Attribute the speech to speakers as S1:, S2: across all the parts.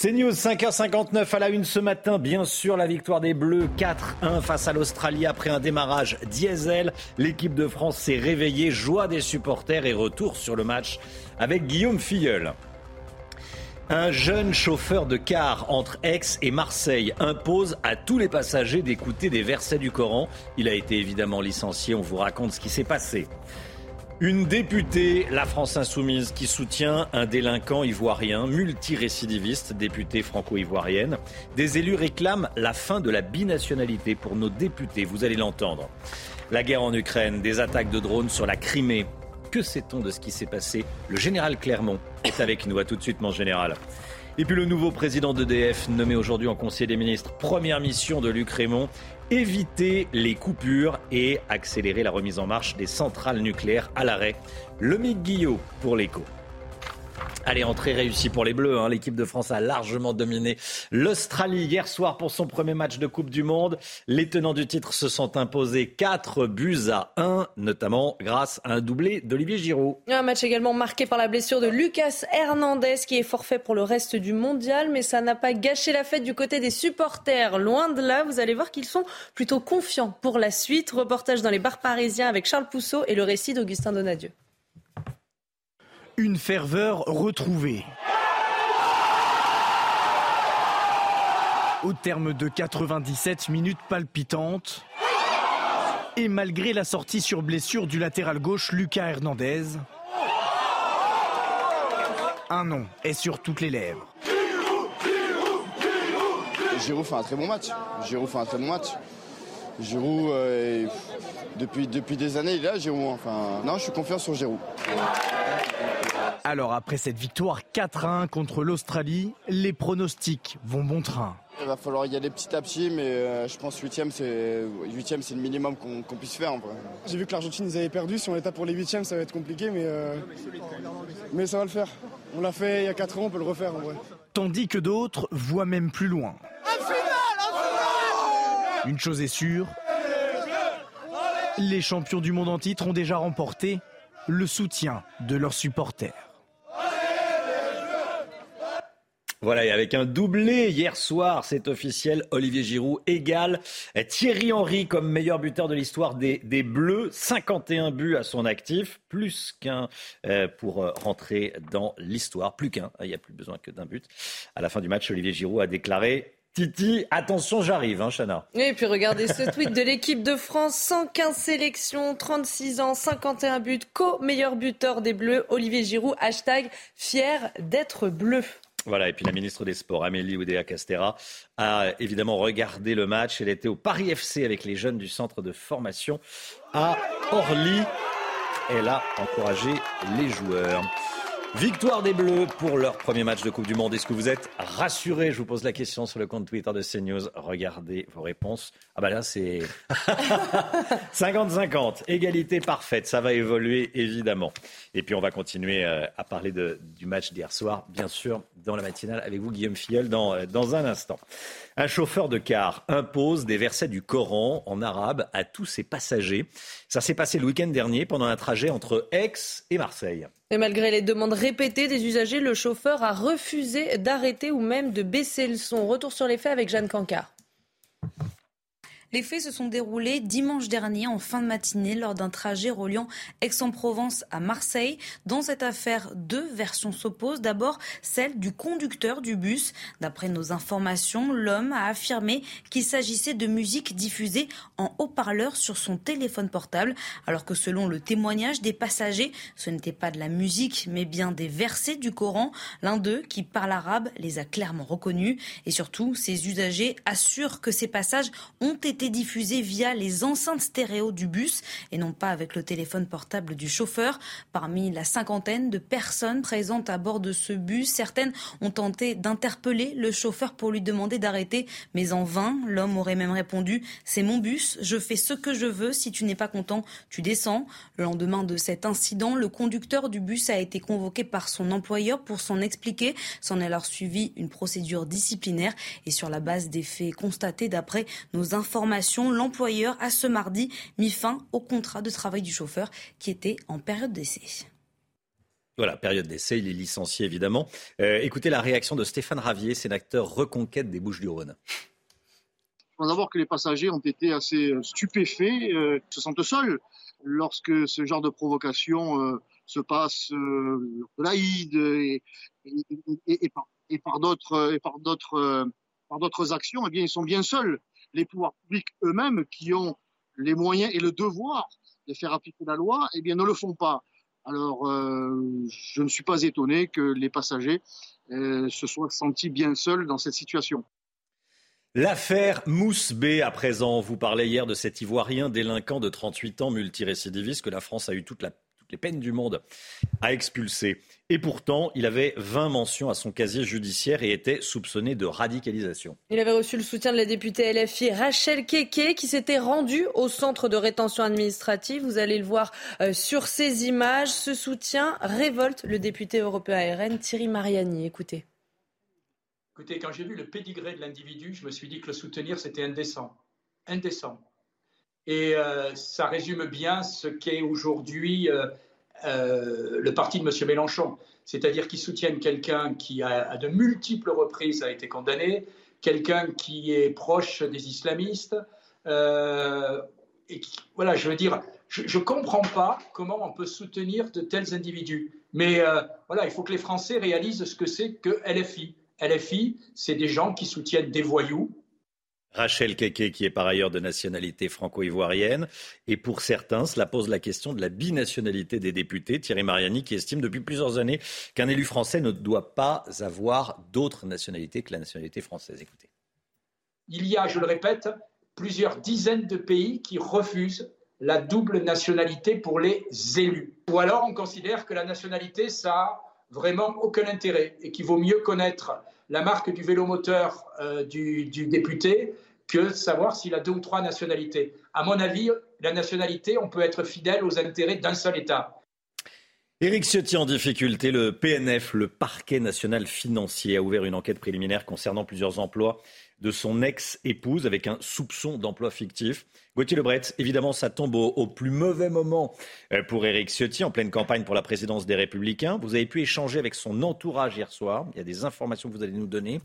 S1: C'est News 5h59 à la une ce matin. Bien sûr, la victoire des Bleus 4-1 face à l'Australie après un démarrage diesel. L'équipe de France s'est réveillée, joie des supporters et retour sur le match avec Guillaume Filleul. Un jeune chauffeur de car entre Aix et Marseille impose à tous les passagers d'écouter des versets du Coran. Il a été évidemment licencié. On vous raconte ce qui s'est passé. Une députée, la France insoumise, qui soutient un délinquant ivoirien, multirécidiviste, députée franco-ivoirienne. Des élus réclament la fin de la binationalité pour nos députés, vous allez l'entendre. La guerre en Ukraine, des attaques de drones sur la Crimée. Que sait-on de ce qui s'est passé? Le général Clermont est avec nous. À tout de suite, mon général. Et puis le nouveau président d'EDF, nommé aujourd'hui en Conseil des ministres, première mission de Luc Raymond, éviter les coupures et accélérer la remise en marche des centrales nucléaires à l'arrêt. Le Guillot pour l'écho. Allez, entrée réussie pour les Bleus. Hein. L'équipe de France a largement dominé l'Australie hier soir pour son premier match de Coupe du Monde. Les tenants du titre se sont imposés 4 buts à 1, notamment grâce à un doublé d'Olivier Giroud.
S2: Un match également marqué par la blessure de Lucas Hernandez qui est forfait pour le reste du mondial, mais ça n'a pas gâché la fête du côté des supporters. Loin de là, vous allez voir qu'ils sont plutôt confiants pour la suite. Reportage dans les bars parisiens avec Charles Pousseau et le récit d'Augustin Donadieu.
S3: Une ferveur retrouvée. Au terme de 97 minutes palpitantes, et malgré la sortie sur blessure du latéral gauche Lucas Hernandez, un nom est sur toutes les lèvres.
S4: Giroud fait un très bon match. Giroud fait un très bon match. Giroud, euh, depuis, depuis des années, il est là, Giroud. Enfin, non, je suis confiant sur Giroud.
S3: Alors après cette victoire 4-1 contre l'Australie, les pronostics vont bon train.
S4: Il va falloir y aller petit à petit, mais euh, je pense 8 c'est c'est le minimum qu'on puisse faire.
S5: J'ai vu que l'Argentine ils avaient perdu. Si on était pour les 8 ça va être compliqué, mais, euh, mais ça va le faire. On l'a fait il y a 4 ans, on peut le refaire en vrai.
S3: Tandis que d'autres voient même plus loin. Une chose est sûre, les champions du monde en titre ont déjà remporté le soutien de leurs supporters.
S1: Voilà, et avec un doublé hier soir, c'est officiel, Olivier Giroud égale Thierry Henry comme meilleur buteur de l'histoire des, Bleus, 51 buts à son actif, plus qu'un euh, pour euh, rentrer dans l'histoire, plus qu'un, il n'y a plus besoin que d'un but. À la fin du match, Olivier Giroud a déclaré Titi, attention, j'arrive, hein, Chana.
S2: Et puis regardez ce tweet de l'équipe de France 115 sélections, 36 ans, 51 buts, co-meilleur buteur des Bleus, Olivier Giroud, hashtag fier d'être bleu.
S1: Voilà, et puis la ministre des Sports, Amélie Oudéa-Castera, a évidemment regardé le match. Elle était au Paris FC avec les jeunes du centre de formation à Orly. Elle a encouragé les joueurs. Victoire des Bleus pour leur premier match de Coupe du Monde. Est-ce que vous êtes rassurés? Je vous pose la question sur le compte Twitter de CNews. Regardez vos réponses. Ah bah là, c'est 50-50. Égalité parfaite. Ça va évoluer, évidemment. Et puis, on va continuer euh, à parler de, du match d'hier soir, bien sûr, dans la matinale avec vous, Guillaume Filleul, dans, euh, dans un instant. Un chauffeur de car impose des versets du Coran en arabe à tous ses passagers. Ça s'est passé le week-end dernier pendant un trajet entre Aix et Marseille.
S2: Et malgré les demandes répétées des usagers, le chauffeur a refusé d'arrêter ou même de baisser le son. Retour sur les faits avec Jeanne Cancard.
S6: Les faits se sont déroulés dimanche dernier en fin de matinée lors d'un trajet reliant Aix-en-Provence à Marseille. Dans cette affaire, deux versions s'opposent. D'abord, celle du conducteur du bus. D'après nos informations, l'homme a affirmé qu'il s'agissait de musique diffusée en haut-parleur sur son téléphone portable, alors que selon le témoignage des passagers, ce n'était pas de la musique, mais bien des versets du Coran. L'un d'eux, qui parle arabe, les a clairement reconnus. Et surtout, ces usagers assurent que ces passages ont été été diffusées via les enceintes stéréo du bus et non pas avec le téléphone portable du chauffeur. Parmi la cinquantaine de personnes présentes à bord de ce bus, certaines ont tenté d'interpeller le chauffeur pour lui demander d'arrêter, mais en vain. L'homme aurait même répondu C'est mon bus, je fais ce que je veux, si tu n'es pas content, tu descends. Le lendemain de cet incident, le conducteur du bus a été convoqué par son employeur pour s'en expliquer. S'en est alors suivi une procédure disciplinaire et sur la base des faits constatés d'après nos informations, l'employeur a ce mardi mis fin au contrat de travail du chauffeur qui était en période d'essai.
S1: Voilà, période d'essai, il est licencié évidemment. Euh, écoutez la réaction de Stéphane Ravier, sénateur reconquête des Bouches-du-Rhône.
S7: Il faut d'abord que les passagers ont été assez euh, stupéfaits, euh, se sentent seuls lorsque ce genre de provocation euh, se passe euh, de l'Aïd et, et, et, par, et par d'autres actions, eh bien ils sont bien seuls. Les pouvoirs publics eux-mêmes qui ont les moyens et le devoir de faire appliquer la loi, eh bien ne le font pas. Alors, euh, je ne suis pas étonné que les passagers euh, se soient sentis bien seuls dans cette situation.
S1: L'affaire Mousse B, à présent, vous parlez hier de cet Ivoirien délinquant de 38 ans, multirécidiviste, que la France a eu toute la les peines du monde à expulser. Et pourtant, il avait 20 mentions à son casier judiciaire et était soupçonné de radicalisation.
S2: Il avait reçu le soutien de la députée LFI Rachel Keke qui s'était rendue au centre de rétention administrative. Vous allez le voir euh, sur ces images. Ce soutien révolte le député européen RN Thierry Mariani. Écoutez.
S8: Écoutez, quand j'ai vu le pédigré de l'individu, je me suis dit que le soutenir, c'était indécent. Indécent. Et euh, ça résume bien ce qu'est aujourd'hui euh, euh, le parti de M. Mélenchon. C'est-à-dire qu'ils soutiennent quelqu'un qui, à de multiples reprises, a été condamné, quelqu'un qui est proche des islamistes. voilà, je veux dire, je ne comprends pas comment on peut soutenir de tels individus. Mais voilà, il faut que les Français réalisent ce que c'est que LFI. LFI, c'est des gens qui soutiennent des voyous,
S1: Rachel Keke, qui est par ailleurs de nationalité franco-ivoirienne. Et pour certains, cela pose la question de la binationalité des députés. Thierry Mariani, qui estime depuis plusieurs années qu'un élu français ne doit pas avoir d'autre nationalité que la nationalité française. Écoutez.
S8: Il y a, je le répète, plusieurs dizaines de pays qui refusent la double nationalité pour les élus. Ou alors on considère que la nationalité, ça a vraiment aucun intérêt et qu'il vaut mieux connaître la marque du vélo moteur euh, du, du, député que savoir s'il a deux ou trois nationalités. À mon avis, la nationalité, on peut être fidèle aux intérêts d'un seul État.
S1: Éric Ciotti en difficulté, le PNF, le parquet national financier, a ouvert une enquête préliminaire concernant plusieurs emplois de son ex-épouse avec un soupçon d'emploi fictif. Gauthier Lebret, évidemment, ça tombe au, plus mauvais moment euh, pour Éric Ciotti, en pleine campagne pour la présidence des Républicains. Vous avez pu échanger avec son entourage hier soir. Il y a des informations que vous allez nous donner.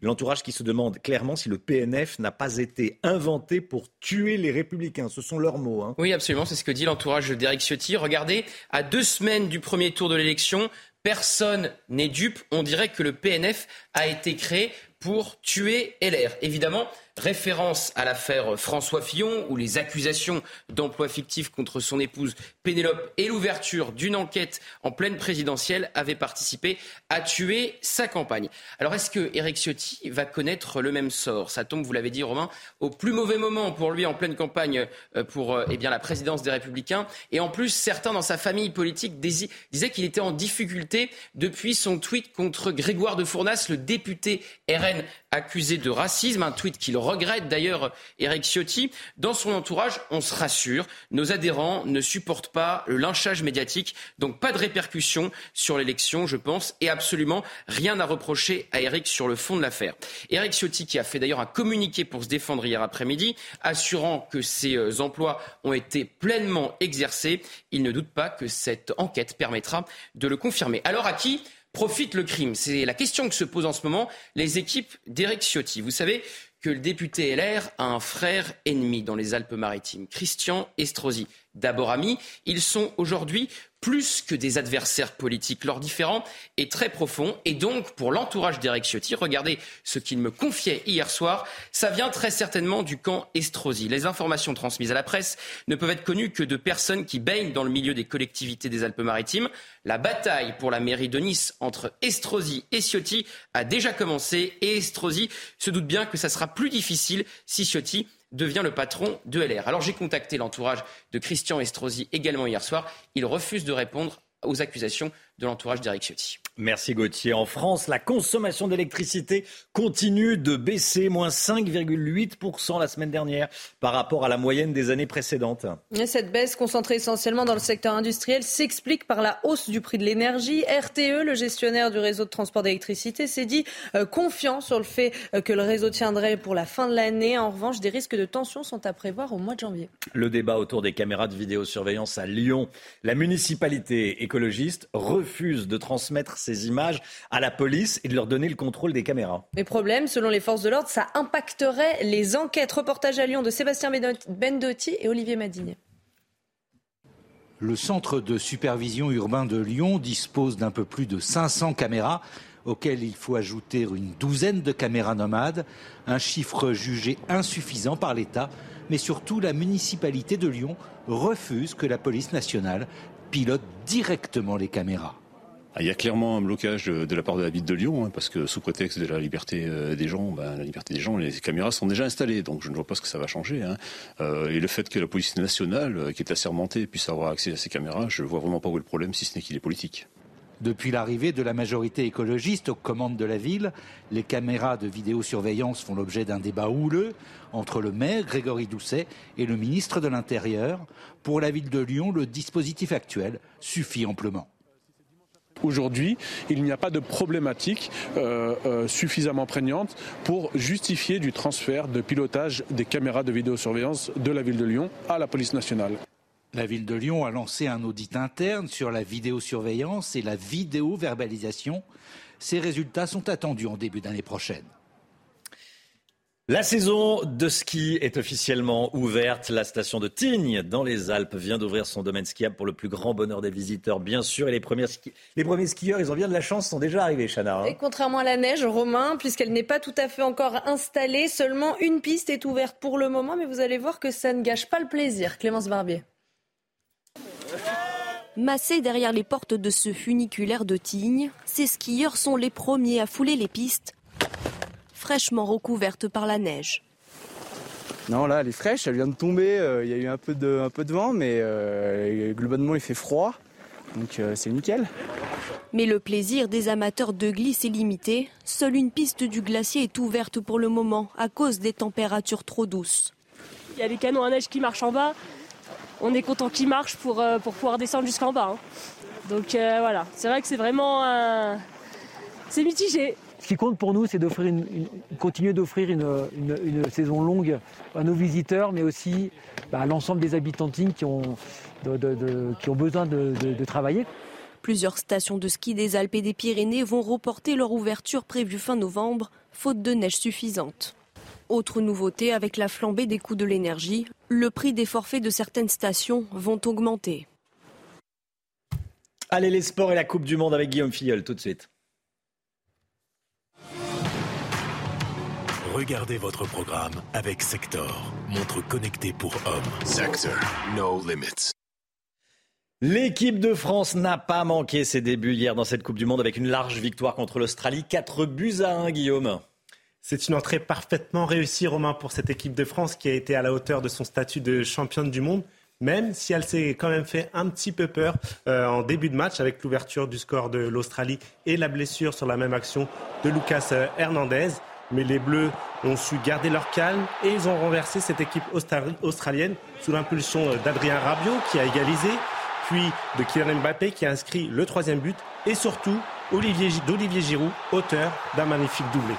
S1: L'entourage qui se demande clairement si le PNF n'a pas été inventé pour tuer les Républicains. Ce sont leurs mots. Hein.
S9: Oui, absolument. C'est ce que dit l'entourage d'Éric Ciotti. Regardez, à deux semaines du premier tour de l'élection, personne n'est dupe. On dirait que le PNF a été créé pour tuer LR. Évidemment, référence à l'affaire François Fillon, où les accusations d'emploi fictif contre son épouse Pénélope et l'ouverture d'une enquête en pleine présidentielle avaient participé à tuer sa campagne. Alors est-ce que Éric Ciotti va connaître le même sort? Ça tombe, vous l'avez dit Romain, au plus mauvais moment pour lui en pleine campagne euh, pour euh, eh bien, la présidence des Républicains. Et en plus, certains dans sa famille politique disaient qu'il était en difficulté depuis son tweet contre Grégoire de Fournas, le député RN accusé de racisme, un tweet qu'il regrette d'ailleurs Éric Ciotti. Dans son entourage, on se rassure, nos adhérents ne supportent pas le lynchage médiatique, donc pas de répercussions sur l'élection, je pense, et absolument rien à reprocher à Éric sur le fond de l'affaire. Éric Ciotti qui a fait d'ailleurs un communiqué pour se défendre hier après-midi, assurant que ses euh, emplois ont été pleinement exercés. Il ne doute pas que cette enquête permettra de le confirmer. Alors à qui profite le crime? C'est la question que se posent en ce moment les équipes d'Éric Ciotti. Vous savez que le député LR a un frère ennemi dans les Alpes-Maritimes, Christian Estrosi. D'abord amis, ils sont aujourd'hui plus que des adversaires politiques. Leur différend est très profond. Et donc, pour l'entourage d'Eric Ciotti, regardez ce qu'il me confiait hier soir, ça vient très certainement du camp Estrosi. Les informations transmises à la presse ne peuvent être connues que de personnes qui baignent dans le milieu des collectivités des Alpes-Maritimes. La bataille pour la mairie de Nice entre Estrosi et Ciotti a déjà commencé et Estrosi se doute bien que ça sera plus difficile si Ciotti devient le patron de LR. Alors j'ai contacté l'entourage de Christian Estrosi également hier soir. Il refuse de répondre aux accusations de l'entourage d'Eric Ciotti.
S1: Merci Gauthier. En France, la consommation d'électricité continue de baisser, moins 5,8% la semaine dernière par rapport à la moyenne des années précédentes.
S2: cette baisse, concentrée essentiellement dans le secteur industriel, s'explique par la hausse du prix de l'énergie. RTE, le gestionnaire du réseau de transport d'électricité, s'est dit euh, confiant sur le fait euh, que le réseau tiendrait pour la fin de l'année. En revanche, des risques de tension sont à prévoir au mois de janvier.
S1: Le débat autour des caméras de vidéosurveillance à Lyon. La municipalité écologiste refuse de transmettre ces images à la police et de leur donner le contrôle des caméras.
S2: Mais problème, selon les forces de l'ordre, ça impacterait les enquêtes. Reportage à Lyon de Sébastien Bendotti et Olivier Madine.
S10: Le centre de supervision urbain de Lyon dispose d'un peu plus de 500 caméras auxquelles il faut ajouter une douzaine de caméras nomades, un chiffre jugé insuffisant par l'État, mais surtout la municipalité de Lyon refuse que la police nationale pilote directement les caméras.
S11: Ah, il y a clairement un blocage de la part de la ville de Lyon, hein, parce que sous prétexte de la liberté euh, des gens, ben, la liberté des gens, les caméras sont déjà installées, donc je ne vois pas ce que ça va changer. Hein. Euh, et le fait que la police nationale, euh, qui est assermentée, puisse avoir accès à ces caméras, je ne vois vraiment pas où est le problème, si ce n'est qu'il est politique.
S10: Depuis l'arrivée de la majorité écologiste aux commandes de la ville, les caméras de vidéosurveillance font l'objet d'un débat houleux entre le maire Grégory Doucet et le ministre de l'Intérieur. Pour la ville de Lyon, le dispositif actuel suffit amplement.
S12: Aujourd'hui, il n'y a pas de problématique euh, euh, suffisamment prégnante pour justifier du transfert de pilotage des caméras de vidéosurveillance de la ville de Lyon à la police nationale.
S10: La ville de Lyon a lancé un audit interne sur la vidéosurveillance et la vidéo-verbalisation. Ces résultats sont attendus en début d'année prochaine.
S1: La saison de ski est officiellement ouverte. La station de Tignes, dans les Alpes, vient d'ouvrir son domaine skiable pour le plus grand bonheur des visiteurs, bien sûr. Et les premiers, les premiers skieurs, ils ont bien de la chance, sont déjà arrivés, Chana.
S2: Hein. Et contrairement à la neige, Romain, puisqu'elle n'est pas tout à fait encore installée, seulement une piste est ouverte pour le moment, mais vous allez voir que ça ne gâche pas le plaisir. Clémence Barbier.
S13: Massés derrière les portes de ce funiculaire de Tignes, ces skieurs sont les premiers à fouler les pistes fraîchement recouverte par la neige.
S14: Non, là, elle est fraîche, elle vient de tomber. Euh, il y a eu un peu de, un peu de vent, mais euh, globalement, il fait froid. Donc, euh, c'est nickel.
S13: Mais le plaisir des amateurs de glisse est limité. Seule une piste du glacier est ouverte pour le moment à cause des températures trop douces.
S15: Il y a les canons à neige qui marchent en bas. On est content qu'ils marchent pour, pour pouvoir descendre jusqu'en bas. Hein. Donc voilà, c'est vrai que c'est vraiment un... C'est mitigé.
S16: Ce qui compte pour nous, c'est d'offrir une, continuer d'offrir une, saison longue à nos visiteurs, mais aussi bah, à l'ensemble des habitants qui ont, qui ont besoin de, travailler.
S13: Plusieurs stations de ski des Alpes et des Pyrénées vont reporter leur ouverture prévue fin novembre, faute de neige suffisante. Autre nouveauté, avec la flambée des coûts de l'énergie, le prix des forfaits de certaines stations vont augmenter.
S1: Allez, les sports et la Coupe du Monde avec Guillaume Filleul, tout de suite.
S17: Regardez votre programme avec Sector, montre connectée pour hommes. Sector, no limits.
S1: L'équipe de France n'a pas manqué ses débuts hier dans cette Coupe du Monde avec une large victoire contre l'Australie. 4 buts à 1, Guillaume.
S18: C'est une entrée parfaitement réussie, Romain, pour cette équipe de France qui a été à la hauteur de son statut de championne du monde, même si elle s'est quand même fait un petit peu peur euh, en début de match avec l'ouverture du score de l'Australie et la blessure sur la même action de Lucas euh, Hernandez mais les Bleus ont su garder leur calme et ils ont renversé cette équipe australienne sous l'impulsion d'Adrien Rabiot qui a égalisé, puis de Kylian Mbappé qui a inscrit le troisième but et surtout d'Olivier Giroud, auteur d'un magnifique doublé.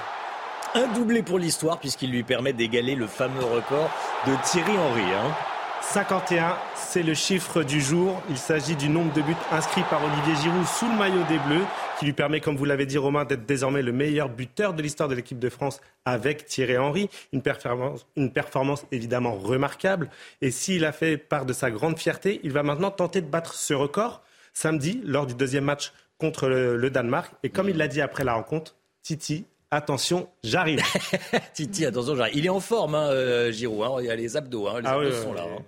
S1: Un doublé pour l'histoire puisqu'il lui permet d'égaler le fameux record de Thierry Henry. Hein.
S18: 51, c'est le chiffre du jour. Il s'agit du nombre de buts inscrits par Olivier Giroud sous le maillot des Bleus, qui lui permet, comme vous l'avez dit Romain, d'être désormais le meilleur buteur de l'histoire de l'équipe de France avec Thierry Henry. Une performance, une performance évidemment remarquable. Et s'il a fait part de sa grande fierté, il va maintenant tenter de battre ce record samedi lors du deuxième match contre le, Danemark. Et comme il l'a dit après la rencontre, Titi Attention, j'arrive.
S1: Titi, attention, j'arrive. Il est en forme, hein, euh, Giroud. Hein. Il y a les abdos. Hein. Les ah abdos sont là. Hein.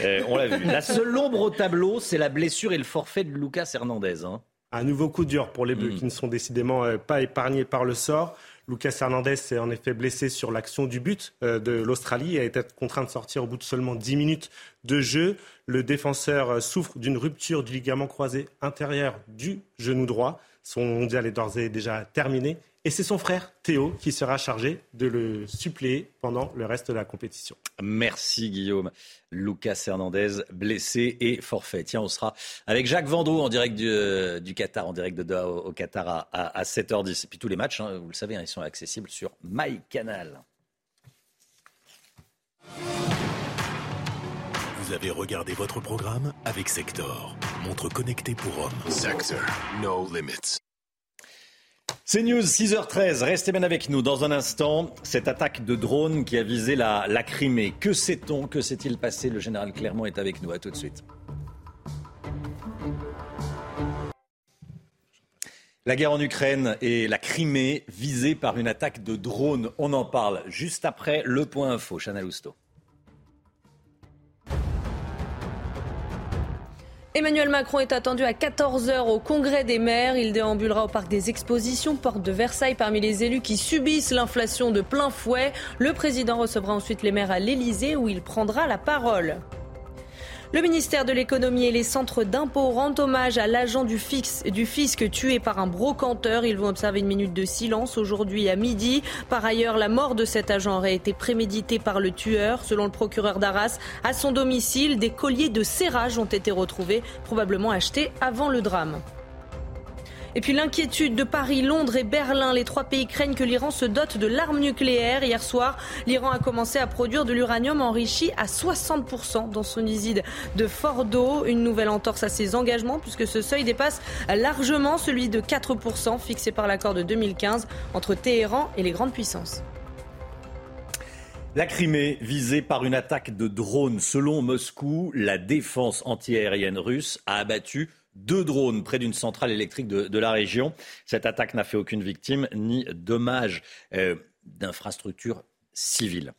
S1: Euh, on l'a vu. La seule ombre au tableau, c'est la blessure et le forfait de Lucas Hernandez.
S18: Un nouveau coup dur pour les Bleus mm. qui ne sont décidément euh, pas épargnés par le sort. Lucas Hernandez s'est en effet blessé sur l'action du but de l'Australie et a été contraint de sortir au bout de seulement 10 minutes de jeu. Le défenseur souffre d'une rupture du ligament croisé intérieur du genou droit. Son mondial est d'ores et déjà terminé. Et c'est son frère Théo qui sera chargé de le suppléer pendant le reste de la compétition.
S1: Merci Guillaume. Lucas Hernandez, blessé et forfait. Tiens, on sera avec Jacques Vendroux en direct du, euh, Qatar, en direct de Doha au, Qatar à, 7h10. Et puis tous les matchs, hein, vous le savez, hein, ils sont accessibles sur MyCanal.
S17: Vous avez regardé votre programme avec Sector, montre connectée pour hommes. Sector, no limits.
S1: C'est News 6h13. Restez bien avec nous. Dans un instant, cette attaque de drone qui a visé la, Crimée. Que sait-on? Que s'est-il passé? Le général Clermont est avec nous. À tout de suite. La guerre en Ukraine et la Crimée visée par une attaque de drone. On en parle juste après le point info. Chanel Housteau.
S2: Emmanuel Macron est attendu à 14h au Congrès des maires. Il déambulera au parc des expositions, porte de Versailles, parmi les élus qui subissent l'inflation de plein fouet. Le président recevra ensuite les maires à l'Elysée où il prendra la parole. Le ministère de l'économie et les centres d'impôts rendent hommage à l'agent du, du fisc tué par un brocanteur. Ils vont observer une minute de silence aujourd'hui à midi. Par ailleurs, la mort de cet agent aurait été préméditée par le tueur. Selon le procureur d'Arras, à son domicile, des colliers de serrage ont été retrouvés, probablement achetés avant le drame. Et puis l'inquiétude de Paris, Londres et Berlin. Les trois pays craignent que l'Iran se dote de l'arme nucléaire. Hier soir, l'Iran a commencé à produire de l'uranium enrichi à 60% dans son usine de Fordo. Une nouvelle entorse à ses engagements puisque ce seuil dépasse largement celui de 4% fixé par l'accord de 2015 entre Téhéran et les grandes puissances.
S1: La Crimée visée par une attaque de drones. Selon Moscou, la défense antiaérienne russe a abattu deux drones près d'une centrale électrique de, la région. Cette attaque n'a fait aucune victime ni dommage euh, d'infrastructures civiles.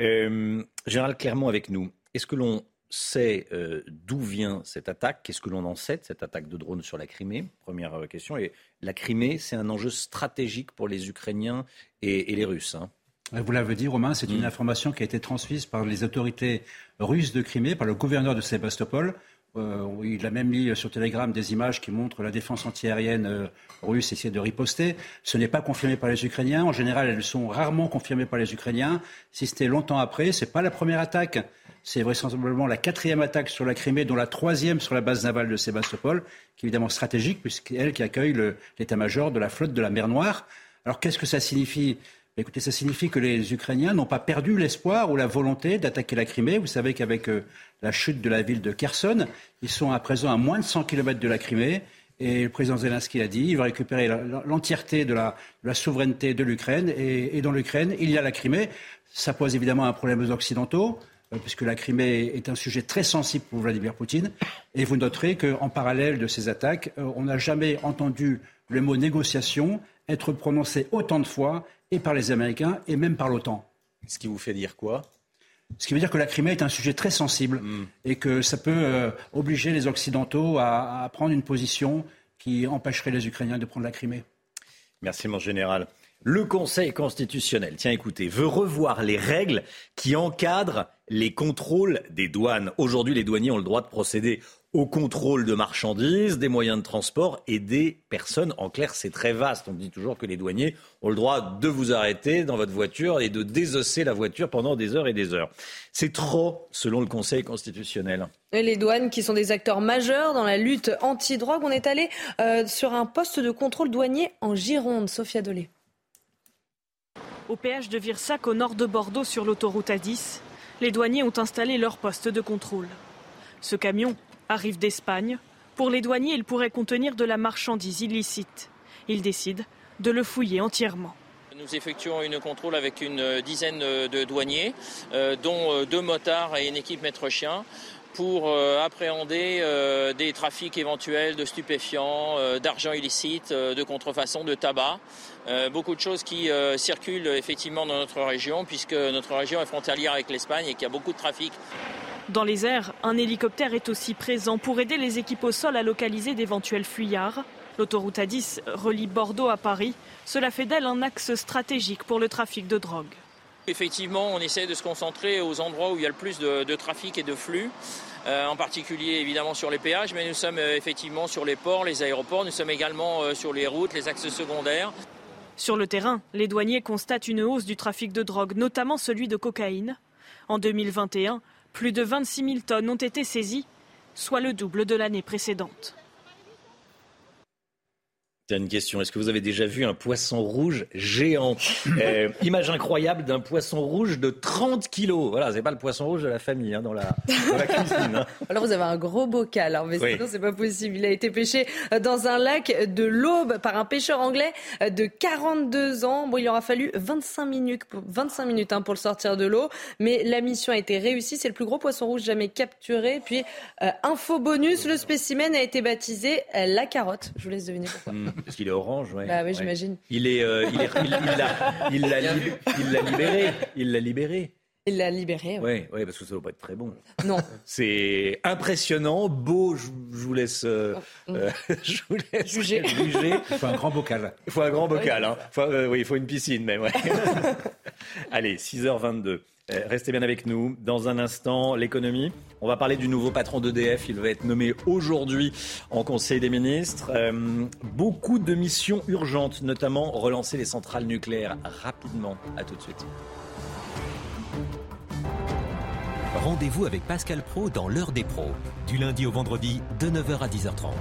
S1: Euh, Général Clermont avec nous. Est-ce que l'on sait euh, d'où vient cette attaque? Qu'est-ce que l'on en sait de cette attaque de drone sur la Crimée? Première question. Et la Crimée, c'est un enjeu stratégique pour les Ukrainiens et, les Russes. Hein.
S19: Vous l'avez dit, Romain, c'est une mm. information qui a été transmise par les autorités russes de Crimée, par le gouverneur de Sébastopol, euh, il a même mis sur Telegram des images qui montrent la défense antiaérienne euh, russe essayer de riposter. Ce n'est pas confirmé par les Ukrainiens. En général, elles sont rarement confirmées par les Ukrainiens. Si c'était longtemps après, c'est pas la première attaque. C'est vraisemblablement la quatrième attaque sur la Crimée, dont la troisième sur la base navale de Sébastopol, qui est évidemment stratégique, puisqu'elle accueille l'état-major de la flotte de la mer Noire. Alors qu'est-ce que ça signifie? Écoutez, ça signifie que les Ukrainiens n'ont pas perdu l'espoir ou la volonté d'attaquer la Crimée. Vous savez qu'avec euh, la chute de la ville de Kherson, ils sont à présent à moins de 100 km de la Crimée. Et le président Zelensky a dit il va récupérer l'entièreté de la, souveraineté de l'Ukraine. Et, dans l'Ukraine, il y a la Crimée. Ça pose évidemment un problème aux Occidentaux, euh, puisque la Crimée est un sujet très sensible pour Vladimir Poutine. Et vous noterez qu'en parallèle de ces attaques, euh, on n'a jamais entendu le mot négociation être prononcé autant de fois et par les Américains et même par l'OTAN.
S1: Ce qui vous fait dire quoi?
S19: Ce qui veut dire que la Crimée est un sujet très sensible hmm. et que ça peut euh, obliger les Occidentaux à, à, prendre une position qui empêcherait les Ukrainiens de prendre la Crimée.
S1: Merci, mon général. Le Conseil constitutionnel, tiens écoutez, veut revoir les règles qui encadrent les contrôles des douanes. Aujourd'hui, les douaniers ont le droit de procéder au contrôle de marchandises, des moyens de transport et des personnes. En clair, c'est très vaste. On dit toujours que les douaniers ont le droit de vous arrêter dans votre voiture et de désosser la voiture pendant des heures et des heures. C'est trop, selon le Conseil constitutionnel.
S2: Et les douanes, qui sont des acteurs majeurs dans la lutte anti-drogue, on est allé euh, sur un poste de contrôle douanier en Gironde. Sophia Dolé.
S20: Au péage de Virsac, au nord de Bordeaux, sur l'autoroute A10, les douaniers ont installé leur poste de contrôle. Ce camion arrive d'Espagne. Pour les douaniers, il pourrait contenir de la marchandise illicite. Ils décident de le fouiller entièrement.
S21: Nous effectuons une contrôle avec une dizaine de douaniers, euh, dont euh, deux motards et une équipe maître-chien pour euh, appréhender des trafics éventuels de stupéfiants, d'argent illicite, de contrefaçon, de tabac. beaucoup de choses qui circulent effectivement dans notre région, puisque notre région est frontalière avec l'Espagne et qu'il y a beaucoup de trafic.
S20: Dans les airs, un hélicoptère est aussi présent pour aider les équipes au sol à localiser d'éventuels fuyards. L'autoroute A10 relie Bordeaux à Paris. Cela fait d'elle un axe stratégique pour le trafic de drogue.
S21: Effectivement, on essaie de se concentrer aux endroits où il y a le plus de, trafic et de flux. Euh, en particulier évidemment sur les péages, mais nous sommes euh, effectivement sur les ports, les aéroports, nous sommes également euh, sur les routes, les axes secondaires.
S20: Sur le terrain, les douaniers constatent une hausse du trafic de drogue, notamment celui de cocaïne. En 2021, plus de 26 000 tonnes ont été saisies, soit le double de l'année précédente.
S1: Une question. Est-ce que vous avez déjà vu un poisson rouge géant euh, Image incroyable d'un poisson rouge de 30 kilos. Voilà, c'est pas le poisson rouge de la famille hein, dans, la, cuisine. Hein.
S2: Alors vous avez un gros bocal, hein, mais sinon c'est pas possible. Il a été pêché dans un lac de l'Aube par un pêcheur anglais de 42 ans. Bon, il aura fallu 25 minutes, 25 minutes pour le sortir de l'eau, mais la mission a été réussie. C'est le plus gros poisson rouge jamais capturé. Puis euh, info bonus, le spécimen a été baptisé euh, la carotte. Je vous laisse deviner pourquoi. Hmm.
S1: Parce qu'il est orange, ouais.
S2: Bah oui, j'imagine.
S1: Il est, euh, il, est il, l'a, il, l'a, libéré. Il l'a libéré.
S2: Il l'a libéré.
S1: Oui, ouais, parce que ça ne va pas être très bon.
S2: Non.
S1: C'est impressionnant, beau. Je, vous laisse, euh, oh, euh, je vous laisse
S2: juger.
S19: Il faut un grand bocal.
S1: Il faut un grand bocal. Hein. oui, il faut une piscine même. Ouais. Allez, 6h22. Euh, restez bien avec nous. Dans un instant, l'économie. On va parler du nouveau patron d'EDF. Il va être nommé aujourd'hui en Conseil des ministres. Euh, beaucoup de missions urgentes, notamment relancer les centrales nucléaires rapidement. À tout de suite.
S22: Rendez-vous avec Pascal Pro dans l'heure des pros, du lundi au vendredi de 9h à 10h30.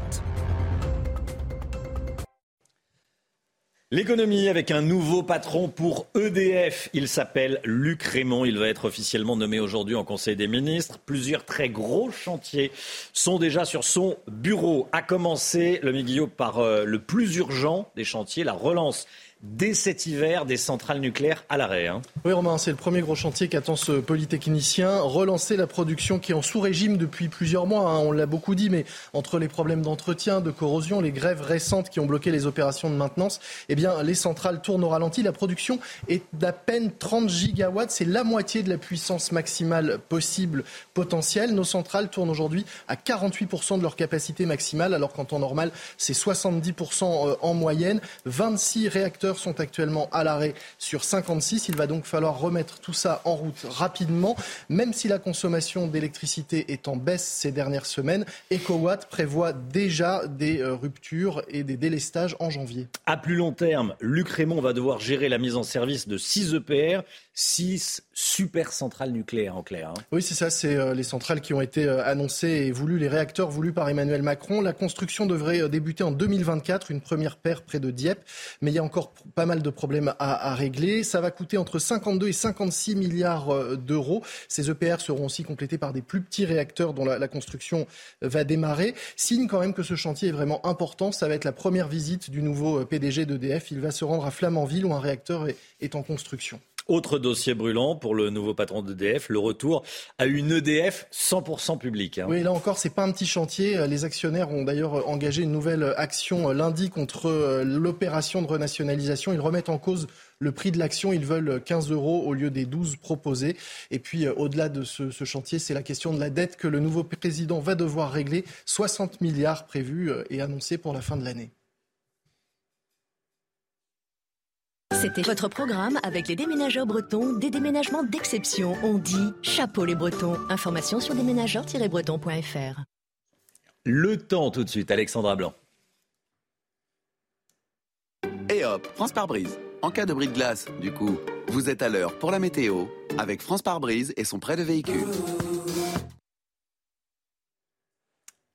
S1: L'économie avec un nouveau patron pour EDF. Il s'appelle Luc Raymond. Il va être officiellement nommé aujourd'hui en Conseil des ministres. Plusieurs très gros chantiers sont déjà sur son bureau. A commencer, le Guillaume, par euh, le plus urgent des chantiers, la relance dès cet hiver des centrales nucléaires à l'arrêt. Hein.
S23: Oui, Romain, c'est le premier gros chantier qu'attend ce polytechnicien. Relancer la production qui est en sous-régime depuis plusieurs mois. Hein. On l'a beaucoup dit, mais entre les problèmes d'entretien, de corrosion, les grèves récentes qui ont bloqué les opérations de maintenance, eh bien, les centrales tournent au ralenti. La production est d'à peine 30 gigawatts. C'est la moitié de la puissance maximale possible potentielle. Nos centrales tournent aujourd'hui à 48% de leur capacité maximale, alors qu'en temps normal, c'est 70% euh, en moyenne. 26 réacteurs sont actuellement à l'arrêt sur 56. Il va donc falloir remettre tout ça en route rapidement. Même si la consommation d'électricité est en baisse ces dernières semaines, EcoWatt prévoit déjà des euh, ruptures et des délestages en janvier.
S1: À plus long terme, Luc Raymond va devoir gérer la mise en service de 6 EPR, 6 super centrales nucléaires en clair. Hein.
S23: Oui, c'est ça, c'est euh, les centrales qui ont été euh, annoncées et voulues, les réacteurs voulus par Emmanuel Macron. La construction devrait débuter en 2024, une première paire près de Dieppe, mais il y a encore pas mal de problèmes à, régler. Ça va coûter entre 52 et 56 milliards euh, d'euros. Ces EPR seront aussi complétés par des plus petits réacteurs dont la, construction va démarrer. Signe quand même que ce chantier est vraiment important. Ça va être la première visite du nouveau euh, PDG d'EDF. Il va se rendre à Flamanville où un réacteur est en construction.
S1: Autre dossier brûlant pour le nouveau patron d'EDF, le retour à une EDF 100% publique. Hein.
S23: Oui, là encore, c'est pas un petit chantier. Les actionnaires ont d'ailleurs engagé une nouvelle action lundi contre euh, l'opération de renationalisation. Ils remettent en cause le prix de l'action. Ils veulent 15 euros au lieu des 12 proposés. Et puis, euh, au-delà de ce, chantier, c'est la question de la dette que le nouveau président va devoir régler. 60 milliards prévus euh, et annoncés pour la fin de l'année.
S22: C'était votre programme avec les déménageurs bretons, des déménagements d'exception. On dit chapeau les bretons. Information sur déménageurs-bretons.fr.
S1: Le temps tout de suite, Alexandra Blanc.
S24: Et hop, France par brise. En cas de bris de glace, du coup, vous êtes à l'heure pour la météo avec France par brise et son prêt de véhicule.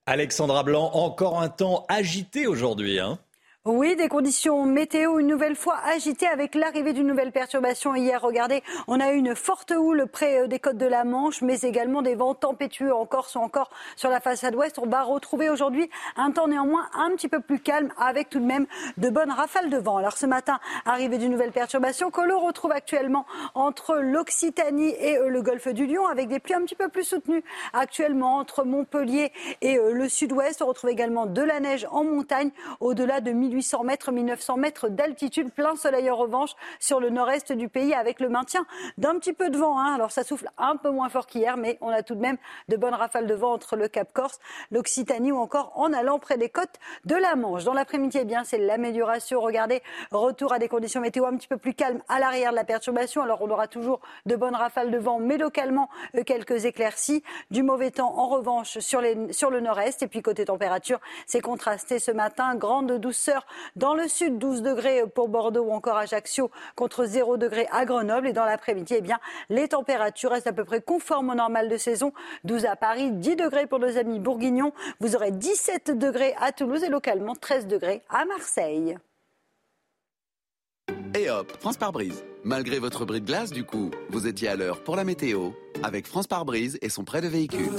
S1: Alexandra Blanc, encore un temps agité aujourd'hui. Hein
S25: oui, des conditions météo une nouvelle fois agitées avec l'arrivée d'une nouvelle perturbation hier. Regardez, on a eu une forte houle près euh, des côtes de la Manche, mais également des vents tempétueux en Corse ou encore sur la façade ouest. On va retrouver aujourd'hui un temps néanmoins un petit peu plus calme avec tout de même de bonnes rafales de vent. Alors ce matin, arrivée d'une nouvelle perturbation que l'on retrouve actuellement entre l'Occitanie et euh, le golfe du Lion avec des pluies un petit peu plus soutenues actuellement entre Montpellier et euh, le sud-ouest. On retrouve également de la neige en montagne au-delà de 1000 1800 mètres, 1900 mètres d'altitude. Plein soleil en revanche sur le nord-est du pays avec le maintien d'un petit peu de vent. Hein. Alors ça souffle un peu moins fort qu'hier, mais on a tout de même de bonnes rafales de vent entre le Cap Corse, l'Occitanie ou encore en allant près des côtes de la Manche. Dans l'après-midi, eh bien, c'est l'amélioration. Regardez, retour à des conditions météo un petit peu plus calmes à l'arrière de la perturbation. Alors on aura toujours de bonnes rafales de vent, mais localement euh, quelques éclaircies. Du mauvais temps en revanche sur, le nord-est. Et puis côté température, c'est contrasté ce matin. Grande douceur dans le sud, 12 degrés pour Bordeaux ou encore Ajaccio contre 0 degrés à Grenoble. Et dans l'après-midi, eh bien, les températures restent à peu près conformes au normal de saison. 12 à Paris, 10 degrés pour nos amis bourguignons. Vous aurez 17 degrés à Toulouse et localement 13 degrés à Marseille.
S24: Et hop, France par brise. Malgré votre bris de glace, du coup, vous étiez à l'heure pour la météo avec France par brise et son prêt de véhicule.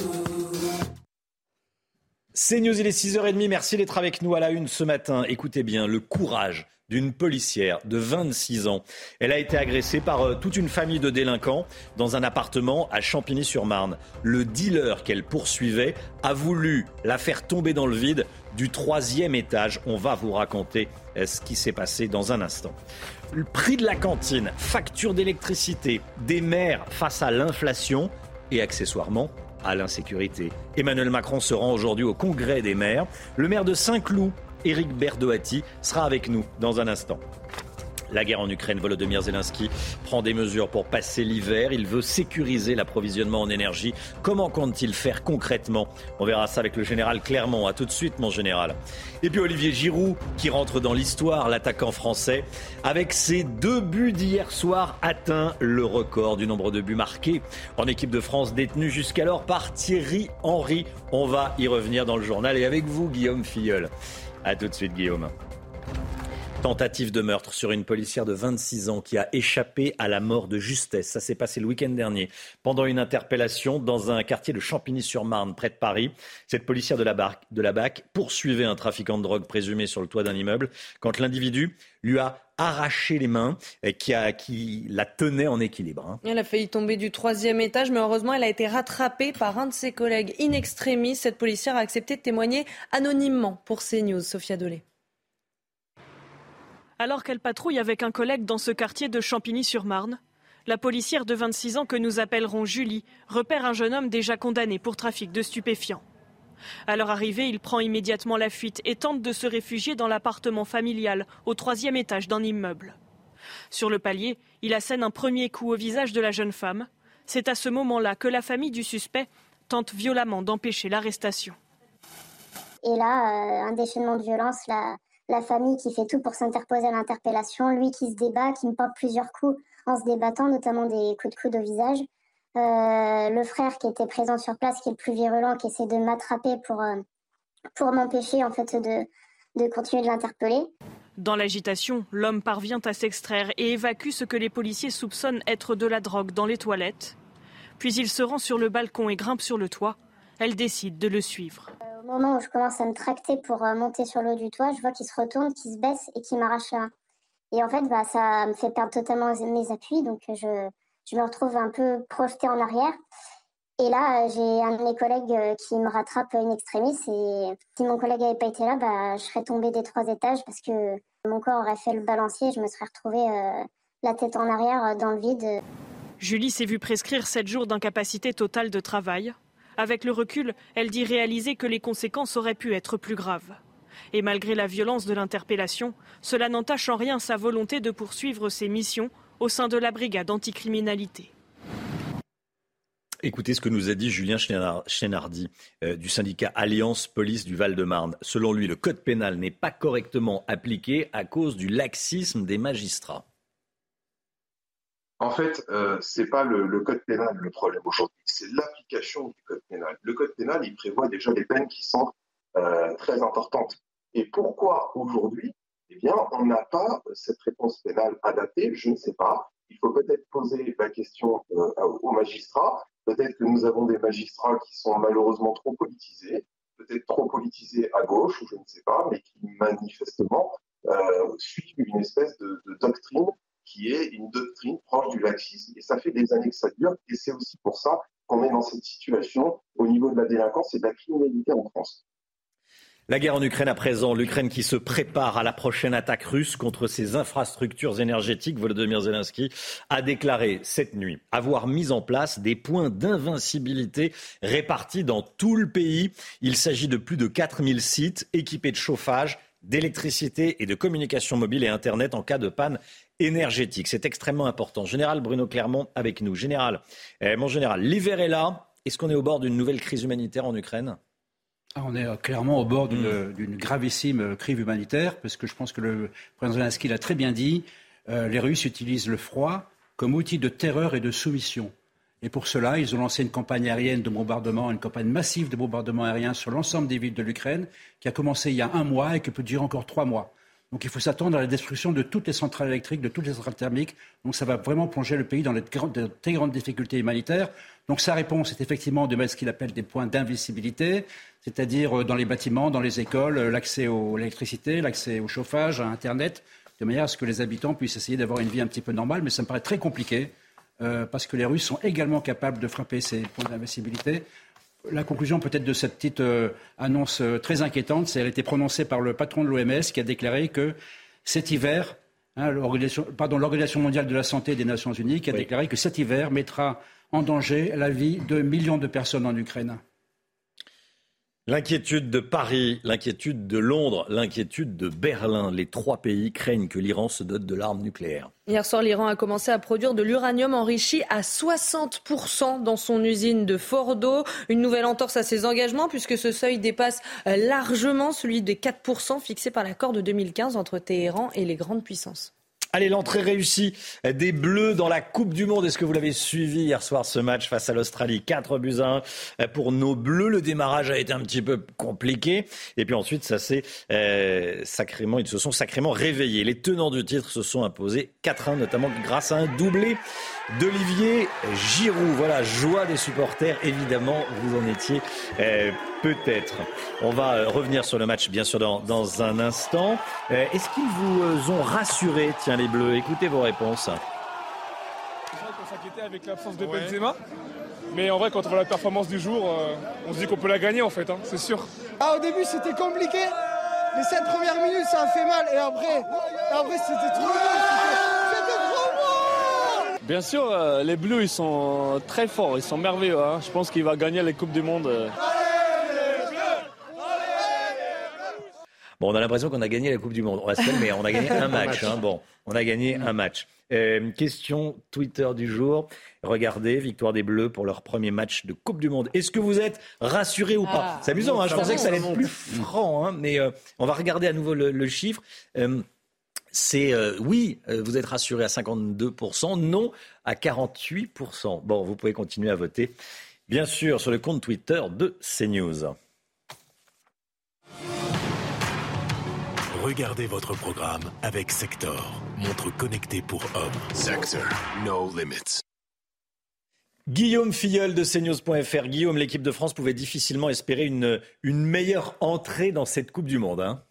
S1: C'est News, il est 6h30. Merci d'être avec nous à la une ce matin. Écoutez bien, le courage d'une policière de 26 ans. Elle a été agressée par euh, toute une famille de délinquants dans un appartement à Champigny-sur-Marne. Le dealer qu'elle poursuivait a voulu la faire tomber dans le vide du troisième étage. On va vous raconter euh, ce qui s'est passé dans un instant. Le prix de la cantine, facture d'électricité, des maires face à l'inflation et accessoirement à l'insécurité. Emmanuel Macron se rend aujourd'hui au congrès des maires. Le maire de Saint-Cloud Éric Berdoati sera avec nous dans un instant. La guerre en Ukraine, Volodymyr Zelensky prend des mesures pour passer l'hiver. Il veut sécuriser l'approvisionnement en énergie. Comment compte-t-il faire concrètement? On verra ça avec le général Clermont. A tout de suite, mon général. Et puis Olivier Giroud, qui rentre dans l'histoire, l'attaquant français, avec ses deux buts d'hier soir, atteint le record du nombre de buts marqués en équipe de France, détenu jusqu'alors par Thierry Henry. On va y revenir dans le journal et avec vous, Guillaume Filleul. A tout de suite, Guillaume. Tentative de meurtre sur une policière de 26 ans qui a échappé à la mort de justesse. Ça s'est passé le week-end dernier pendant une interpellation dans un quartier de Champigny-sur-Marne, près de Paris. Cette policière de la, BAC poursuivait un trafiquant de drogue présumé sur le toit d'un immeuble quand l'individu lui a arraché les mains et qui la tenait en équilibre. Hein.
S2: Elle a failli tomber du troisième étage, mais heureusement, elle a été rattrapée par un de ses collègues in extremis. Cette policière a accepté de témoigner anonymement pour CNews. Sophia Dolé.
S20: Alors qu'elle patrouille avec un collègue dans ce quartier de Champigny-sur-Marne, la policière de 26 ans que nous appellerons Julie repère un jeune homme déjà condamné pour trafic de stupéfiants. À leur arrivée, il prend immédiatement la fuite et tente de se réfugier dans l'appartement familial au troisième étage d'un immeuble. Sur le palier, il assène un premier coup au visage de la jeune femme. C'est à ce moment-là que la famille du suspect tente violemment d'empêcher l'arrestation.
S26: Et là, euh, un déchaînement de violence, la, la famille qui fait tout pour s'interposer à l'interpellation, lui qui se débat, qui me porte plusieurs coups en se débattant, notamment des coups de coude au visage. Euh, le frère qui était présent sur place, qui est le plus virulent, qui essaie de m'attraper pour, euh, pour m'empêcher en fait de, de continuer de l'interpeller.
S20: Dans l'agitation, l'homme parvient à s'extraire et évacue ce que les policiers soupçonnent être de la drogue dans les toilettes. Puis il se rend sur le balcon et grimpe sur le toit. Elle décide de le suivre.
S26: Au moment où je commence à me tracter pour euh, monter sur le haut du toit, je vois qu'il se retourne, qu'il se baisse et qu'il m'arrache main. Et en fait, bah, ça me fait perdre totalement mes appuis, donc je, je me retrouve un peu projetée en arrière. Et là, euh, j'ai un de mes collègues euh, qui me rattrape une extrémiste. Et si mon collègue n'avait pas été là, bah, je serais tombée des trois étages parce que mon corps aurait fait le balancier. Je me serais retrouvée la tête en arrière dans le vide.
S20: Julie s'est vue prescrire 7 jours d'incapacité totale de travail. Avec le recul, elle dit réaliser que les conséquences auraient pu être plus graves. Et malgré la violence de l'interpellation, cela n'entache en rien sa volonté de poursuivre ses missions au sein de la brigade anticriminalité.
S1: Écoutez ce que nous a dit Julien Chénardi euh, du syndicat Alliance Police du Val-de-Marne. Selon lui, le code pénal n'est pas correctement appliqué à cause du laxisme des magistrats.
S27: En fait, euh, ce n'est pas le, code pénal le problème aujourd'hui, c'est l'application du code pénal. Le code pénal, il prévoit déjà des peines qui sont euh, très importantes. Et pourquoi aujourd'hui Eh bien, on n'a pas cette réponse pénale adaptée, je ne sais pas. Il faut peut-être poser la question euh, aux magistrats. Peut-être que nous avons des magistrats qui sont malheureusement trop politisés, peut-être trop politisés à gauche, ou je ne sais pas, mais qui manifestement suivent une espèce de doctrine qui est une doctrine proche du laxisme. Et ça fait des années que ça dure. Et c'est aussi pour ça qu'on est dans cette situation au niveau de la délinquance et de la criminalité en France.
S1: La guerre en Ukraine à présent, l'Ukraine qui se prépare à la prochaine attaque russe contre ses infrastructures énergétiques, Volodymyr Zelensky a déclaré cette nuit avoir mis en place des points d'invincibilité répartis dans tout le pays. Il s'agit de plus de 4000 sites équipés de chauffage, d'électricité et de communication mobile et Internet en cas de panne énergétique. C'est extrêmement important. Général Bruno Clermont avec nous. Général, eh, mon général, l'hiver est là. Est-ce qu'on est au bord d'une nouvelle crise humanitaire en Ukraine?
S19: Ah, on est clairement au bord d'une gravissime crise humanitaire, parce que je pense que le président Zelensky l'a très bien dit, euh, les Russes utilisent le froid comme outil de terreur et de soumission. Et pour cela, ils ont lancé une campagne aérienne de bombardement, une campagne massive de bombardement aérien sur l'ensemble des villes de l'Ukraine, qui a commencé il y a un mois et qui peut durer encore trois mois. Donc il faut s'attendre à la destruction de toutes les centrales électriques, de toutes les centrales thermiques. Donc ça va vraiment plonger le pays dans de très grandes difficultés humanitaires. Donc sa réponse est effectivement de mettre ce qu'il appelle des points d'invisibilité, c'est-à-dire euh, dans les bâtiments, dans les écoles, euh, l'accès à l'électricité, l'accès au chauffage, à Internet, de manière à ce que les habitants puissent essayer d'avoir une vie un petit peu normale. Mais ça me paraît très compliqué euh, parce que les Russes sont également capables de frapper ces points d'invisibilité la conclusion peut-être de cette petite euh, annonce euh, très inquiétante, c'est qu'elle a été prononcée par le patron de l'OMS qui a déclaré que cet hiver, hein, l'Organisation mondiale de la santé des Nations unies, qui a déclaré que cet hiver mettra en danger la vie de millions de personnes en Ukraine.
S1: L'inquiétude de Paris, l'inquiétude de Londres, l'inquiétude de Berlin. Les trois pays craignent que l'Iran se dote de l'arme nucléaire.
S2: Hier soir, l'Iran a commencé à produire de l'uranium enrichi à 60% dans son usine de Fordo. Une nouvelle entorse à ses engagements puisque ce seuil dépasse euh, largement celui des 4% fixé par l'accord de 2015 entre Téhéran et les grandes puissances.
S1: Allez, l'entrée réussie des Bleus dans la Coupe du Monde. Est-ce que vous l'avez suivi hier soir ce match face à l'Australie? 4 buts à 1 pour nos Bleus. Le démarrage a été un petit peu compliqué. Et puis ensuite, ça s'est euh, sacrément, ils se sont sacrément réveillés. Les tenants du titre se sont imposés 4-1, notamment grâce à un doublé d'Olivier Giroud. Voilà, joie des supporters, évidemment, vous en étiez euh, peut-être. On va euh, revenir sur le match, bien sûr, dans, dans un instant. Euh, est-ce qu'ils vous ont rassuré, tiens, les Bleus? Écoutez vos réponses.
S28: On s'inquiétait avec l'absence de Benzema. Mais en vrai, quand on voit la performance du jour, on se dit qu'on peut la gagner, en fait, hein, c'est sûr.
S29: Ah, au début, c'était compliqué. Les sept premières minutes, ça a fait mal. Et après, après c'était trop
S28: Bien sûr, euh, les Bleus, ils sont très forts, ils sont merveilleux. Hein. Je pense qu'il va gagner les Coupes du Monde. Euh.
S1: Bon, on a l'impression qu'on a gagné la Coupe du Monde. On va se mais on a gagné un match. Hein. Bon, on a gagné un match. Euh, question Twitter du jour. Regardez, victoire des Bleus pour leur premier match de Coupe du Monde. Est-ce que vous êtes rassuré ou pas? Ah. C'est amusant, hein. je pensais que ça allait être plus franc, mais on va regarder à nouveau le, chiffre c'est euh, oui, euh, vous êtes rassuré à 52%, non à 48%. Bon, vous pouvez continuer à voter, bien sûr, sur le compte Twitter de CNews.
S17: Regardez votre programme avec Sector, montre connectée pour hommes. Sector, no limits.
S1: Guillaume Filleul de CNews.fr. Guillaume, l'équipe de France pouvait difficilement espérer une, une meilleure entrée dans cette Coupe du Monde. Hein.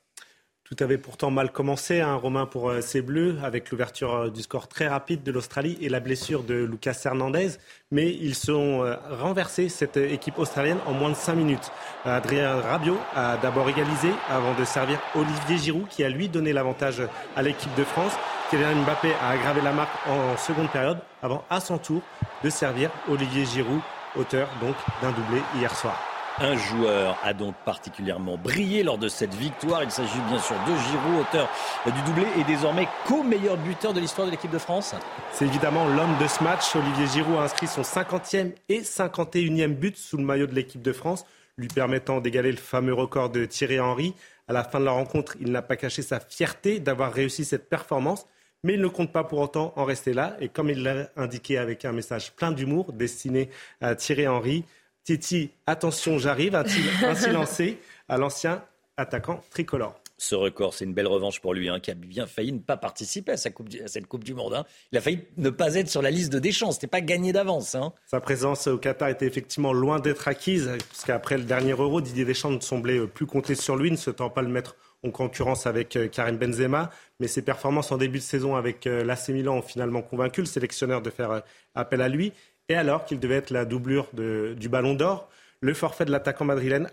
S18: Tout avait pourtant mal commencé, hein, Romain, pour euh, ces Bleus, avec l'ouverture euh, du score très rapide de l'Australie et la blessure de Lucas Hernandez. Mais ils sont euh, renversés, cette équipe australienne, en moins de 5 minutes. Adrien Rabiot a d'abord égalisé avant de servir Olivier Giroud, qui a lui donné l'avantage à l'équipe de France. Kylian Mbappé a aggravé la marque en seconde période, avant à son tour de servir Olivier Giroud, auteur donc d'un doublé hier soir.
S1: Un joueur a donc particulièrement brillé lors de cette victoire. Il s'agit bien sûr de Giroud, auteur du doublé et désormais co-meilleur buteur de l'histoire de l'équipe de France.
S18: C'est évidemment l'homme de ce match. Olivier Giroud a inscrit son 50e et 51e but sous le maillot de l'équipe de France, lui permettant d'égaler le fameux record de Thierry Henry. À la fin de la rencontre, il n'a pas caché sa fierté d'avoir réussi cette performance. Mais il ne compte pas pour autant en rester là. Et comme il l'a indiqué avec un message plein d'humour destiné à Thierry Henry, Titi, attention, j'arrive, a-t-il ainsi lancé à l'ancien attaquant tricolore.
S1: Ce record, c'est une belle revanche pour lui, hein, qui a bien failli ne pas participer à, cette Coupe du Monde. Hein. Il a failli ne pas être sur la liste de Deschamps. Ce n'était pas gagné d'avance. Hein.
S18: Sa présence au Qatar était effectivement loin d'être acquise, puisqu'après le dernier Euro, Didier Deschamps ne semblait euh, plus compter sur lui, ne se tend pas le mettre en concurrence avec euh, Karim Benzema. Mais ses performances en début de saison avec euh, l'AC Milan ont finalement convaincu le sélectionneur de faire appel à lui. Et alors qu'il devait être la doublure du ballon d'or, le forfait de l'attaquant madrilène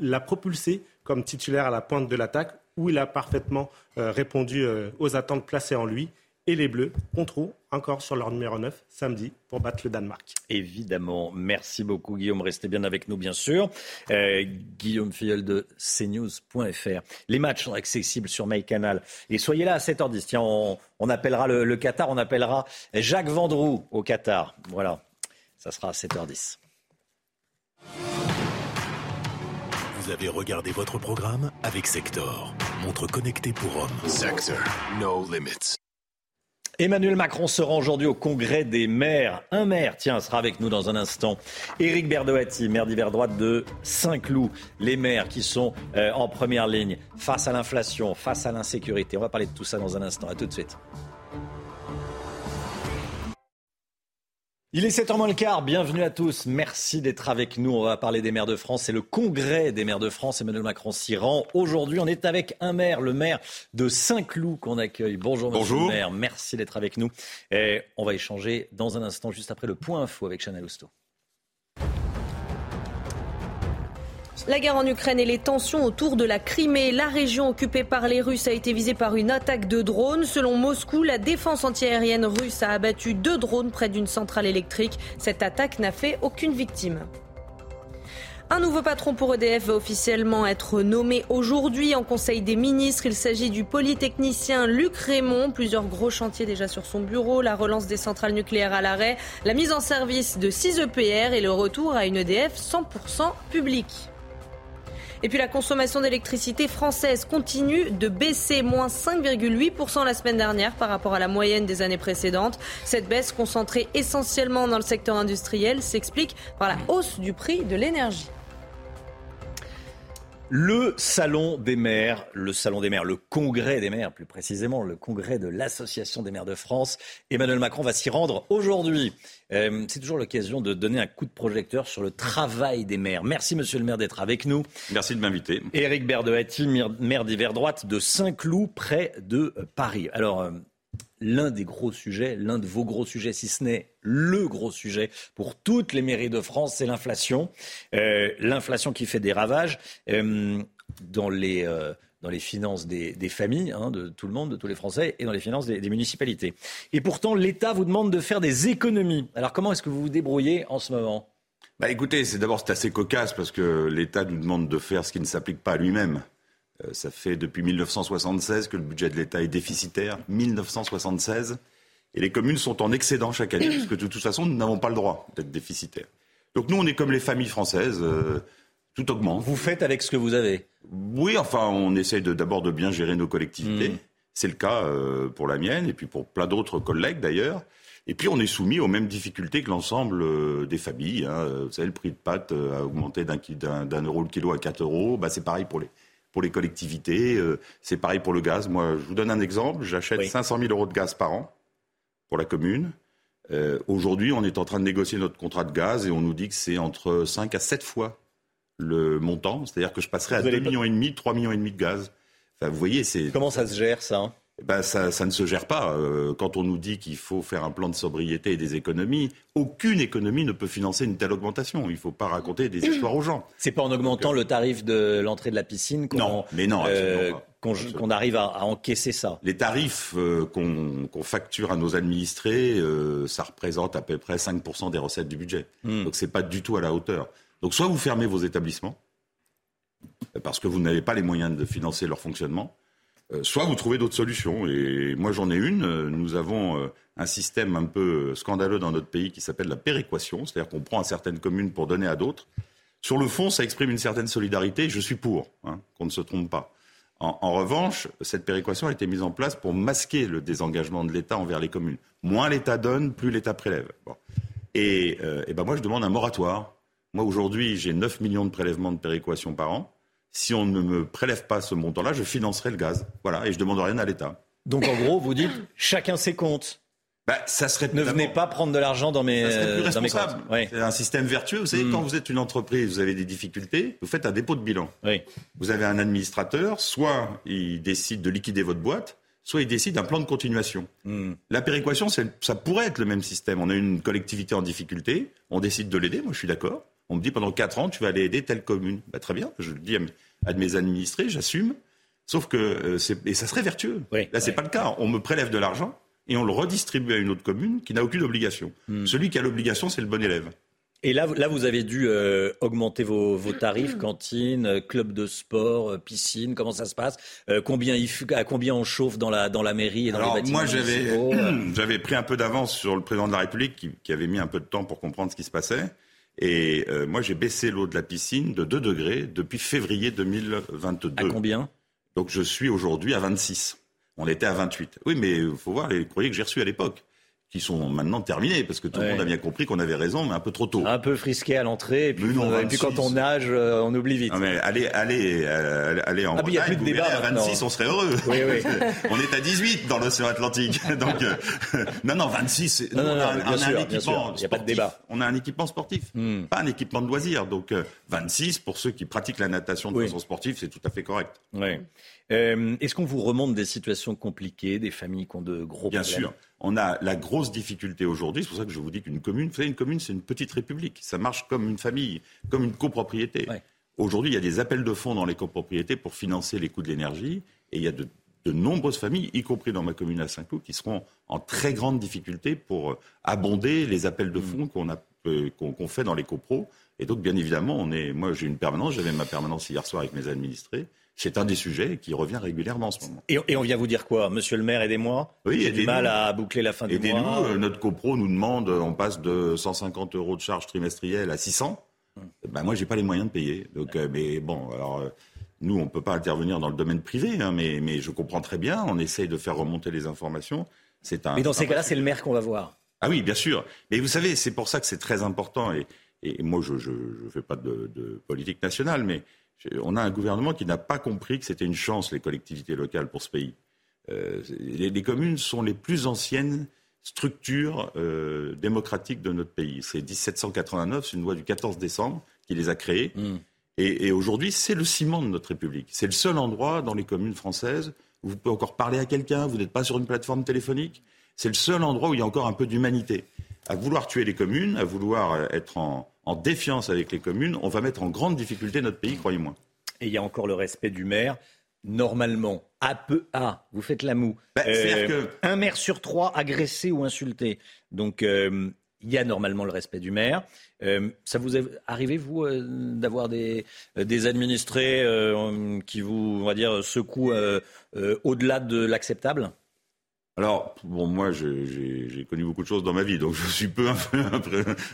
S18: l'a propulsé comme titulaire à la pointe de l'attaque, où il a parfaitement répondu aux attentes placées en lui. Et les Bleus compteront encore sur leur numéro 9 samedi pour battre le Danemark.
S1: Évidemment. Merci beaucoup, Guillaume. Restez bien avec nous, bien sûr. Euh, Guillaume Filleul de cnews.fr. Les matchs sont accessibles sur MyCanal. Et soyez là à 7h10. Tiens, on, appellera le, le, Qatar, on appellera Jacques Vendroux au Qatar. Voilà. Ça sera à 7h10.
S17: Vous avez regardé votre programme avec Sector, montre connectée pour hommes. Sector, no limits.
S1: Emmanuel Macron se rend aujourd'hui au congrès des maires. Un maire, tiens, sera avec nous dans un instant. Éric Berdoati, maire d'hiver droite de Saint-Cloud. Les maires qui sont euh, en première ligne face à l'inflation, face à l'insécurité. On va parler de tout ça dans un instant. À tout de suite. Il est 7h moins le quart, bienvenue à tous, merci d'être avec nous. On va parler des maires de France, c'est le congrès des maires de France, Emmanuel Macron s'y rend. Aujourd'hui, on est avec un maire, le maire de Saint-Cloud qu'on accueille. Bonjour, Bonjour. monsieur le maire, merci d'être avec nous. Et on va échanger dans un instant, juste après le point info avec Chanel Housteau.
S2: La guerre en Ukraine et les tensions autour de la Crimée, la région occupée par les Russes a été visée par une attaque de drones. Selon Moscou, la défense antiaérienne russe a abattu deux drones près d'une centrale électrique. Cette attaque n'a fait aucune victime. Un nouveau patron pour EDF va officiellement être nommé aujourd'hui en Conseil des ministres. Il s'agit du polytechnicien Luc Raymond. Plusieurs gros chantiers déjà sur son bureau, la relance des centrales nucléaires à l'arrêt, la mise en service de 6 EPR et le retour à une EDF 100% publique. Et puis la consommation d'électricité française continue de baisser, moins 5,8% la semaine dernière par rapport à la moyenne des années précédentes. Cette baisse concentrée essentiellement dans le secteur industriel s'explique par la hausse du prix de l'énergie.
S1: Le salon des maires, le salon des maires, le congrès des maires plus précisément, le congrès de l'Association des maires de France. Emmanuel Macron va s'y rendre aujourd'hui. Euh, c'est toujours l'occasion de donner un coup de projecteur sur le travail des maires. Merci monsieur le maire d'être avec nous.
S30: Merci de m'inviter.
S1: Éric Berdoati, maire d'hiver droite de Saint-Cloud, près de Paris. Alors, euh, l'un des gros sujets, l'un de vos gros sujets, si ce n'est le gros sujet pour toutes les mairies de France, c'est l'inflation. Euh, l'inflation qui fait des ravages euh, dans les... Euh, dans les finances des, familles, hein, de tout le monde, de tous les Français, et dans les finances des, municipalités. Et pourtant, l'État vous demande de faire des économies. Alors comment est-ce que vous vous débrouillez en ce moment?
S30: Bah écoutez, c'est d'abord c'est assez cocasse parce que l'État nous demande de faire ce qui ne s'applique pas à lui-même. Euh, ça fait depuis 1976 que le budget de l'État est déficitaire. 1976. Et les communes sont en excédent chaque année, parce que de toute façon, nous n'avons pas le droit d'être déficitaires. Donc nous, on est comme les familles françaises, euh, tout augmente.
S1: Vous faites avec ce que vous avez?
S30: Oui, enfin, on essaye d'abord de, bien gérer nos collectivités. Hmm. C'est le cas euh, pour la mienne, et puis pour plein d'autres collègues d'ailleurs. Et puis on est soumis aux mêmes difficultés que l'ensemble des familles. Hein. Vous savez, le prix de pâte a augmenté d'un euro le kilo à 4 euros. Bah, c'est pareil pour les, pour les collectivités. Euh, c'est pareil pour le gaz. Moi, je vous donne un exemple. J'achète 500 000 euros de gaz par an pour la commune. Euh, aujourd'hui, on est en train de négocier notre contrat de gaz et on nous dit que c'est entre 5 à 7 fois le montant. C'est-à-dire que je passerai à 2,5 millions et demi, 3 millions et demi de gaz. Enfin, vous voyez, c'est...
S1: Comment ça se gère, ça hein?
S30: Ben, ça, ça, ne se gère pas. Euh, quand on nous dit qu'il faut faire un plan de sobriété et des économies, aucune économie ne peut financer une telle augmentation. Il ne faut pas raconter des histoires aux gens.
S1: C'est pas en augmentant le tarif de l'entrée de la piscine qu'on
S30: non, mais non, euh,
S1: qu'on arrive à, encaisser ça.
S30: Les tarifs euh, qu'on facture à nos administrés, euh, ça représente à peu près 5% des recettes du budget. Hmm. Donc c'est pas du tout à la hauteur. Donc soit vous fermez vos établissements parce que vous n'avez pas les moyens de financer leur fonctionnement euh, soit vous trouvez d'autres solutions. Et moi, j'en ai une. Nous avons euh, un système un peu scandaleux dans notre pays qui s'appelle la péréquation, c'est-à-dire qu'on prend à certaines communes pour donner à d'autres. Sur le fond, ça exprime une certaine solidarité. Je suis pour, hein, qu'on ne se trompe pas. En, revanche, cette péréquation a été mise en place pour masquer le désengagement de l'État envers les communes. Moins l'État donne, plus l'État prélève. Et, euh, et ben moi, je demande un moratoire. Moi, aujourd'hui, j'ai 9 millions de prélèvements de péréquation par an si on ne me prélève pas ce montant-là, je financerai le gaz. Voilà, et je demande rien à l'État.
S1: Donc en gros, vous dites chacun ses comptes.
S30: Bah, ça serait
S1: ne venez pas prendre de l'argent dans mes,
S30: ça plus responsable. C'est un système vertueux. Vous savez, hmm. quand vous êtes une entreprise, vous avez des difficultés, vous faites un dépôt de bilan.
S1: Oui.
S30: Vous avez un administrateur, soit il décide de liquider votre boîte, soit il décide d'un plan de continuation. Hmm. La péréquation, ça pourrait être le même système. On a une collectivité en difficulté, on décide de l'aider, moi je suis d'accord On me dit pendant 4 ans, tu vas aller aider telle commune. Bah, très bien, je le dis à, mes administrés, j'assume. Sauf que, euh, et ça serait vertueux. Là, c'est pas le cas. On me prélève de l'argent et on le redistribue à une autre commune qui n'a aucune obligation. Hmm. Celui qui a l'obligation, c'est le bon élève.
S1: Et là, là, vous avez dû euh, augmenter vos, vos, tarifs, cantine, euh, club de sport, piscine. Comment ça se passe? Combien il, à combien on chauffe dans la dans la mairie et dans
S30: Alors,
S1: les bâtiments
S30: Moi, j'avais j'avais pris un peu d'avance sur le président de la République qui, qui, avait mis un peu de temps pour comprendre ce qui se passait. Et moi, j'ai baissé l'eau de la piscine de 2 degrés depuis février 2022.
S1: À combien?
S30: Donc, je suis aujourd'hui à 26. On était à 28. Oui, mais il faut voir les courriers que j'ai reçus à l'époque? Qui sont maintenant terminés, parce que tout le monde a bien compris qu'on avait raison, mais un peu trop tôt.
S1: Un peu frisqué à l'entrée, et puis, et puis quand on nage, euh, on oublie vite.
S30: Non mais allez, allez, euh, allez en
S1: ah, il n'y a plus de débat
S30: à 26, on serait heureux.
S1: Oui, oui.
S30: on est à 18 dans l'océan Atlantique. Donc, euh, non, non, 26,
S1: non, non,
S30: on a, a
S1: sûr,
S30: un équipement
S1: Il n'y a pas de débat.
S30: On a un équipement sportif,
S1: Hmm.
S30: pas un équipement de loisirs. Donc, 26, pour ceux qui pratiquent la natation de
S1: Oui.
S30: façon sportive, c'est tout à fait correct.
S1: Ouais. Euh, Est-ce qu'on vous remonte des situations compliquées, des familles qui ont de gros
S30: Bien
S1: problèmes
S30: sûr. On a la grosse difficulté aujourd'hui, c'est pour ça que je vous dis qu'une commune, vous savez, une commune, c'est une petite république. Ça marche comme une famille, comme une copropriété. Aujourd'hui, il y a des appels de fonds dans les copropriétés pour financer les coûts de l'énergie. Et il y a de, de nombreuses familles, y compris dans ma commune à Saint-Cloud, qui seront en très grande difficulté pour euh, abonder les appels de fonds qu'on a euh, qu'on fait dans les copros. Et donc, bien évidemment, on est, moi, j'ai une permanence, j'avais ma permanence hier soir avec mes administrés. C'est un des sujets qui revient régulièrement en ce moment.
S1: Et, et on vient vous dire quoi Monsieur le maire, aidez-moi
S30: Oui,
S1: J'ai du
S30: aidez-nous.
S1: mal à boucler la fin du
S30: Aidez-nous.
S1: mois.
S30: Euh, Notre copro nous demande, on passe de 150 euros de charge trimestrielle à 600. Ben moi, j'ai pas les moyens de payer. Donc, euh, mais bon, alors. euh, nous, on ne peut pas intervenir dans le domaine privé, hein, mais, mais je comprends très bien. On essaye de faire remonter les informations. C'est un.
S1: Mais dans ces cas-là, c'est le maire qu'on va voir.
S30: ah oui, bien sûr. Mais vous savez, c'est pour ça que c'est très important. Et, et moi, je ne fais pas de, de politique nationale, mais on a un gouvernement qui n'a pas compris que c'était une chance, les collectivités locales, pour ce pays. Euh, les, les communes sont les plus anciennes structures euh, démocratiques de notre pays. C'est 1789, c'est une loi du 14 décembre qui les a créées. Et, et aujourd'hui, c'est le ciment de notre République. C'est le seul endroit dans les communes françaises où vous pouvez encore parler à quelqu'un, vous n'êtes pas sur une plateforme téléphonique. C'est le seul endroit où il y a encore un peu d'humanité. À vouloir tuer les communes, à vouloir euh, être en, en défiance avec les communes, on va mettre en grande difficulté notre pays, croyez-moi.
S1: Et il y a encore le respect du maire. Normalement, à peu à, vous faites la moue.
S30: Bah, c'est-à-dire que-
S1: Un maire sur trois agressé ou insulté. Donc, euh, il y a normalement le respect du maire. Euh, ça vous est arrivé, vous, euh, d'avoir des, euh, des administrés euh, qui vous, on va dire, secouent euh, euh, au-delà de l'acceptable?
S30: Alors, bon, moi, j'ai connu beaucoup de choses dans ma vie, donc je suis peu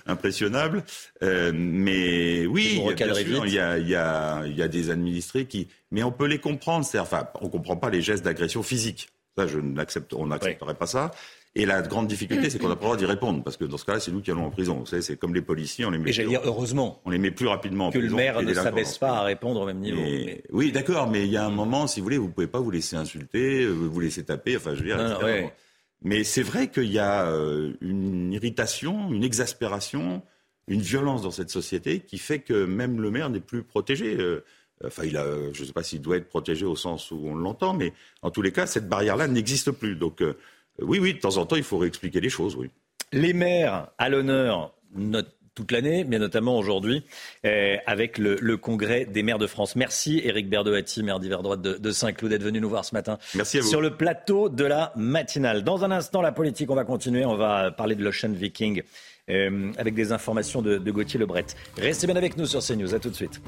S30: impressionnable. Euh, mais oui, il y a, sûr, il y a, il y, a, il y a des administrés qui... Mais on peut les comprendre. c'est- Enfin, on ne comprend pas les gestes d'agression physique. Ça, je n'accepte, on n'accepterait pas ça. Et la grande difficulté, c'est qu'on n'a pas le droit d'y répondre, parce que dans ce cas-là, c'est nous qui allons en prison. Vous savez, c'est comme les policiers, on les met
S1: Et j'allais dire, heureusement
S30: on les met plus rapidement en
S1: que le
S30: prison
S1: maire
S30: que les
S1: ne s'abaisse pas à répondre au même niveau.
S30: Et-
S1: Mais-
S30: Oui, d'accord, mais il y a un moment, si vous voulez, vous pouvez pas vous laisser insulter, euh, vous laisser taper, enfin, je veux dire,
S1: Non, ouais.
S30: Mais c'est vrai qu'il y a euh, une irritation, une exaspération, une violence dans cette société qui fait que même le maire n'est plus protégé. Euh, Enfin, il a, je ne sais pas s'il doit être protégé au sens où on l'entend, mais en tous les cas, cette barrière-là n'existe plus. Donc, oui, oui, de temps en temps, il faut réexpliquer les choses, oui.
S1: Les maires à l'honneur toute l'année, mais notamment aujourd'hui, euh, avec le, le congrès des maires de France. Merci Éric Berdoati, maire d'hiver droite de, de Saint-Cloud, d'être venu nous voir ce matin
S30: Merci à vous.
S1: sur le plateau de la matinale. Dans un instant, la politique, on va continuer. On va parler de l'Ocean Viking euh, avec des informations de, de Gauthier Lebret. Restez bien avec nous sur CNews. À tout de suite.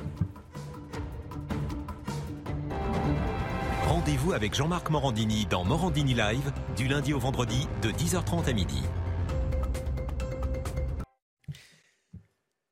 S17: Rendez-vous avec Jean-Marc Morandini dans Morandini Live du lundi au vendredi de 10h30 à midi.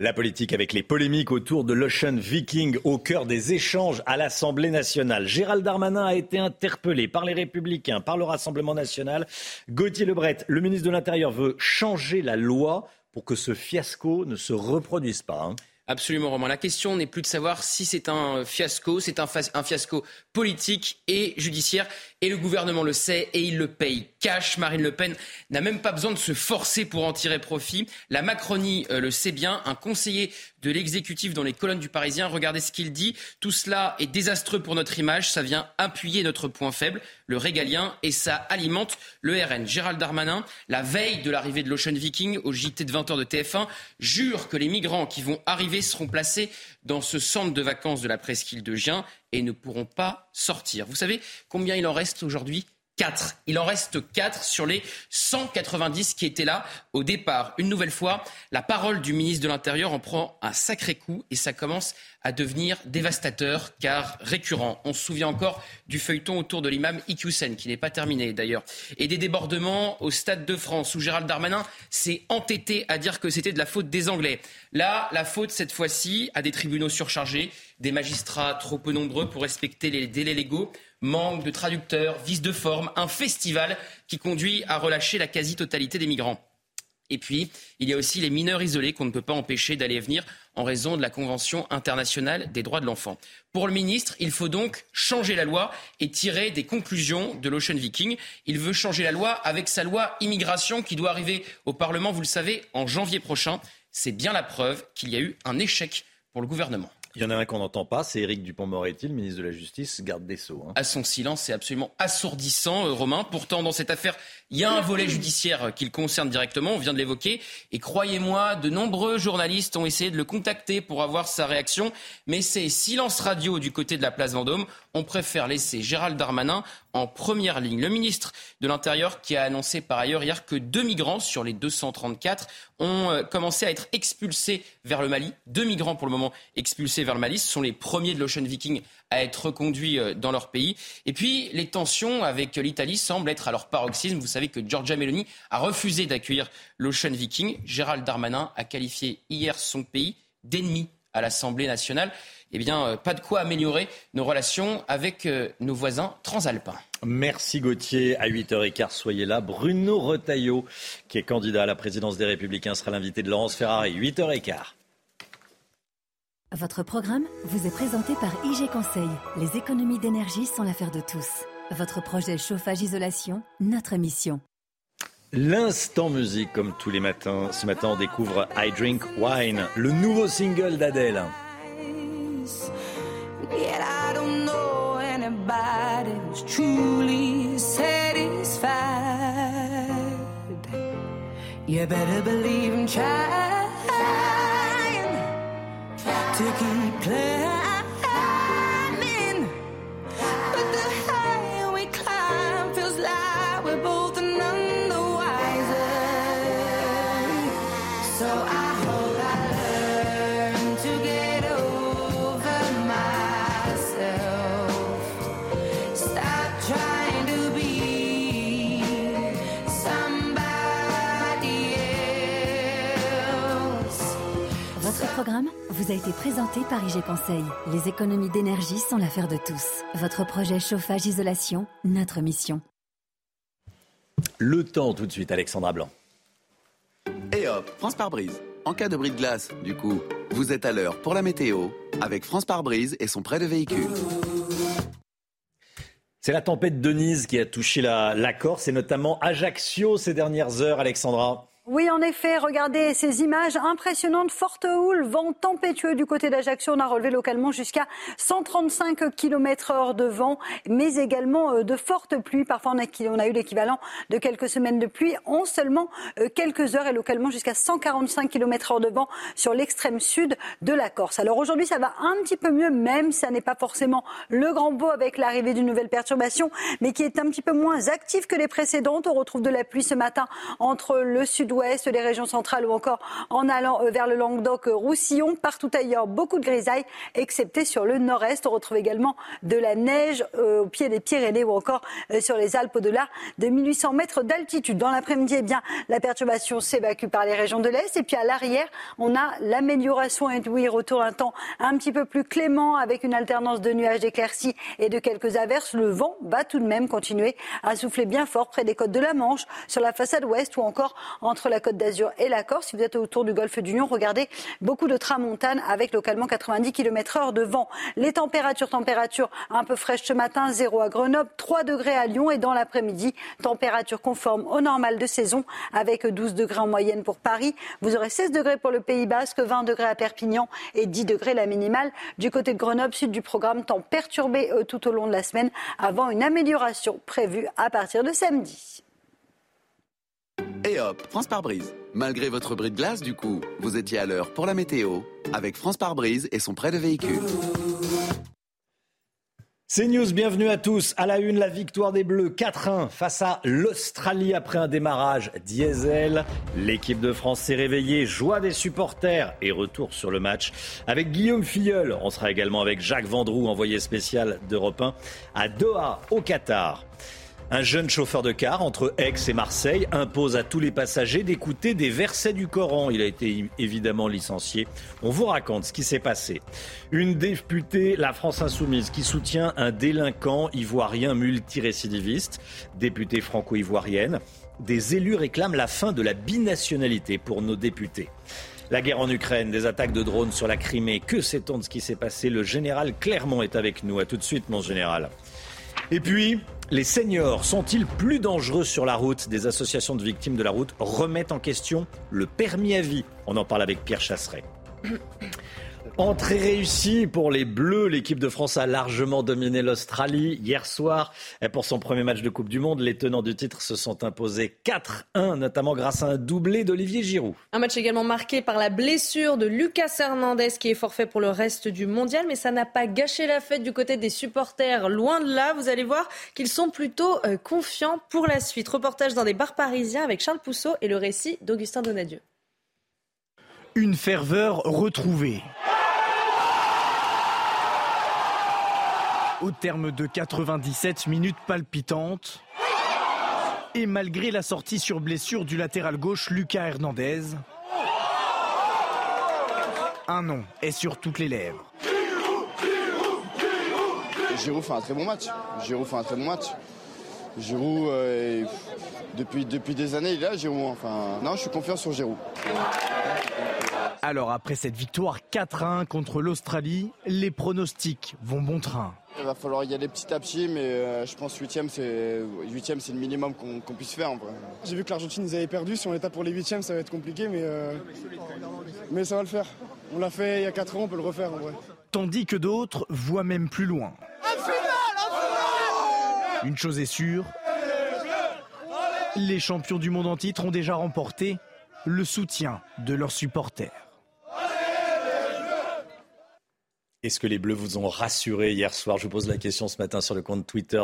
S1: La politique avec les polémiques autour de l'Ocean Viking au cœur des échanges à l'Assemblée nationale. Gérald Darmanin a été interpellé par les Républicains, par le Rassemblement national. Gauthier Lebret, le ministre de l'Intérieur, veut changer la loi pour que ce fiasco ne se reproduise pas. hein.
S9: Absolument, Romain. La question n'est plus de savoir si c'est un fiasco, c'est un, un fiasco politique et judiciaire. Et le gouvernement le sait et il le paye cash. Marine Le Pen n'a même pas besoin de se forcer pour en tirer profit. La Macronie euh, le sait bien. Un conseiller de l'exécutif dans les colonnes du Parisien. Regardez ce qu'il dit. Tout cela est désastreux pour notre image. Ça vient appuyer notre point faible, le régalien, et ça alimente le RN. Gérald Darmanin, la veille de l'arrivée de l'Ocean Viking au JT de 20h de TF1, jure que les migrants qui vont arriver seront placés dans ce centre de vacances de la presqu'île de Gien et ne pourront pas sortir. Vous savez combien il en reste aujourd'hui? 4. Il en reste 4 sur les 190 qui étaient là au départ. Une nouvelle fois, la parole du ministre de l'Intérieur en prend un sacré coup et ça commence à devenir dévastateur car récurrent. On se souvient encore du feuilleton autour de l'imam Iqiyoussen qui n'est pas terminé d'ailleurs et des débordements au Stade de France où Gérald Darmanin s'est entêté à dire que c'était de la faute des Anglais. Là, la faute cette fois-ci à des tribunaux surchargés, des magistrats trop peu nombreux pour respecter les délais légaux manque de traducteurs, vice de forme, un festival qui conduit à relâcher la quasi-totalité des migrants. Et puis, il y a aussi les mineurs isolés qu'on ne peut pas empêcher d'aller venir en raison de la Convention internationale des droits de l'enfant. Pour le ministre, il faut donc changer la loi et tirer des conclusions de l'Ocean Viking. Il veut changer la loi avec sa loi immigration qui doit arriver au Parlement, vous le savez, en janvier prochain. C'est bien la preuve qu'il y a eu un échec pour le gouvernement.
S1: Il y en a un qu'on n'entend pas, c'est Éric Dupont-Moretti, le ministre de la Justice, garde des Sceaux. Hein.
S9: À son silence, c'est absolument assourdissant, euh, Romain. Pourtant, dans cette affaire, il y a un volet judiciaire qui le concerne directement, on vient de l'évoquer. Et croyez-moi, de nombreux journalistes ont essayé de le contacter pour avoir sa réaction. Mais c'est silence radio du côté de la place Vendôme. On préfère laisser Gérald Darmanin en première ligne. Le ministre de l'Intérieur qui a annoncé par ailleurs hier que deux migrants sur les 234 ont euh, commencé à être expulsés vers le Mali. Deux migrants pour le moment expulsés vers le Mali. Ce sont les premiers de l'Ocean Viking à être reconduits euh, dans leur pays. Et puis les tensions avec l'Italie semblent être à leur paroxysme. Vous savez que Giorgia Meloni a refusé d'accueillir l'Ocean Viking. Gérald Darmanin a qualifié hier son pays d'ennemi à l'Assemblée nationale eh bien, euh, pas de quoi améliorer nos relations avec euh, nos voisins transalpins.
S1: Merci Gauthier. À 8h15, soyez là. Bruno Retailleau, qui est candidat à la présidence des Républicains, sera l'invité de Laurence Ferrari. 8h15.
S22: Votre programme vous est présenté par IG Conseil. Les économies d'énergie sont l'affaire de tous. Votre projet chauffage-isolation, notre mission.
S1: L'instant musique, comme tous les matins. Ce matin, on découvre I Drink Wine, le nouveau single d'Adèle. Yet I don't know anybody who's truly satisfied. You better believe I'm trying to keep playing. Programme vous a été présenté par IG Conseil. Les économies d'énergie sont l'affaire de tous. Votre projet chauffage-isolation, notre mission. Le temps tout de suite, Alexandra Blanc.
S24: Et hop, France par brise. En cas de bris de glace, du coup, vous êtes à l'heure pour la météo avec France par brise et son prêt de véhicule.
S1: C'est la tempête Denise qui a touché la, la Corse et notamment Ajaccio ces dernières heures, Alexandra.
S25: Oui, en effet, regardez ces images impressionnantes. Forte houle, vent tempétueux du côté d'Ajaccio. On a relevé localement jusqu'à 135 km heure de vent, mais également euh, de fortes pluies. Parfois, on a, eu l'équivalent de quelques semaines de pluie en seulement euh, quelques heures et localement jusqu'à 145 km heure de vent sur l'extrême sud de la Corse. Alors aujourd'hui, ça va un petit peu mieux, même ça n'est pas forcément le grand beau avec l'arrivée d'une nouvelle perturbation, mais qui est un petit peu moins active que les précédentes. On retrouve de la pluie ce matin entre le sud les régions centrales ou encore en allant euh, vers le Languedoc-Roussillon. Partout ailleurs, beaucoup de grisailles, excepté sur le nord-est. On retrouve également de la neige euh, au pied des Pyrénées ou encore euh, sur les Alpes au-delà de 1800 mètres d'altitude. Dans l'après-midi, eh bien, la perturbation s'évacue par les régions de l'Est. Et puis à l'arrière, on a l'amélioration et oui, retour un temps un petit peu plus clément avec une alternance de nuages d'éclaircies et de quelques averses. Le vent va tout de même continuer à souffler bien fort près des côtes de la Manche, sur la façade ouest ou encore entre la Côte d'Azur et la Corse. Si vous êtes autour du golfe du Lion, regardez beaucoup de tramontane avec localement 90 km heure de vent. Les températures, températures un peu fraîches ce matin, 0 à Grenoble, 3 degrés à Lyon et dans l'après-midi, température conforme au normal de saison avec 12 degrés en moyenne pour Paris. Vous aurez 16 degrés pour le Pays Basque, 20 degrés à Perpignan et 10 degrés la minimale. Du côté de Grenoble, sud du programme, temps perturbé euh, tout au long de la semaine avant une amélioration prévue à partir de samedi.
S24: Et hop, France par brise. Malgré votre bris de glace, du coup, vous étiez à l'heure pour la météo avec France par brise et son prêt de véhicule.
S1: C'est News, bienvenue à tous. À la une, la victoire des Bleus 4-1 face à l'Australie après un démarrage diesel. L'équipe de France s'est réveillée, joie des supporters et retour sur le match avec Guillaume Filleul. On sera également avec Jacques Vendroux, envoyé spécial d'Europe 1 à Doha, au Qatar. Un jeune chauffeur de car entre Aix et Marseille impose à tous les passagers d'écouter des versets du Coran. Il a été évidemment licencié. On vous raconte ce qui s'est passé. Une députée, la France Insoumise, qui soutient un délinquant ivoirien multirécidiviste, députée franco-ivoirienne. Des élus réclament la fin de la binationalité pour nos députés. La guerre en Ukraine, des attaques de drones sur la Crimée. Que sait-on de ce qui s'est passé? Le général Clermont est avec nous. À tout de suite, mon général. Et puis, les seniors sont-ils plus dangereux sur la route? Des associations de victimes de la route remettent en question le permis à vie. On en parle avec Pierre Chasseret. Entrée réussie pour les Bleus. L'équipe de France a largement dominé l'Australie hier soir. Et pour son premier match de Coupe du Monde, les tenants du titre se sont imposés 4-1, notamment grâce à un doublé d'Olivier Giroud.
S2: Un match également marqué par la blessure de Lucas Hernandez qui est forfait pour le reste du mondial, mais ça n'a pas gâché la fête du côté des supporters. Loin de là, vous allez voir qu'ils sont plutôt euh, confiants pour la suite. Reportage dans des bars parisiens avec Charles Pousseau et le récit d'Augustin Donadieu.
S31: Une ferveur retrouvée. Au terme de 97 minutes palpitantes, et malgré la sortie sur blessure du latéral gauche Lucas Hernandez, un nom est sur toutes les lèvres.
S32: Giroud fait un très bon match. Giroud fait un très bon match. Giroud, euh, depuis, depuis des années, il est là, Giroud. Enfin, non, je suis confiant sur Giroud.
S31: Alors après cette victoire 4-1 contre l'Australie, les pronostics vont bon train.
S32: Il va falloir y aller petit à petit, mais euh, je pense 8 c'est huitième, c'est le minimum qu'on puisse faire.
S33: J'ai vu que l'Argentine ils avaient perdu. Si on est là pour les huitièmes, ça va être compliqué, mais, euh, mais ça va le faire. On l'a fait il y a 4 ans, on peut le refaire en vrai.
S31: Tandis que d'autres voient même plus loin. Une chose est sûre, les champions du monde en titre ont déjà remporté le soutien de leurs supporters.
S1: Est-ce que les Bleus vous ont rassuré hier soir? Je vous pose la question ce matin sur le compte Twitter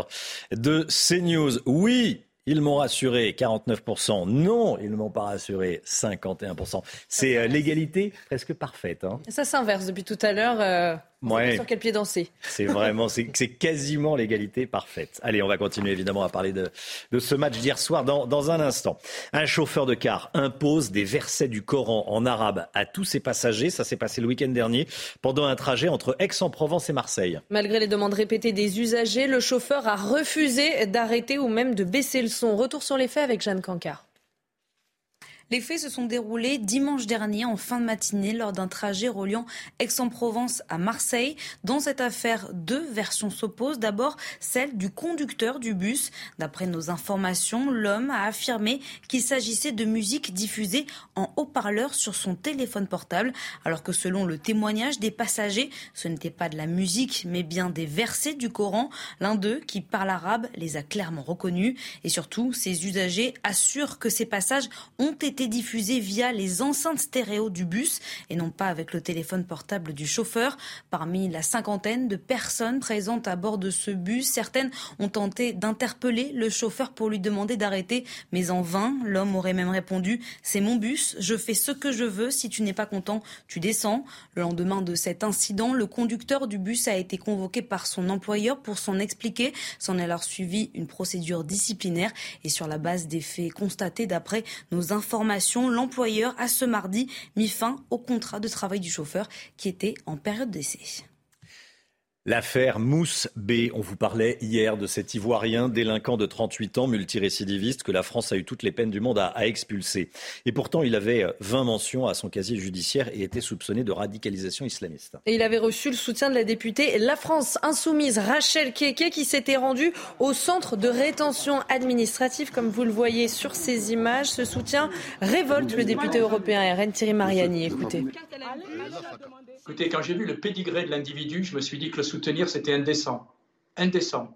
S1: de CNews. Oui, ils m'ont rassuré 49%. Non, ils ne m'ont pas rassuré 51%. C'est euh, l'égalité presque parfaite. Hein.
S2: Ça s'inverse depuis tout à l'heure. Euh,
S1: Ouais.
S2: Sur quel pied danser
S1: C'est vraiment, c'est quasiment l'égalité parfaite. Allez, on va continuer évidemment à parler de, de ce match d'hier soir dans, dans un instant. Un chauffeur de car impose des versets du Coran en arabe à tous ses passagers. Ça s'est passé le week-end dernier pendant un trajet entre Aix-en-Provence et Marseille.
S2: Malgré les demandes répétées des usagers, le chauffeur a refusé d'arrêter ou même de baisser le son. Retour sur les faits avec Jeanne Cancard.
S6: Les faits se sont déroulés dimanche dernier en fin de matinée lors d'un trajet reliant Aix-en-Provence à Marseille. Dans cette affaire, deux versions s'opposent. D'abord, celle du conducteur du bus. D'après nos informations, l'homme a affirmé qu'il s'agissait de musique diffusée en haut-parleur sur son téléphone portable, alors que selon le témoignage des passagers, ce n'était pas de la musique, mais bien des versets du Coran. L'un d'eux, qui parle arabe, les a clairement reconnus. Et surtout, ces usagers assurent que ces passages ont été diffusé via les enceintes stéréo du bus et non pas avec le téléphone portable du chauffeur. Parmi la cinquantaine de personnes présentes à bord de ce bus, certaines ont tenté d'interpeller le chauffeur pour lui demander d'arrêter, mais en vain. L'homme aurait même répondu C'est mon bus, je fais ce que je veux, si tu n'es pas content, tu descends. Le lendemain de cet incident, le conducteur du bus a été convoqué par son employeur pour s'en expliquer. S'en est alors suivi une procédure disciplinaire et sur la base des faits constatés d'après nos informations l'employeur a ce mardi mis fin au contrat de travail du chauffeur qui était en période d'essai.
S1: L'affaire Mousse B. On vous parlait hier de cet Ivoirien délinquant de 38 ans, multirécidiviste, que la France a eu toutes les peines du monde à, expulser. Et pourtant, il avait 20 mentions à son casier judiciaire et était soupçonné de radicalisation islamiste.
S2: Et il avait reçu le soutien de la députée La France Insoumise, Rachel Keke, qui s'était rendue au centre de rétention administrative, comme vous le voyez sur ces images. Ce soutien révolte le député européen RN Thierry Mariani. Écoutez.
S34: Écoutez, quand j'ai vu le pédigré de l'individu, je me suis dit que le soutenir, c'était indécent. Indécent.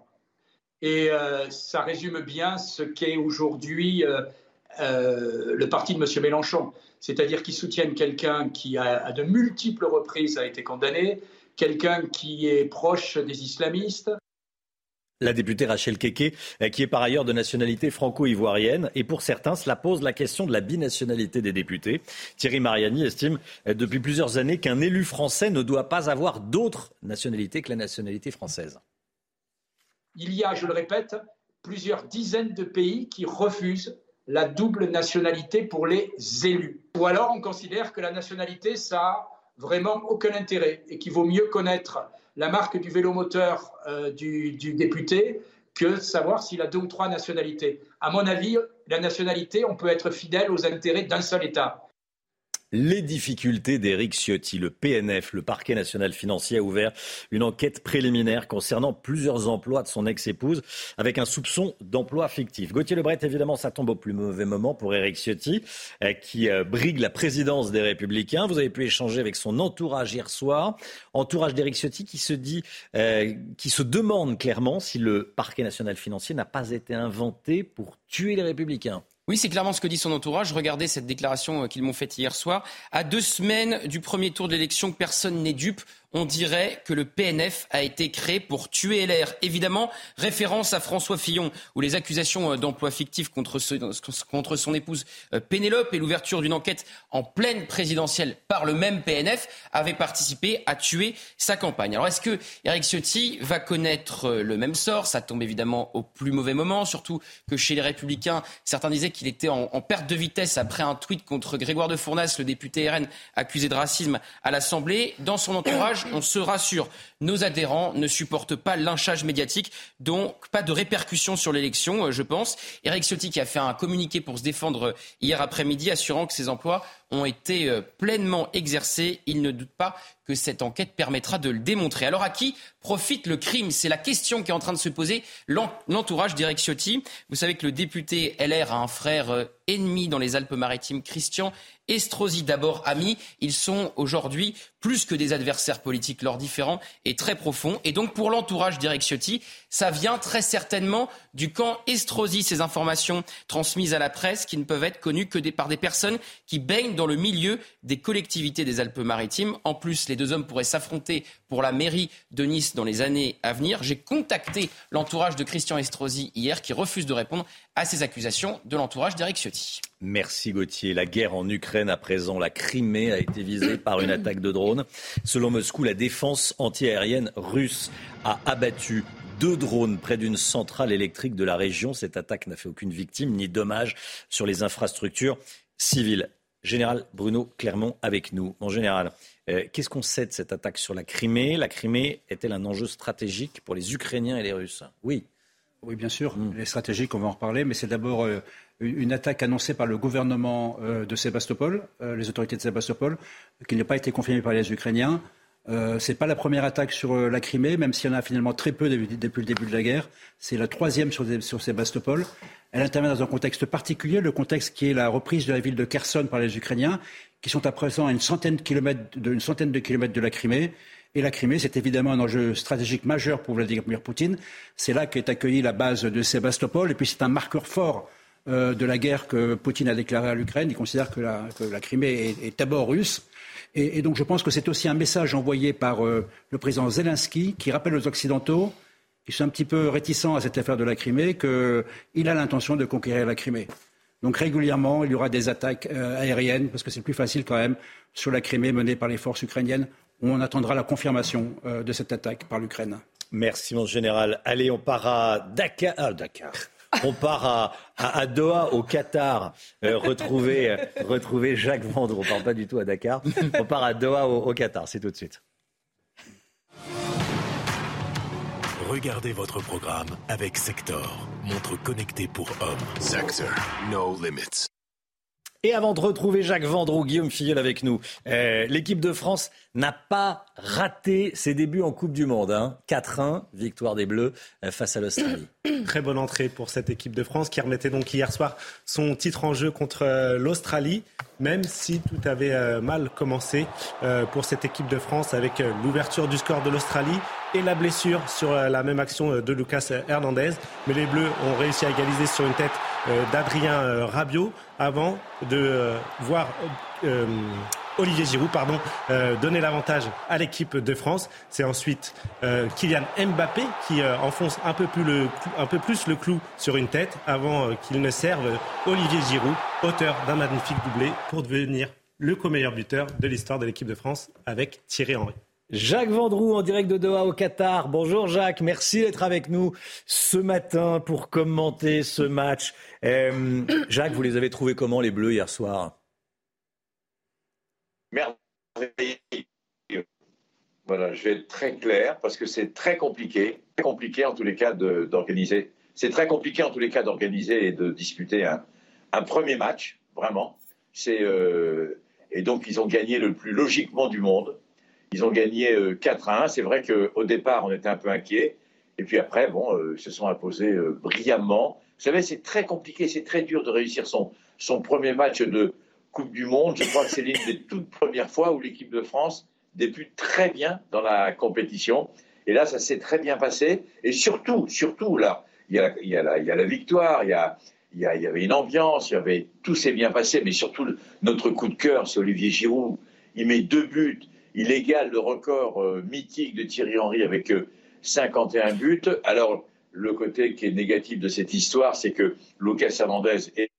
S34: Et euh, ça résume bien ce qu'est aujourd'hui euh, euh, le parti de M. Mélenchon. C'est-à-dire qu'ils soutiennent quelqu'un qui, à de multiples reprises, a été condamné, quelqu'un qui est proche des islamistes,
S1: la députée Rachel Keke, euh, qui est par ailleurs de nationalité franco-ivoirienne. Et pour certains, cela pose la question de la binationalité des députés. Thierry Mariani estime euh, depuis plusieurs années qu'un élu français ne doit pas avoir d'autre nationalité que la nationalité française.
S34: Il y a, je le répète, plusieurs dizaines de pays qui refusent la double nationalité pour les élus. Ou alors on considère que la nationalité, ça a vraiment aucun intérêt et qu'il vaut mieux connaître la marque du vélomoteur euh, du, du député que savoir s'il a deux ou trois nationalités. À mon avis, la nationalité, on peut être fidèle aux intérêts d'un seul État
S1: les difficultés d'Éric Ciotti. Le PNF, le parquet national financier, a ouvert une enquête préliminaire concernant plusieurs emplois de son ex-épouse avec un soupçon d'emploi fictif. Gauthier Lebret, évidemment, ça tombe au plus mauvais moment pour Éric Ciotti, euh, qui euh, brigue la présidence des Républicains. Vous avez pu échanger avec son entourage hier soir. Entourage d'Éric Ciotti qui se dit, euh, qui se demande clairement si le parquet national financier n'a pas été inventé pour tuer les Républicains.
S9: Oui, c'est clairement ce que dit son entourage. Regardez cette déclaration qu'ils m'ont faite hier soir. À deux semaines du premier tour de l'élection, personne n'est dupe on dirait que le PNF a été créé pour tuer LR. Évidemment, référence à François Fillon, où les accusations euh, d'emploi fictif contre, son épouse euh, Pénélope et l'ouverture d'une enquête en pleine présidentielle par le même PNF avaient participé à tuer sa campagne. Alors est-ce que Eric Ciotti va connaître euh, le même sort? Ça tombe évidemment au plus mauvais moment, surtout que chez les Républicains, certains disaient qu'il était en, en, perte de vitesse après un tweet contre Grégoire de Fournas, le député RN accusé de racisme à l'Assemblée. Dans son entourage, on se rassure. Nos adhérents ne supportent pas lynchage médiatique, donc pas de répercussions sur l'élection, euh, je pense. Eric Ciotti qui a fait un communiqué pour se défendre euh, hier après-midi, assurant que ses emplois ont été euh, pleinement exercés. Il ne doute pas que cette enquête permettra de le démontrer. Alors à qui profite le crime C'est la question qui est en train de se poser l'entourage d'Eric Ciotti. Vous savez que le député LR a un frère ennemi dans les Alpes-Maritimes, Christian Estrosi, d'abord amis. Ils sont aujourd'hui plus que des adversaires politiques, leurs différents est très profond. Et donc pour l'entourage d'Eric Ciotti, ça vient très certainement du camp Estrosi, ces informations transmises à la presse qui ne peuvent être connues que par des personnes qui baignent dans le milieu des collectivités des Alpes-Maritimes. En plus, les deux hommes pourraient s'affronter pour la mairie de Nice dans les années à venir. J'ai contacté l'entourage de Christian Estrosi hier qui refuse de répondre à ces accusations de l'entourage d'Eric Ciotti.
S1: Merci Gauthier. La guerre en Ukraine à présent, la Crimée a été visée par une attaque de drone. Selon Moscou, la défense antiaérienne russe a abattu deux drones près d'une centrale électrique de la région. Cette attaque n'a fait aucune victime ni dommage sur les infrastructures civiles. Général Bruno Clermont avec nous. En général, euh, qu'est-ce qu'on sait de cette attaque sur la Crimée? La Crimée est-elle un enjeu stratégique pour les Ukrainiens et les Russes?
S19: Oui. Oui, bien sûr. Les mm. stratégiques, on va en reparler, mais c'est d'abord euh, une attaque annoncée par le gouvernement euh, de Sébastopol, les autorités de Sébastopol, qui n'a pas été confirmée par les Ukrainiens. Euh, Ce n'est pas la première attaque sur euh, la Crimée, même s'il y en a finalement très peu depuis, le début de la guerre. C'est la troisième sur, Sébastopol. Elle intervient dans un contexte particulier, le contexte qui est la reprise de la ville de Kherson par les Ukrainiens, qui sont à présent à une centaine de kilomètres de, centaine de, kilomètres de la Crimée. Et la Crimée, c'est évidemment un enjeu stratégique majeur pour Vladimir Poutine. C'est là qu'est accueillie la base de Sébastopol, et puis c'est un marqueur fort euh, de la guerre que Poutine a déclarée à l'Ukraine. Il considère que la, que la Crimée est, est d'abord russe. Et, donc je pense que c'est aussi un message envoyé par euh, le président Zelensky qui rappelle aux Occidentaux, qui sont un petit peu réticents à cette affaire de la Crimée, qu'il a l'intention de conquérir la Crimée. Donc régulièrement, il y aura des attaques euh, aériennes, parce que c'est plus facile quand même, sur la Crimée menée par les forces ukrainiennes, on attendra la confirmation euh, de cette attaque par l'Ukraine.
S1: Merci mon général. Allez, on part à Dakar. Ah, Dakar. On part à, Doha, au Qatar, euh, retrouver, retrouver Jacques Vendre. On ne part pas du tout à Dakar. On part à Doha, au, au Qatar. C'est tout de suite.
S17: Regardez votre programme avec Sector, montre connectée pour hommes. Sector, no limits.
S1: Et avant de retrouver Jacques Vendroux, Guillaume Filleul avec nous, euh, l'équipe de France n'a pas raté ses débuts en Coupe du Monde. Hein. 4-1, victoire des Bleus euh, face à l'Australie.
S18: Très bonne entrée pour cette équipe de France qui remettait donc hier soir son titre en jeu contre euh, l'Australie, même si tout avait mal commencé pour cette équipe de France avec l'ouverture du score de l'Australie et la blessure sur la même action de Lucas Hernandez. Mais les Bleus ont réussi à égaliser sur une tête d'Adrien Rabiot avant de euh, voir euh, Olivier Giroud euh, donner l'avantage à l'équipe de France. C'est ensuite Kylian Mbappé qui enfonce un peu, plus le, un peu plus le clou sur une tête avant qu'il ne serve Olivier Giroud, auteur d'un magnifique doublé, pour devenir le co-meilleur buteur de l'histoire de l'équipe de France avec Thierry Henry.
S1: Jacques Vendroux en direct de Doha au Qatar. Bonjour Jacques, merci d'être avec nous ce matin pour commenter ce match. Euh, Jacques, vous les avez trouvés comment les Bleus hier soir?
S35: Merveilleux. Voilà, je vais être très clair parce que c'est très compliqué, compliqué en tous les cas d'organiser. C'est très compliqué en tous les cas d'organiser et de disputer un, premier match, vraiment. Euh, et donc ils ont gagné le plus logiquement du monde. Ils ont gagné 4 euh, à 1. C'est vrai qu'au départ, on était un peu inquiet. Et puis après, bon, euh, ils se sont imposés euh, brillamment. Vous savez, c'est très compliqué, c'est très dur de réussir son, son premier match de Coupe du Monde. Je crois que c'est l'une des toutes premières fois où l'équipe de France débute très bien dans la compétition. Et là, ça s'est très bien passé. Et surtout, surtout, là, il y a, la, victoire, il y a, il y, a, il y avait une ambiance, il y avait, tout s'est bien passé, mais surtout, notre coup de cœur, c'est Olivier Giroud. Il met deux buts il égale le record euh, mythique de Thierry Henry avec 51 euh, buts. Alors, le côté qui est négatif de cette histoire, c'est que Lucas Hernandez est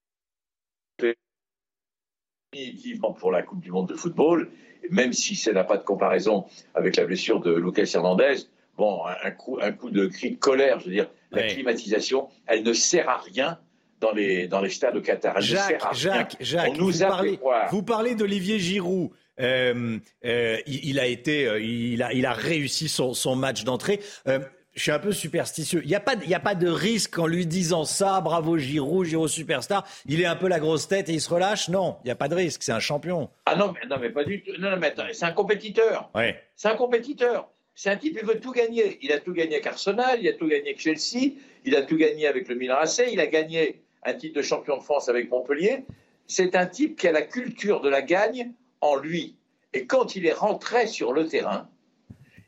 S35: définitivement pour la Coupe du Monde de football, même si ça n'a pas de comparaison avec la blessure de Lucas Hernandez. Bon, un coup, un coup de cri de colère, je veux dire, la climatisation, elle ne sert à rien dans les, dans les stades au Qatar. Elle
S1: Jacques,
S35: ne sert à
S1: Jacques,
S35: rien.
S1: Jacques,
S35: On nous
S1: vous,
S35: a
S1: parlez,
S35: fait croire.
S1: vous parlez d'Olivier Giroud. Euh, euh, il, il a été, euh, il a, il a réussi son, son match d'entrée. Euh, je suis un peu superstitieux. Il n'y a, pas de- il y a pas de risque en lui disant ça, bravo Giroud, Giroud superstar. Il est un peu la grosse tête et il se relâche. Non, il n'y a pas de risque. C'est un champion.
S35: Ah non, mais, non, mais pas du tout. Non, non, mais c'est un compétiteur.
S1: Ouais.
S35: C'est un compétiteur. C'est un type, il veut tout gagner. Il a tout gagné avec Arsenal, il a tout gagné avec Chelsea, il a tout gagné avec le Milan AC, il a gagné un titre de champion de France avec Montpellier. C'est un type qui a la culture de la gagne en lui. Et quand il est rentré sur le terrain,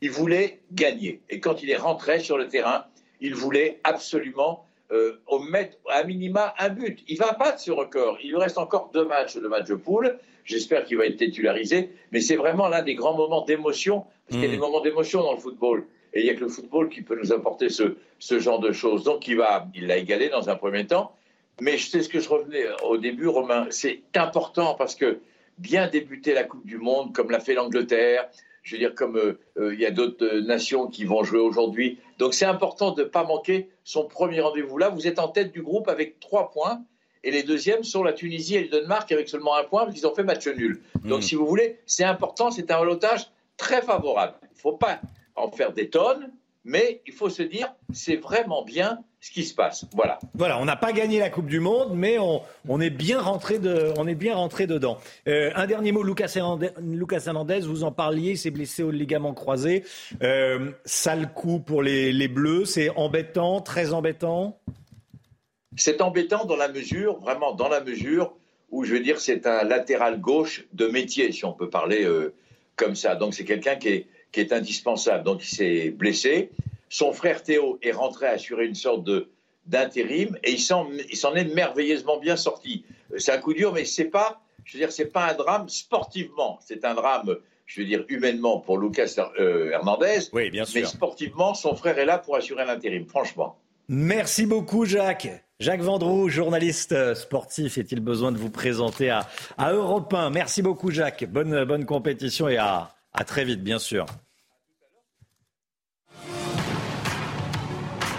S35: il voulait gagner. Et quand il est rentré sur le terrain, il voulait absolument euh, mettre à minima un but. Il va battre ce record. Il lui reste encore deux matchs, le match de poule. J'espère qu'il va être titularisé. Mais c'est vraiment l'un des grands moments d'émotion. Parce qu'il y a des moments d'émotion dans le football. Et il n'y a que le football qui peut nous apporter ce, ce genre de choses. Donc il va, il l'a égalé dans un premier temps. Mais je sais ce que je revenais au début, Romain. C'est important parce que bien débuter la Coupe du Monde, comme l'a fait l'Angleterre, je veux dire, comme euh, euh, il y a d'autres euh, nations qui vont jouer aujourd'hui. Donc c'est important de ne pas manquer son premier rendez-vous. Là, vous êtes en tête du groupe avec trois points. Et les deuxièmes sont la Tunisie et le Danemark avec seulement un point parce qu'ils ont fait match nul. Donc si vous voulez, c'est important, c'est un relotage très favorable. Il ne faut pas en faire des tonnes, mais il faut se dire, c'est vraiment bien ce qui se passe. Voilà.
S1: Voilà, on n'a pas gagné la Coupe du Monde, mais on, on est bien rentré de, on est bien rentré dedans. Euh, un dernier mot, Lucas Hernandez, Lucas Hernandez, vous en parliez, il s'est blessé au ligament croisé. Euh, sale coup pour les, les Bleus, c'est embêtant, très embêtant?
S35: C'est embêtant dans la mesure, vraiment dans la mesure où je veux dire c'est un latéral gauche de métier, si on peut parler euh, comme ça. Donc c'est quelqu'un qui est, qui est indispensable. Donc il s'est blessé. Son frère Théo est rentré assurer une sorte de d'intérim et il s'en il s'en est merveilleusement bien sorti. Euh, C'est un coup dur, mais c'est pas, je veux dire, c'est pas un drame sportivement. C'est un drame, je veux dire, humainement pour Lucas euh, Hernandez.
S1: Oui, bien
S35: Mais
S1: sûr.
S35: sportivement, son frère est là pour assurer l'intérim. Franchement.
S1: Merci beaucoup, Jacques. Jacques Vendroux, journaliste euh, sportif, est-il besoin de vous présenter à, à Europe 1 Merci beaucoup, Jacques. Bonne, bonne compétition et à, à très vite, bien sûr.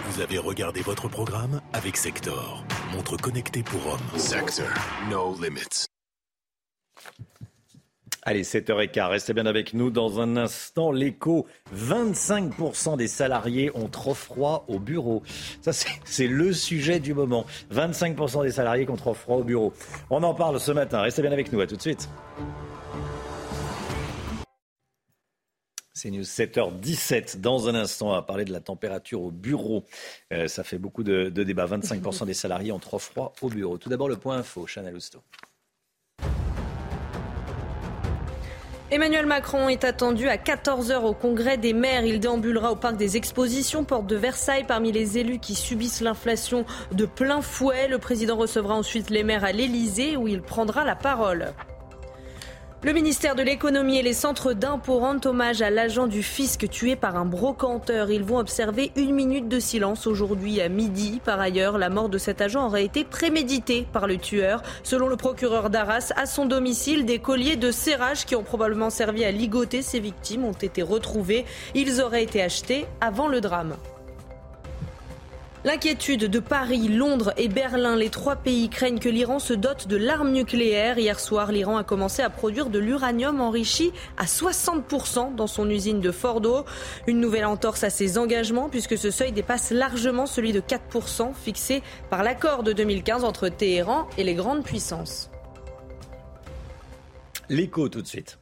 S17: Vous avez regardé votre programme avec Sector, montre connectée pour hommes. Sector, no limits.
S1: Allez, 7h15, restez bien avec nous dans un instant. L'écho, 25% des salariés ont trop froid au bureau. Ça, c'est le sujet du moment. 25% des salariés qui ont trop froid au bureau. On en parle ce matin. Restez bien avec nous. À tout de suite. C'est News 7h17. Dans un instant, on parler de la température au bureau. Euh, ça fait beaucoup de, débats. 25% des salariés ont trop froid au bureau. Tout d'abord, le point info. Chanel Housteau.
S2: Emmanuel Macron est attendu à 14h au Congrès des maires. Il déambulera au parc des expositions, porte de Versailles, parmi les élus qui subissent l'inflation de plein fouet. Le président recevra ensuite les maires à l'Elysée où il prendra la parole. Le ministère de l'économie et les centres d'impôts rendent hommage à l'agent du fisc tué par un brocanteur. Ils vont observer une minute de silence aujourd'hui à midi. Par ailleurs, la mort de cet agent aurait été préméditée par le tueur. Selon le procureur d'Arras, à son domicile, des colliers de serrage qui ont probablement servi à ligoter ses victimes ont été retrouvés. Ils auraient été achetés avant le drame. L'inquiétude de Paris, Londres et Berlin, les trois pays craignent que l'Iran se dote de l'arme nucléaire. Hier soir, l'Iran a commencé à produire de l'uranium enrichi à 60% dans son usine de Fordo. Une nouvelle entorse à ses engagements puisque ce seuil dépasse largement celui de 4% fixé par l'accord de 2015 entre Téhéran et les grandes puissances.
S1: L'écho tout de suite.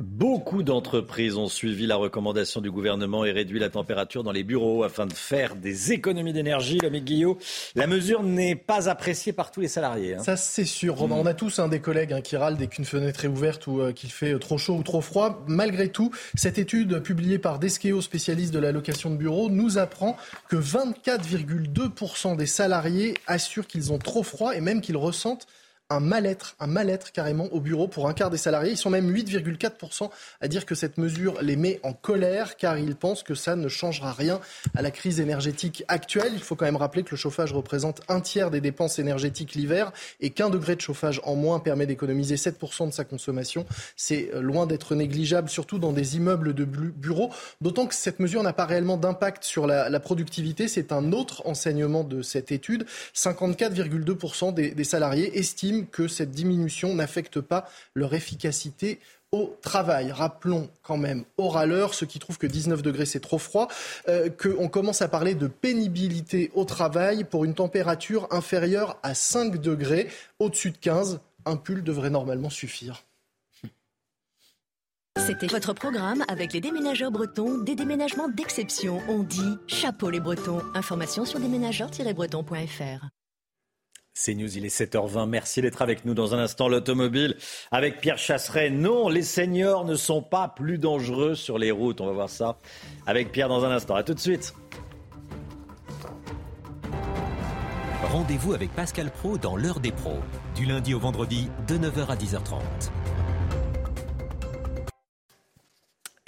S1: Beaucoup d'entreprises ont suivi la recommandation du gouvernement et réduit la température dans les bureaux afin de faire des économies d'énergie. Guillot, la mesure n'est pas appréciée par tous les salariés.
S23: Hein. Ça, c'est sûr. On a tous un des collègues hein, qui râlent dès qu'une fenêtre est ouverte ou euh, qu'il fait trop chaud ou trop froid. Malgré tout, cette étude publiée par Deskeo, spécialiste de la location de bureaux, nous apprend que 24,2% des salariés assurent qu'ils ont trop froid et même qu'ils ressentent un mal-être, un mal-être carrément au bureau pour un quart des salariés. Ils sont même 8,4% à dire que cette mesure les met en colère car ils pensent que ça ne changera rien à la crise énergétique actuelle. Il faut quand même rappeler que le chauffage représente un tiers des dépenses énergétiques l'hiver et qu'un degré de chauffage en moins permet d'économiser 7% de sa consommation. C'est loin d'être négligeable, surtout dans des immeubles de bureaux, d'autant que cette mesure n'a pas réellement d'impact sur la, productivité. C'est un autre enseignement de cette étude. 54,2% des, des salariés estiment que cette diminution n'affecte pas leur efficacité au travail. Rappelons quand même au râleur, ceux qui trouvent que 19 degrés c'est trop froid, euh, qu'on commence à parler de pénibilité au travail pour une température inférieure à 5 degrés. Au-dessus de 15, un pull devrait normalement suffire.
S22: C'était votre programme avec les déménageurs bretons, des déménagements d'exception. On dit chapeau les bretons. Information sur déménageurs-bretons.fr.
S1: C'est News, il est 7h20. Merci d'être avec nous dans un instant. L'automobile avec Pierre Chasseret. Non, les seniors ne sont pas plus dangereux sur les routes. On va voir ça avec Pierre dans un instant. A tout de suite.
S17: Rendez-vous avec Pascal Pro dans l'heure des pros, du lundi au vendredi de 9h à 10h30.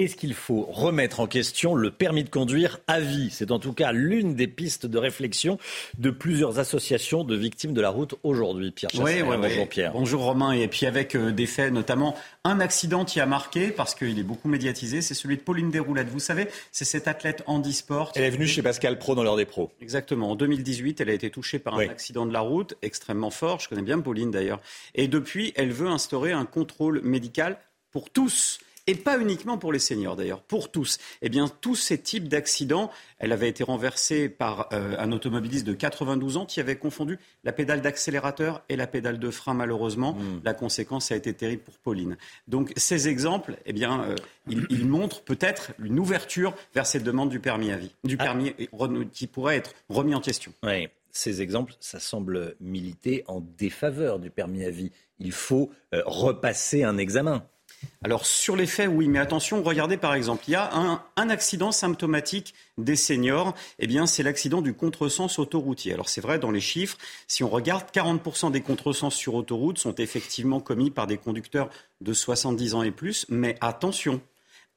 S1: Est-ce qu'il faut remettre en question le permis de conduire à vie? C'est en tout cas l'une des pistes de réflexion de plusieurs associations de victimes de la route aujourd'hui. Pierre
S36: oui, bonjour Pierre. Bonjour Romain. Et puis avec euh, des faits, notamment un accident qui a marqué, parce qu'il est beaucoup médiatisé, c'est celui de Pauline Desroulettes. Vous savez, c'est cette athlète handisport.
S1: Elle est venue chez Pascal Pro dans l'heure des pros.
S36: Exactement. En 2018, elle a été touchée par un accident de la route extrêmement fort. Je connais bien Pauline d'ailleurs. Et depuis, elle veut instaurer un contrôle médical pour tous et pas uniquement pour les seniors d'ailleurs, pour tous. Eh bien, tous ces types d'accidents, elle avait été renversée par euh, un automobiliste de 92 ans qui avait confondu la pédale d'accélérateur et la pédale de frein, malheureusement. Hmm. La conséquence a été terrible pour Pauline. Donc, ces exemples, eh bien, euh, ils, montrent peut-être une ouverture vers cette demande du permis à vie, du ah. permis qui pourrait être remis en question.
S1: Oui. Ces exemples, ça semble militer en défaveur du permis à vie. Il faut euh, repasser un examen.
S36: Alors sur les faits, oui, mais attention, regardez par exemple, il y a un, accident symptomatique des seniors, eh bien c'est l'accident du contresens autoroutier. Alors c'est vrai, dans les chiffres, si on regarde, 40% des contresens sur autoroute sont effectivement commis par des conducteurs de 70 ans et plus, mais attention,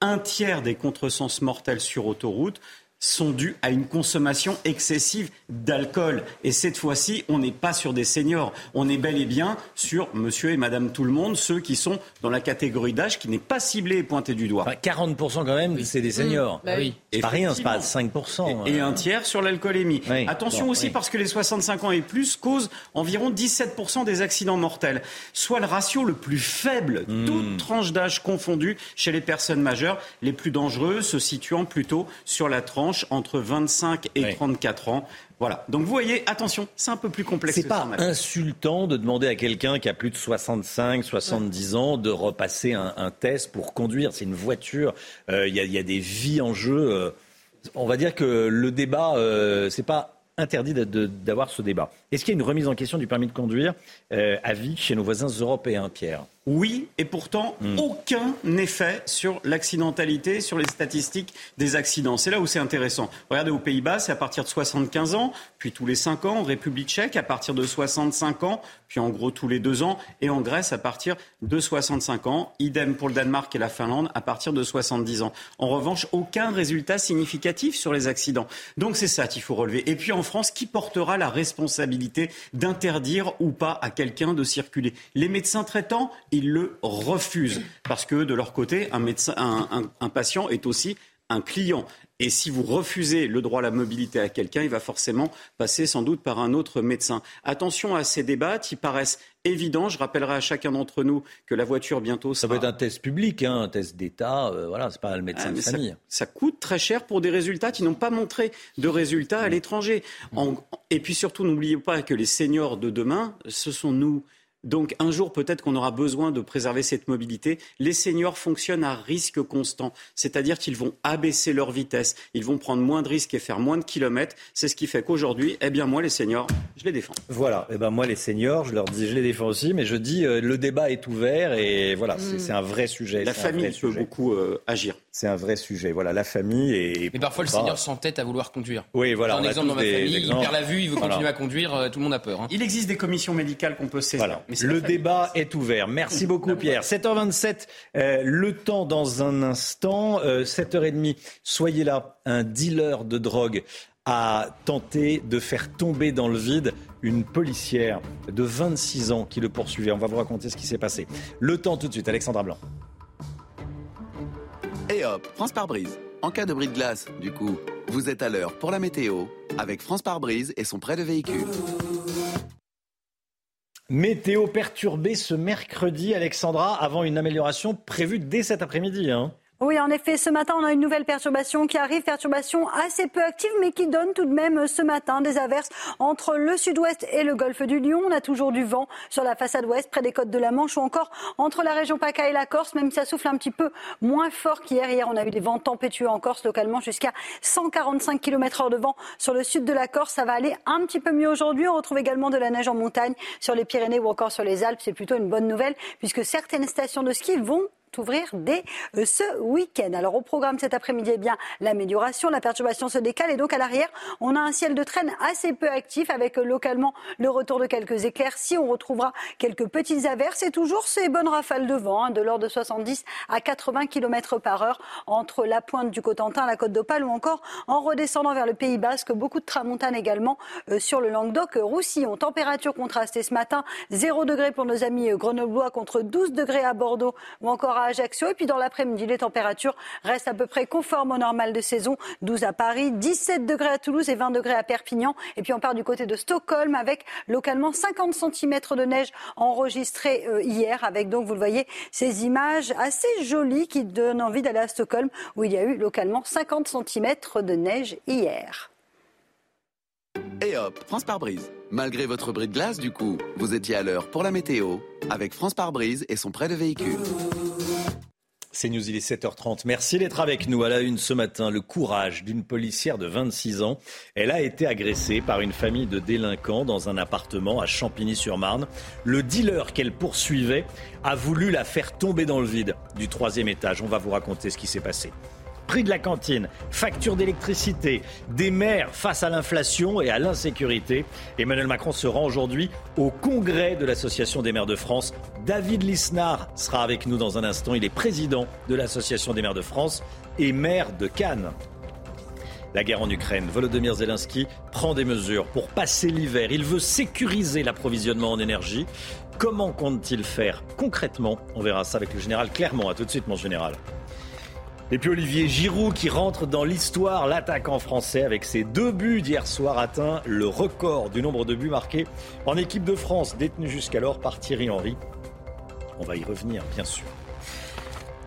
S36: un tiers des contresens mortels sur autoroute sont dus à une consommation excessive d'alcool. Et cette fois-ci, on n'est pas sur des seniors. On est bel et bien sur monsieur et madame tout le monde, ceux qui sont dans la catégorie d'âge qui n'est pas ciblée et pointée du doigt.
S1: 40% quand même, c'est des seniors.
S36: Bah oui.
S1: C'est pas rien, c'est pas 5%.
S36: Et,
S1: hein.
S36: un tiers sur l'alcoolémie.
S1: Oui.
S36: Attention
S1: Bon,
S36: aussi
S1: oui.
S36: parce que les 65 ans et plus causent environ 17% des accidents mortels, soit le ratio le plus faible,
S1: Hmm.
S36: toutes tranches d'âge confondues chez les personnes majeures, les plus dangereuses se situant plutôt sur la tranche entre 25 et 34 ans. Voilà. Donc vous voyez, attention, c'est un peu plus complexe.
S1: C'est pas insultant de demander à quelqu'un qui a plus de 65, 70 ans de repasser un, un test pour conduire. C'est une voiture. Euh, Il y, a, il y a des vies en jeu. euh. on va dire que le débat, euh, c'est pas interdit d'avoir ce débat. Est-ce qu'il y a une remise en question du permis de conduire euh, à vie chez nos voisins européens, Pierre?
S36: Oui, et pourtant,
S1: Hmm.
S36: aucun effet sur l'accidentalité, sur les statistiques des accidents. C'est là où c'est intéressant. Regardez, aux Pays-Bas, c'est à partir de 75 ans, puis tous les 5 ans. En République tchèque, à partir de 65 ans, puis en gros tous les 2 ans. Et en Grèce, à partir de 65 ans. Idem pour le Danemark et la Finlande, à partir de 70 ans. En revanche, aucun résultat significatif sur les accidents. Donc c'est ça qu'il faut relever. Et puis en France, qui portera la responsabilité d'interdire ou pas à quelqu'un de circuler Les médecins traitants, ils le refusent. Parce que de leur côté, un, médecin, un, un- patient est aussi un client. Et si vous refusez le droit à la mobilité à quelqu'un, il va forcément passer sans doute par un autre médecin. Attention à ces débats qui paraissent évidents. Je rappellerai à chacun d'entre nous que la voiture bientôt
S1: Ça peut être un test public, hein, un test d'État. euh, voilà, c'est pas le médecin
S36: Ah,
S1: de
S36: ça,
S1: famille.
S36: ça coûte très cher pour des résultats qui n'ont pas montré de résultats à l'étranger. En- et puis surtout, n'oubliez pas que les seniors de demain, ce sont nous. Donc un jour, peut-être qu'on aura besoin de préserver cette mobilité. Les seniors fonctionnent à risque constant, c'est-à-dire qu'ils vont abaisser leur vitesse, ils vont prendre moins de risques et faire moins de kilomètres. C'est ce qui fait qu'aujourd'hui, eh bien moi, les seniors, je les défends.
S1: Voilà, et ben moi les seniors, je leur dis, je les défends aussi, mais je dis euh, le débat est ouvert et voilà, c'est
S36: Mm.
S1: c'est un vrai sujet.
S36: La famille peut
S1: sujet.
S36: beaucoup euh, agir.
S1: C'est un vrai sujet. Voilà, la famille et.
S9: Mais parfois, le
S1: Bah,
S9: senior s'entête à vouloir conduire.
S1: Oui, voilà,
S9: un
S1: a
S9: exemple dans ma famille, il
S1: exemples.
S9: perd la vue, il veut
S1: Voilà.
S9: continuer à conduire, euh, tout le monde a peur. hein.
S36: Il existe des commissions médicales qu'on peut saisir.
S1: Voilà.
S36: mais c'est
S1: Le débat est ouvert. Merci beaucoup, Pierre. 7h27, euh, le temps dans un instant. Euh, 7h30, soyez là. Un dealer de drogue a tenté de faire tomber dans le vide une policière de 26 ans qui le poursuivait. On va vous raconter ce qui s'est passé. Le temps tout de suite, Alexandra Blanc.
S24: Et hop, France par brise. En cas de bris de glace, du coup, vous êtes à l'heure pour la météo avec France par brise et son prêt de véhicule.
S1: Météo perturbée ce mercredi, Alexandra, avant une amélioration prévue dès cet après-midi. hein.
S25: Oui, en effet, ce matin, on a une nouvelle perturbation qui arrive, perturbation assez peu active, mais qui donne tout de même euh, ce matin des averses entre le sud-ouest et le golfe du Lion. On a toujours du vent sur la façade ouest, près des côtes de la Manche, ou encore entre la région PACA et la Corse, même si ça souffle un petit peu moins fort qu'hier. Hier, on a eu des vents tempétueux en Corse, localement jusqu'à 145 km heure de vent sur le sud de la Corse. Ça va aller un petit peu mieux aujourd'hui. On retrouve également de la neige en montagne sur les Pyrénées ou encore sur les Alpes. C'est plutôt une bonne nouvelle, puisque certaines stations de ski vont ouvrir dès euh, ce week-end. Alors au programme cet après-midi, eh bien l'amélioration, la perturbation se décale et donc à l'arrière, on a un ciel de traîne assez peu actif avec euh, localement le retour de quelques éclaircies. On retrouvera quelques petites averses et toujours ces bonnes rafales de vent hein, de l'ordre de 70 à 80 km par heure entre la pointe du Cotentin, la côte d'Opale ou encore en redescendant vers le Pays Basque. Beaucoup de tramontane également euh, sur le Languedoc-Roussillon. Température contrastée ce matin, 0 degré pour nos amis grenoblois contre 12 degrés à Bordeaux ou encore à Ajaccio. Et puis dans l'après-midi, les températures restent à peu près conformes au normal de saison. 12 à Paris, 17 degrés à Toulouse et 20 degrés à Perpignan. Et puis on part du côté de Stockholm avec localement 50 cm de neige enregistrés euh, hier avec donc, vous le voyez, ces images assez jolies qui donnent envie d'aller à Stockholm où il y a eu localement 50 cm de neige hier.
S24: Et hop, France par brise. Malgré votre bris de glace, du coup, vous étiez à l'heure pour la météo avec France par brise et son prêt de véhicule.
S1: C'est News, il est 7h30. Merci d'être avec nous à la une ce matin. Le courage d'une policière de 26 ans. Elle a été agressée par une famille de délinquants dans un appartement à Champigny-sur-Marne. Le dealer qu'elle poursuivait a voulu la faire tomber dans le vide du troisième étage. On va vous raconter ce qui s'est passé. Prix de la cantine, facture d'électricité, des maires face à l'inflation et à l'insécurité. Emmanuel Macron se rend aujourd'hui au congrès de l'Association des maires de France. David Lisnard sera avec nous dans un instant. Il est président de l'Association des maires de France et maire de Cannes. la guerre en Ukraine. Volodymyr Zelensky prend des mesures pour passer l'hiver. Il veut sécuriser l'approvisionnement en énergie. Comment compte-t-il faire concrètement? On verra ça avec le général Clermont. A tout de suite, mon général. Et puis Olivier Giroud qui rentre dans l'histoire, l'attaquant français avec ses deux buts d'hier soir atteint le record du nombre de buts marqués en équipe de France, détenu jusqu'alors par Thierry Henry. On va y revenir, bien sûr.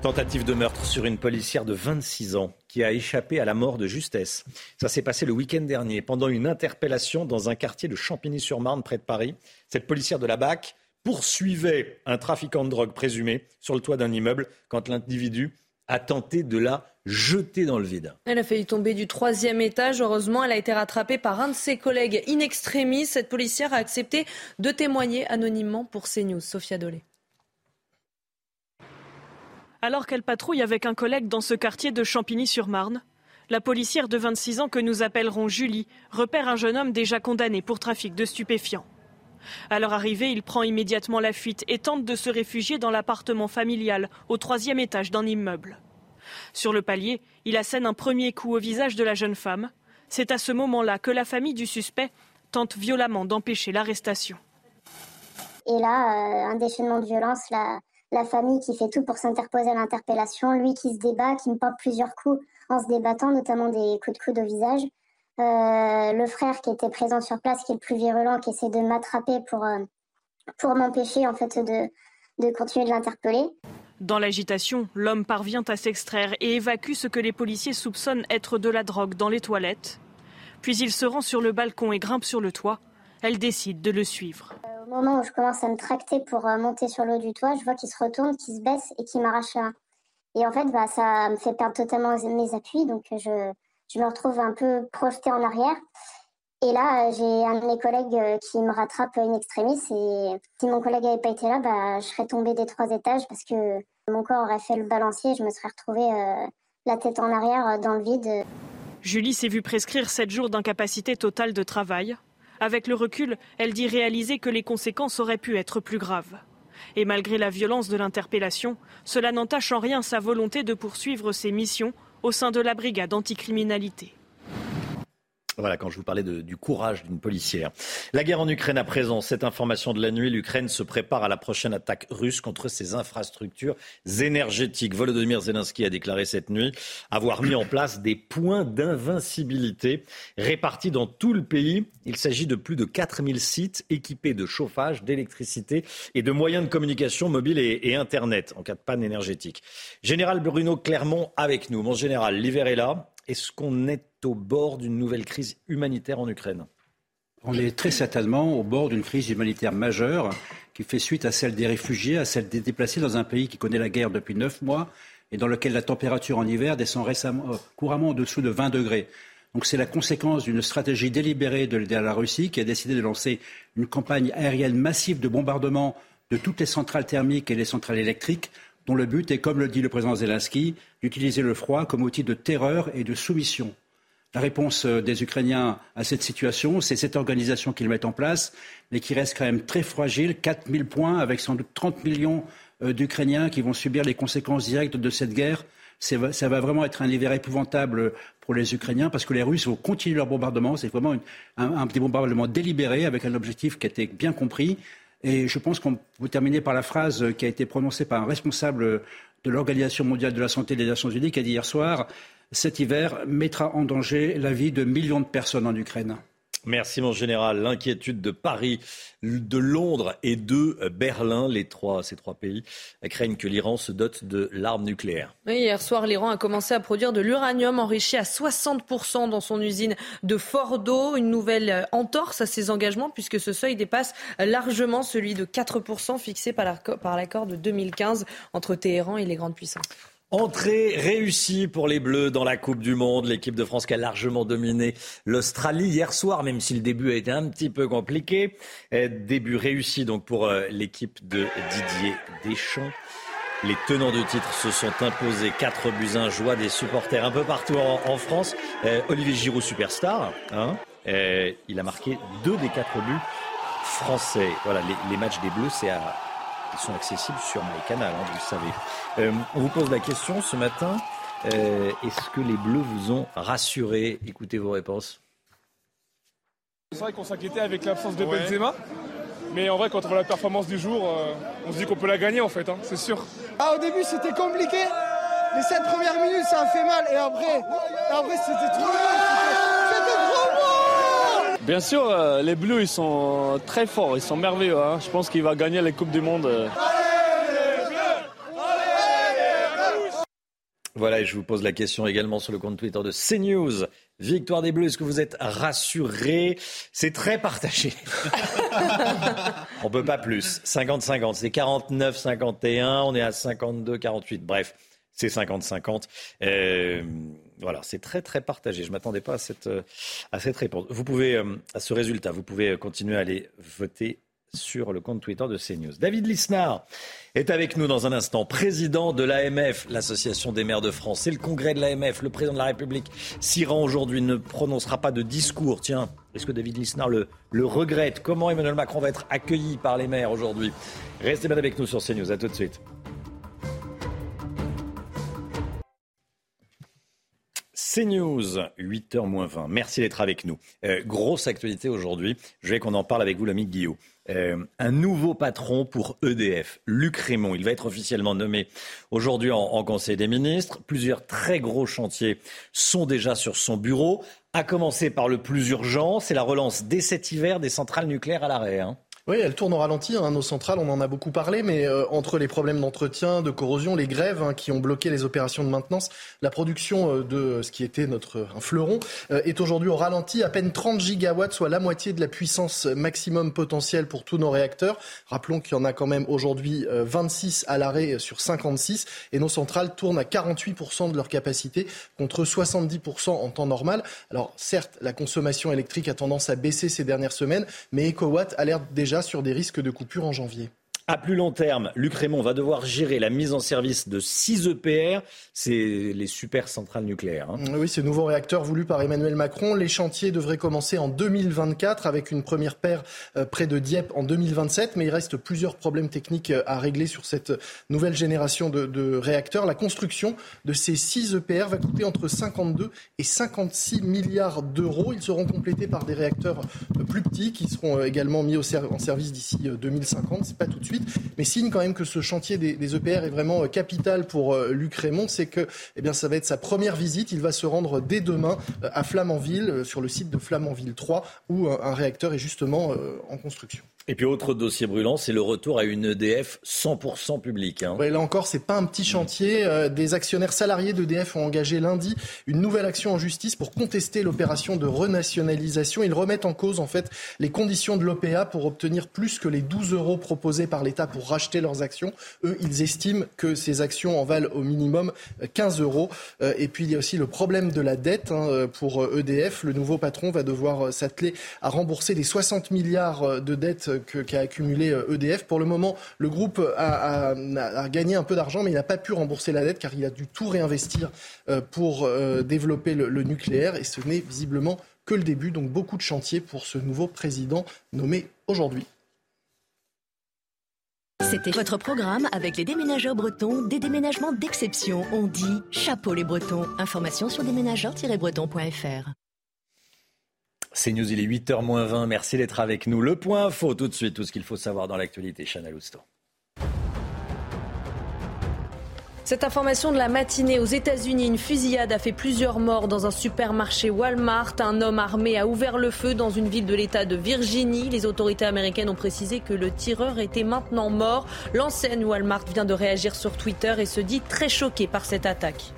S1: Tentative de meurtre sur une policière de 26 ans qui a échappé à la mort de justesse. Ça s'est passé le week-end dernier pendant une interpellation dans un quartier de Champigny-sur-Marne près de Paris. Cette policière de la BAC poursuivait un trafiquant de drogue présumé sur le toit d'un immeuble quand l'individu a tenté de la jeter dans le vide.
S2: Elle a failli tomber du troisième étage. Heureusement, elle a été rattrapée par un de ses collègues in extremis. Cette policière a accepté de témoigner anonymement pour CNews. Sophia Dolé.
S20: Alors qu'elle patrouille avec un collègue dans ce quartier de Champigny-sur-Marne, la policière de 26 ans que nous appellerons Julie repère un jeune homme déjà condamné pour trafic de stupéfiants. À leur arrivée, il prend immédiatement la fuite et tente de se réfugier dans l'appartement familial au troisième étage d'un immeuble. Sur le palier, il assène un premier coup au visage de la jeune femme. C'est à ce moment-là que la famille du suspect tente violemment d'empêcher l'arrestation.
S26: Et là, euh, un déchaînement de violence, la, la famille qui fait tout pour s'interposer à l'interpellation, lui qui se débat, qui me porte plusieurs coups en se débattant, notamment des coups de coude au visage. Euh, le frère qui était présent sur place, qui est le plus virulent, qui essaie de m'attraper pour, euh, pour m'empêcher en fait de, de continuer de l'interpeller.
S20: Dans l'agitation, l'homme parvient à s'extraire et évacue ce que les policiers soupçonnent être de la drogue dans les toilettes. Puis il se rend sur le balcon et grimpe sur le toit. Elle décide de le suivre.
S26: Euh, au moment où je commence à me tracter pour monter sur le haut du toit, je vois qu'il se retourne, qu'il se baisse et qu'il m'arrache main. Et en fait, bah, ça me fait perdre totalement mes appuis, donc je, je me retrouve un peu projetée en arrière. Et là, j'ai un de mes collègues euh, qui me rattrape une extrémiste. Et si mon collègue n'avait pas été là, bah, je serais tombée des trois étages parce que mon corps aurait fait le balancier. Je me serais retrouvée euh, la tête en arrière euh, dans le vide.
S20: Julie s'est vue prescrire sept jours d'incapacité totale de travail. Avec le recul, elle dit réaliser que les conséquences auraient pu être plus graves. Et malgré la violence de l'interpellation, cela n'entache en rien sa volonté de poursuivre ses missions au sein de la brigade anticriminalité.
S1: Voilà, quand je vous parlais du courage d'une policière. La guerre en Ukraine à présent, cette information de la nuit, l'Ukraine se prépare à la prochaine attaque russe contre ses infrastructures énergétiques. Volodymyr Zelensky a déclaré cette nuit avoir mis en place des points d'invincibilité répartis dans tout le pays. Il s'agit de plus de 4000 sites équipés de chauffage, d'électricité et de moyens de communication mobile et, et Internet en cas de panne énergétique. Général Bruno Clermont avec nous. Mon général, l'hiver est là. Est-ce qu'on est au bord d'une nouvelle crise humanitaire en Ukraine?
S19: On est très certainement au bord d'une crise humanitaire majeure qui fait suite à celle des réfugiés, à celle des déplacés dans un pays qui connaît la guerre depuis neuf mois et dans lequel la température en hiver descend récemment, euh, couramment au-dessous de 20 degrés. Donc c'est la conséquence d'une stratégie délibérée de la Russie qui a décidé de lancer une campagne aérienne massive de bombardement de toutes les centrales thermiques et les centrales électriques dont le but est, comme le dit le président Zelensky, d'utiliser le froid comme outil de terreur et de soumission. La réponse euh, des Ukrainiens à cette situation, c'est cette organisation qu'ils mettent en place, mais qui reste quand même très fragile, 4000 points avec sans doute 30 millions euh, d'Ukrainiens qui vont subir les conséquences directes de cette guerre. Ça va vraiment être un hiver épouvantable pour les Ukrainiens parce que les Russes vont continuer leur bombardement. C'est vraiment un, un, petit bombardement délibéré avec un objectif qui a été bien compris. Et je pense qu'on peut terminer par la phrase qui a été prononcée par un responsable de l'Organisation mondiale de la santé des Nations unies qui a dit hier soir cet hiver mettra en danger la vie de millions de personnes en Ukraine.
S1: Merci mon général. L'inquiétude de Paris, de Londres et de Berlin, les trois, ces trois pays, craignent que l'Iran se dote de l'arme nucléaire.
S2: hier soir, l'Iran a commencé à produire de l'uranium enrichi à 60% dans son usine de Fordo. Une nouvelle entorse à ses engagements puisque ce seuil dépasse largement celui de 4% fixé par l'accord de 2015 entre Téhéran et les grandes puissances.
S1: Entrée réussie pour les Bleus dans la Coupe du Monde. L'équipe de France qui a largement dominé l'Australie hier soir, même si le début a été un petit peu compliqué. Euh, début réussi donc pour euh, l'équipe de Didier Deschamps. Les tenants de titre se sont imposés 4 buts 1, joie des supporters un peu partout en, France. Euh, Olivier Giroud, superstar, hein, il a marqué deux des quatre buts français. Voilà, les matchs des Bleus, c'est à ils sont accessibles sur MyCanal, hein, vous le savez. Euh, on vous pose la question ce matin. Euh, est-ce que les Bleus vous ont rassuré? Écoutez vos réponses.
S37: C'est vrai qu'on s'inquiétait avec l'absence de Benzema. Mais en vrai, quand on voit la performance du jour, euh, on se dit qu'on peut la gagner en fait, hein, c'est sûr.
S38: Ah, au début, c'était compliqué. Les sept premières minutes, ça a fait mal. Et après, après c'était trop mal.
S39: Bien sûr, euh, les Bleus, ils sont très forts, ils sont merveilleux. Hein. Je pense qu'il va gagner les Coupes du Monde. euh.
S1: Voilà, et je vous pose la question également sur le compte Twitter de CNews. Victoire des Bleus, est-ce que vous êtes rassurés? C'est très partagé. on peut pas plus. 50-50, c'est 49-51, on est à 52-48. Bref, c'est 50-50. Euh, voilà, c'est très très partagé. Je m'attendais pas à cette, euh, à cette réponse. Vous pouvez, euh, à ce résultat, vous pouvez continuer à aller voter sur le compte Twitter de CNews. David Lisnard est avec nous dans un instant, président de l'AMF, l'Association des maires de France. C'est le congrès de l'AMF. Le président de la République s'y rend aujourd'hui, ne prononcera pas de discours. Tiens, est-ce que David Lisnard le, le regrette? Comment Emmanuel Macron va être accueilli par les maires aujourd'hui? Restez bien avec nous sur CNews. À tout de suite. CNews, 8h20. Merci d'être avec nous. Euh, grosse actualité aujourd'hui. Je vais qu'on en parle avec vous, l'ami Guillaume. Euh, un nouveau patron pour EDF, Luc Raymond. Il va être officiellement nommé aujourd'hui en, en Conseil des ministres. Plusieurs très gros chantiers sont déjà sur son bureau. À commencer par le plus urgent, c'est la relance dès cet hiver des centrales nucléaires à l'arrêt. hein.
S23: Oui, elle tourne au ralenti, hein, nos centrales, on en a beaucoup parlé, mais euh, entre les problèmes d'entretien, de corrosion, les grèves hein, qui ont bloqué les opérations de maintenance, la production euh, de ce qui était notre un fleuron euh, est aujourd'hui au ralenti, à peine 30 gigawatts, soit la moitié de la puissance maximum potentielle pour tous nos réacteurs. Rappelons qu'il y en a quand même aujourd'hui euh, 26 à l'arrêt sur 56, et nos centrales tournent à 48% de leur capacité, contre 70% en temps normal. Alors certes, la consommation électrique a tendance à baisser ces dernières semaines, mais EcoWatt alerte déjà sur des risques de coupure en janvier.
S1: À plus long terme, Luc Raymond va devoir gérer la mise en service de 6 EPR, c'est les super centrales nucléaires. hein.
S23: Oui, ces nouveaux réacteurs voulus par Emmanuel Macron. Les chantiers devraient commencer en 2024 avec une première paire euh, près de Dieppe en 2027, mais il reste plusieurs problèmes techniques euh, à régler sur cette nouvelle génération de, réacteurs. La construction de ces 6 EPR va coûter entre 52 et 56 milliards d'euros. Ils seront complétés par des réacteurs euh, plus petits qui seront également mis en service d'ici euh, 2050. C'est pas tout de suite, mais signe quand même que ce chantier des, EPR est vraiment euh, capital pour euh, Luc Raymond, c'est que eh ça va être sa première visite. Il va se rendre dès demain euh, à Flamanville, sur le site de Flamanville 3, où un réacteur est justement en construction.
S1: Et puis autre dossier brûlant, c'est le retour à une EDF 100% publique. hein.
S23: Ouais, là encore, c'est pas un petit chantier. Euh, des actionnaires salariés d'EDF ont engagé lundi une nouvelle action en justice pour contester l'opération de renationalisation. Ils remettent en cause en fait les conditions de l'OPA pour obtenir plus que les 12 euros proposés par l'État pour racheter leurs actions. Eux, ils estiment que ces actions en valent au minimum euh, 15 euros. Euh, Et puis il y a aussi le problème de la dette hein, euh, pour euh, EDF. Le nouveau patron va devoir euh, s'atteler à rembourser les 60 milliards euh, de dettes qu'a accumulé euh, EDF. Pour le moment, le groupe a gagné un peu d'argent, mais il n'a pas pu rembourser la dette car il a dû tout réinvestir euh, pour euh, développer le, le nucléaire. Et ce n'est visiblement que le début. Donc beaucoup de chantiers pour ce nouveau président nommé aujourd'hui.
S22: C'était votre programme avec les déménageurs bretons, des déménagements d'exception. On dit chapeau les bretons. Information sur déménageurs-bretons.fr.
S1: C'est News, il est 8h20. Merci d'être avec nous. Le point info, tout de suite, tout ce qu'il faut savoir dans l'actualité. Chanel Housteau.
S2: Cette information de la matinée aux États-Unis, une fusillade a fait plusieurs morts dans un supermarché Walmart. Un homme armé a ouvert le feu dans une ville de l'État de Virginie. Les autorités américaines ont précisé que le tireur était maintenant mort. L'enseigne Walmart vient de réagir sur Twitter et se dit très choquée par cette attaque.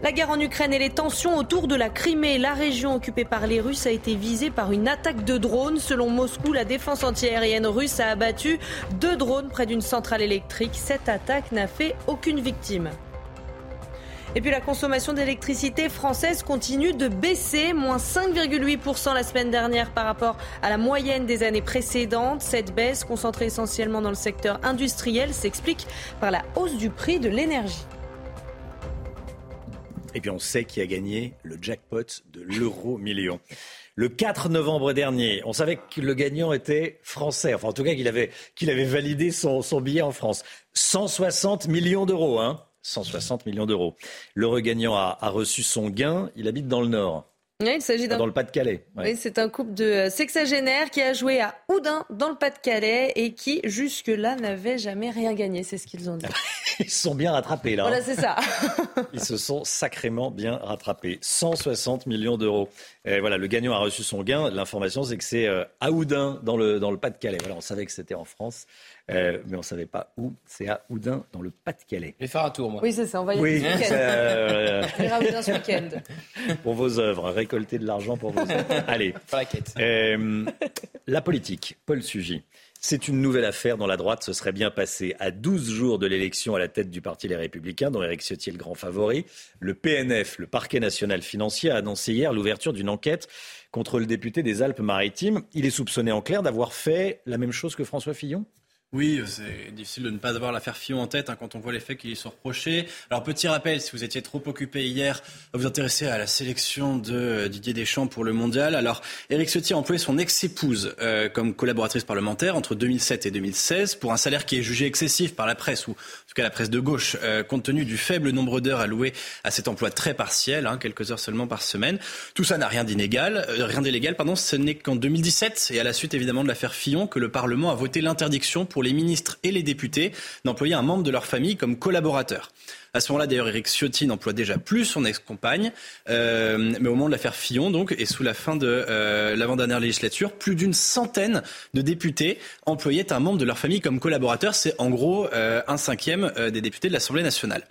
S2: La guerre en Ukraine et les tensions autour de la Crimée, la région occupée par les Russes a été visée par une attaque de drones. Selon Moscou, la défense antiaérienne russe a abattu deux drones près d'une centrale électrique. Cette attaque n'a fait aucune victime. Et puis la consommation d'électricité française continue de baisser, moins 5,8% la semaine dernière par rapport à la moyenne des années précédentes. Cette baisse, concentrée essentiellement dans le secteur industriel, s'explique par la hausse du prix de l'énergie.
S1: Et puis on sait qui a gagné le jackpot de l'euro million. Le 4 novembre dernier, on savait que le gagnant était français, enfin en tout cas qu'il avait, avait validé son, billet en France. 160 millions d'euros, hein 160 millions d'euros. Le regagnant a, a reçu son gain. Il habite dans le Nord.
S2: Oui, il s'agit d'un.
S1: Dans le Pas-de-Calais.
S2: Oui, c'est un couple de euh, sexagénaires qui a joué à Oudin dans le Pas-de-Calais et qui jusque-là n'avait jamais rien gagné. C'est ce qu'ils ont dit.
S1: Ils se sont bien rattrapés là.
S2: Voilà,
S1: hein.
S2: c'est ça.
S1: Ils se sont sacrément bien rattrapés. 160 millions d'euros. Et voilà, le gagnant a reçu son gain. L'information, c'est que c'est euh, à Oudin, dans le, dans le Pas-de-Calais. Voilà, on savait que c'était en France, euh, mais on ne savait pas où. C'est à Oudin, dans le Pas-de-Calais.
S9: Je vais faire un tour, moi.
S2: Oui, c'est ça. On va y
S1: Oui,
S2: aller ce week-end.
S1: euh,
S2: On ira à Oudin ce week-end.
S1: pour vos œuvres, récolter de l'argent pour œuvres. Allez. Euh, la politique, Paul Sugy. C'est une nouvelle affaire dont la droite se serait bien passée à 12 jours de l'élection à la tête du Parti Les Républicains, dont Éric Ciotti est le grand favori. Le PNF, le parquet national financier, a annoncé hier l'ouverture d'une enquête contre le député des Alpes-Maritimes. Il est soupçonné en clair d'avoir fait la même chose que François Fillon?
S40: Oui, c'est difficile de ne pas avoir l'affaire Fillon en tête hein, quand on voit les faits qui lui sont reprochés. Alors petit rappel, si vous étiez trop occupé hier à vous intéresser à la sélection de euh, Didier Deschamps pour le mondial, alors Éric Ciotti a employé son ex-épouse euh, comme collaboratrice parlementaire entre 2007 et 2016 pour un salaire qui est jugé excessif par la presse ou en tout cas la presse de gauche, euh, compte tenu du faible nombre d'heures allouées à cet emploi très partiel, hein, quelques heures seulement par semaine. Tout ça n'a rien d'inégal, euh, rien d'illégal, pardon. Ce n'est qu'en 2017 et à la suite évidemment de l'affaire Fillon que le Parlement a voté l'interdiction pour les ministres et les députés d'employer un membre de leur famille comme collaborateur. À ce moment-là, d'ailleurs, Éric Ciotti n'emploie déjà plus son ex-compagne, euh, mais au moment de l'affaire Fillon, donc, et sous la fin de euh, l'avant-dernière législature, plus d'une centaine de députés employaient un membre de leur famille comme collaborateur. C'est en gros euh, un cinquième euh, des députés de l'Assemblée nationale.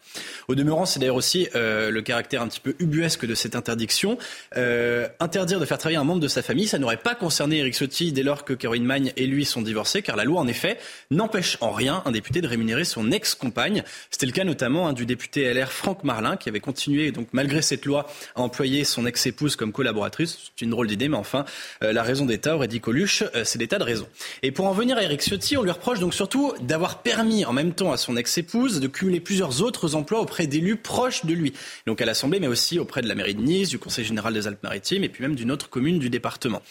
S40: Au demeurant, c'est d'ailleurs aussi euh, le caractère un petit peu ubuesque de cette interdiction. Euh, interdire de faire travailler un membre de sa famille, ça n'aurait pas concerné Éric Ciotti dès lors que Caroline Magne et lui sont divorcés, car la loi, en effet, n'empêche en rien un député de rémunérer son ex-compagne. C'était le cas notamment hein, du député LR Franck Marlin, qui avait continué, donc malgré cette loi, à employer son ex-épouse comme collaboratrice. C'est une drôle d'idée, mais enfin, euh, la raison d'État, aurait dit Coluche, euh, c'est l'état de raison. Et pour en venir à Éric Ciotti, on lui reproche donc surtout d'avoir permis en même temps à son ex-épouse de cumuler plusieurs autres emplois auprès d'élus proches de lui. Donc à l'Assemblée, mais aussi auprès de la mairie de Nice, du Conseil général des Alpes-Maritimes et puis même d'une autre commune du département.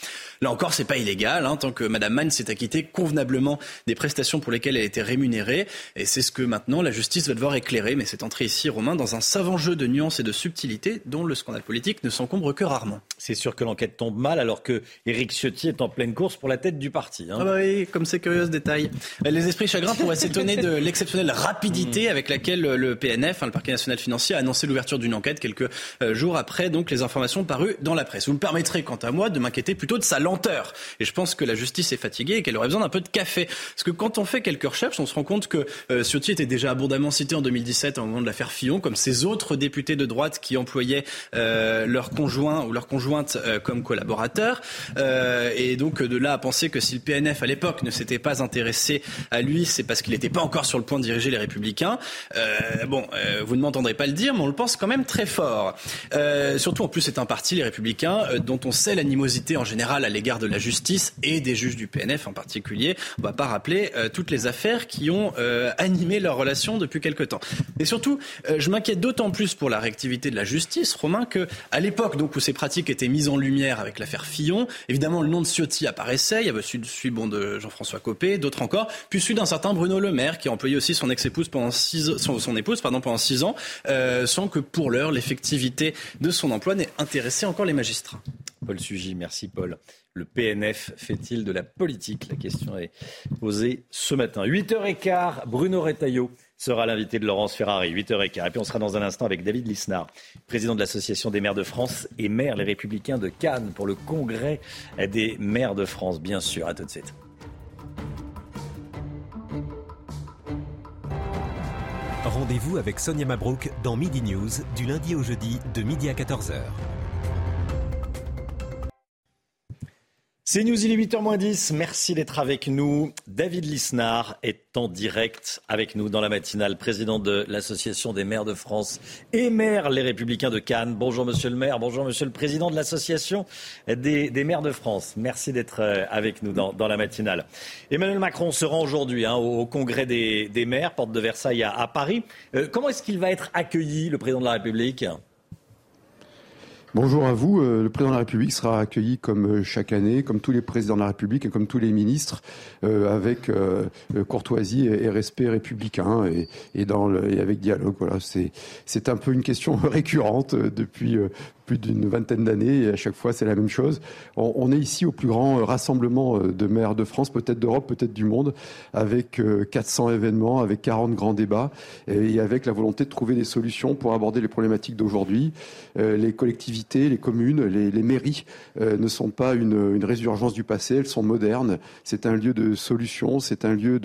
S40: Là encore, c'est pas illégal, hein, tant que Madame Mann s'est acquittée convenablement des prestations pour lesquelles elle était rémunérée. Et c'est ce que maintenant la justice va devoir éclairer. Mais c'est entré ici, Romain, dans un savant jeu de nuances et de subtilités dont le scandale politique ne s'encombre que rarement.
S1: C'est sûr que l'enquête tombe mal alors que Éric Ciotti est en pleine course pour la tête du parti. hein.
S40: Ah bah oui, comme c'est curieux ce détail. Les esprits chagrins pourraient s'étonner de l'exceptionnelle rapidité avec laquelle le PNF, hein, le parquet national financier, a annoncé l'ouverture d'une enquête quelques euh, jours après donc les informations parues dans la presse. Vous me permettrez, quant à moi, de m'inquiéter plutôt de sa lenteur. Et je pense que la justice est fatiguée et qu'elle aurait besoin d'un peu de café. Parce que quand on fait quelques recherches, on se rend compte que euh, Ciotti était déjà abondamment cité en 2017 au moment de l'affaire Fillon, comme ces autres députés de droite qui employaient euh, leur conjoint ou leur conjointe euh, comme collaborateurs. Euh, et donc de là à penser que si le PNF à l'époque ne s'était pas intéressé à lui, c'est parce qu'il n'était pas encore sur le point de diriger les Républicains. Euh, bon, vous ne m'entendrez pas le dire, mais on le pense quand même très fort. Surtout en plus c'est un parti, les Républicains, dont on sait l'animosité en général à l'égard de la justice et des juges du PNF en particulier. On ne va pas rappeler toutes les affaires qui ont animé leur relation depuis quelque temps. Et surtout, euh, je m'inquiète d'autant plus pour la réactivité de la justice, Romain, que à l'époque donc où ces pratiques étaient mises en lumière avec l'affaire Fillon, évidemment le nom de Ciotti apparaissait. Il y avait celui, de Jean-François Copé, d'autres encore, puis celui d'un certain Bruno Le Maire qui a employé aussi son ex-épouse pendant six, six ans, euh, sans que pour l'heure l'effectivité de son emploi n'ait intéressé encore les magistrats.
S1: Paul Sugy, merci Paul. Le PNF fait-il de la politique? La question est posée ce matin. 8h15, Bruno Retailleau sera l'invité de Laurence Ferrari. 8h15. Et puis on sera dans un instant avec David Lisnard, président de l'Association des maires de France et maire Les Républicains de Cannes pour le congrès des maires de France, bien sûr. À tout de suite.
S41: Rendez-vous avec Sonia Mabrouk dans Midi News du lundi au jeudi de midi à 14h.
S1: C'est News, il est 8h10. Merci d'être avec nous. David Lisnard est en direct avec nous dans la matinale, président de l'Association des maires de France et maire Les Républicains de Cannes. Bonjour monsieur le maire, bonjour monsieur le président de l'Association des, maires de France. Merci d'être avec nous dans, la matinale. Emmanuel Macron se rend aujourd'hui hein, au, congrès des, maires, porte de Versailles à, à Paris. Euh, comment est-ce qu'il va être accueilli, le président de la République?
S42: Bonjour à vous. Euh, le président de la République sera accueilli comme euh, chaque année, comme tous les présidents de la République et comme tous les ministres, euh, avec courtoisie et, respect républicain et, avec dialogue. Voilà, c'est un peu une question récurrente depuis plus d'une vingtaine d'années et à chaque fois c'est la même chose. On, est ici au plus grand rassemblement de maires de France, peut-être d'Europe, peut-être du monde, avec 400 événements, avec 40 grands débats et avec la volonté de trouver des solutions pour aborder les problématiques d'aujourd'hui. Les collectivités les communes, les, mairies euh, ne sont pas une, résurgence du passé, elles sont modernes. C'est un lieu de solution, c'est un lieu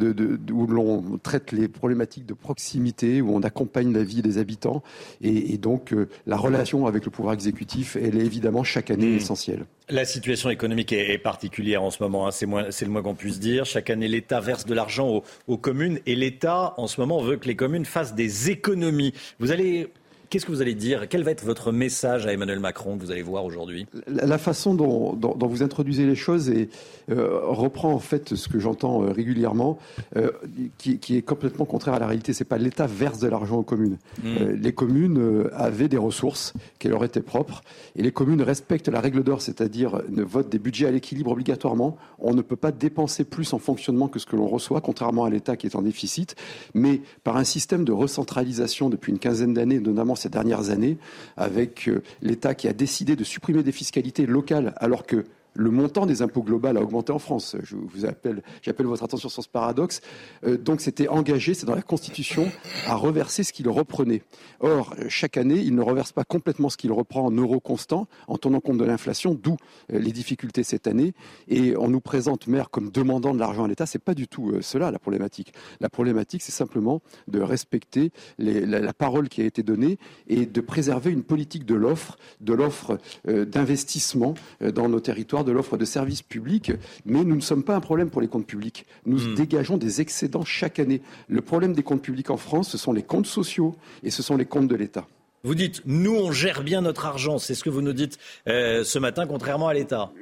S42: où l'on traite les problématiques de proximité, où on accompagne la vie des habitants. Et, donc euh, la relation avec le pouvoir exécutif, elle est évidemment chaque année mmh. essentielle.
S1: La situation économique est, particulière en ce moment, hein. c'est, le moins qu'on puisse dire. Chaque année, l'État verse de l'argent aux, aux communes et l'État, en ce moment, veut que les communes fassent des économies. Vous allez Qu'est-ce que vous allez dire? Quel va être votre message à Emmanuel Macron que vous allez voir aujourd'hui?
S42: La, façon dont, vous introduisez les choses et, euh, reprend en fait ce que j'entends euh, régulièrement, euh, qui, est complètement contraire à la réalité. C'est pas l'État verse de l'argent aux communes. Hmm. les communes avaient des ressources qui leur étaient propres et les communes respectent la règle d'or, c'est-à-dire ne votent des budgets à l'équilibre obligatoirement. On ne peut pas dépenser plus en fonctionnement que ce que l'on reçoit, contrairement à l'État qui est en déficit. Mais par un système de recentralisation depuis une quinzaine d'années, notamment ces dernières années, avec euh, l'État qui a décidé de supprimer des fiscalités locales alors que le montant des impôts globaux a augmenté en France. Je vous appelle, j'appelle votre attention sur ce paradoxe. Euh, donc, c'était engagé, c'est dans la Constitution, à reverser ce qu'il reprenait. Or, chaque année, il ne reverse pas complètement ce qu'il reprend en euros constants, en tenant compte de l'inflation, d'où euh, les difficultés cette année. Et on nous présente maire comme demandant de l'argent à l'État. C'est pas du tout euh, cela la problématique. La problématique, c'est simplement de respecter la, parole qui a été donnée et de préserver une politique de l'offre, de l'offre d'investissement dans nos territoires de l'offre de services publics, mais nous ne sommes pas un problème pour les comptes publics. Nous hmm. dégageons des excédents chaque année. Le problème des comptes publics en France, ce sont les comptes sociaux et ce sont les comptes de l'État.
S1: Vous dites, nous, on gère bien notre argent. C'est ce que vous nous dites euh, ce matin, contrairement à l'État.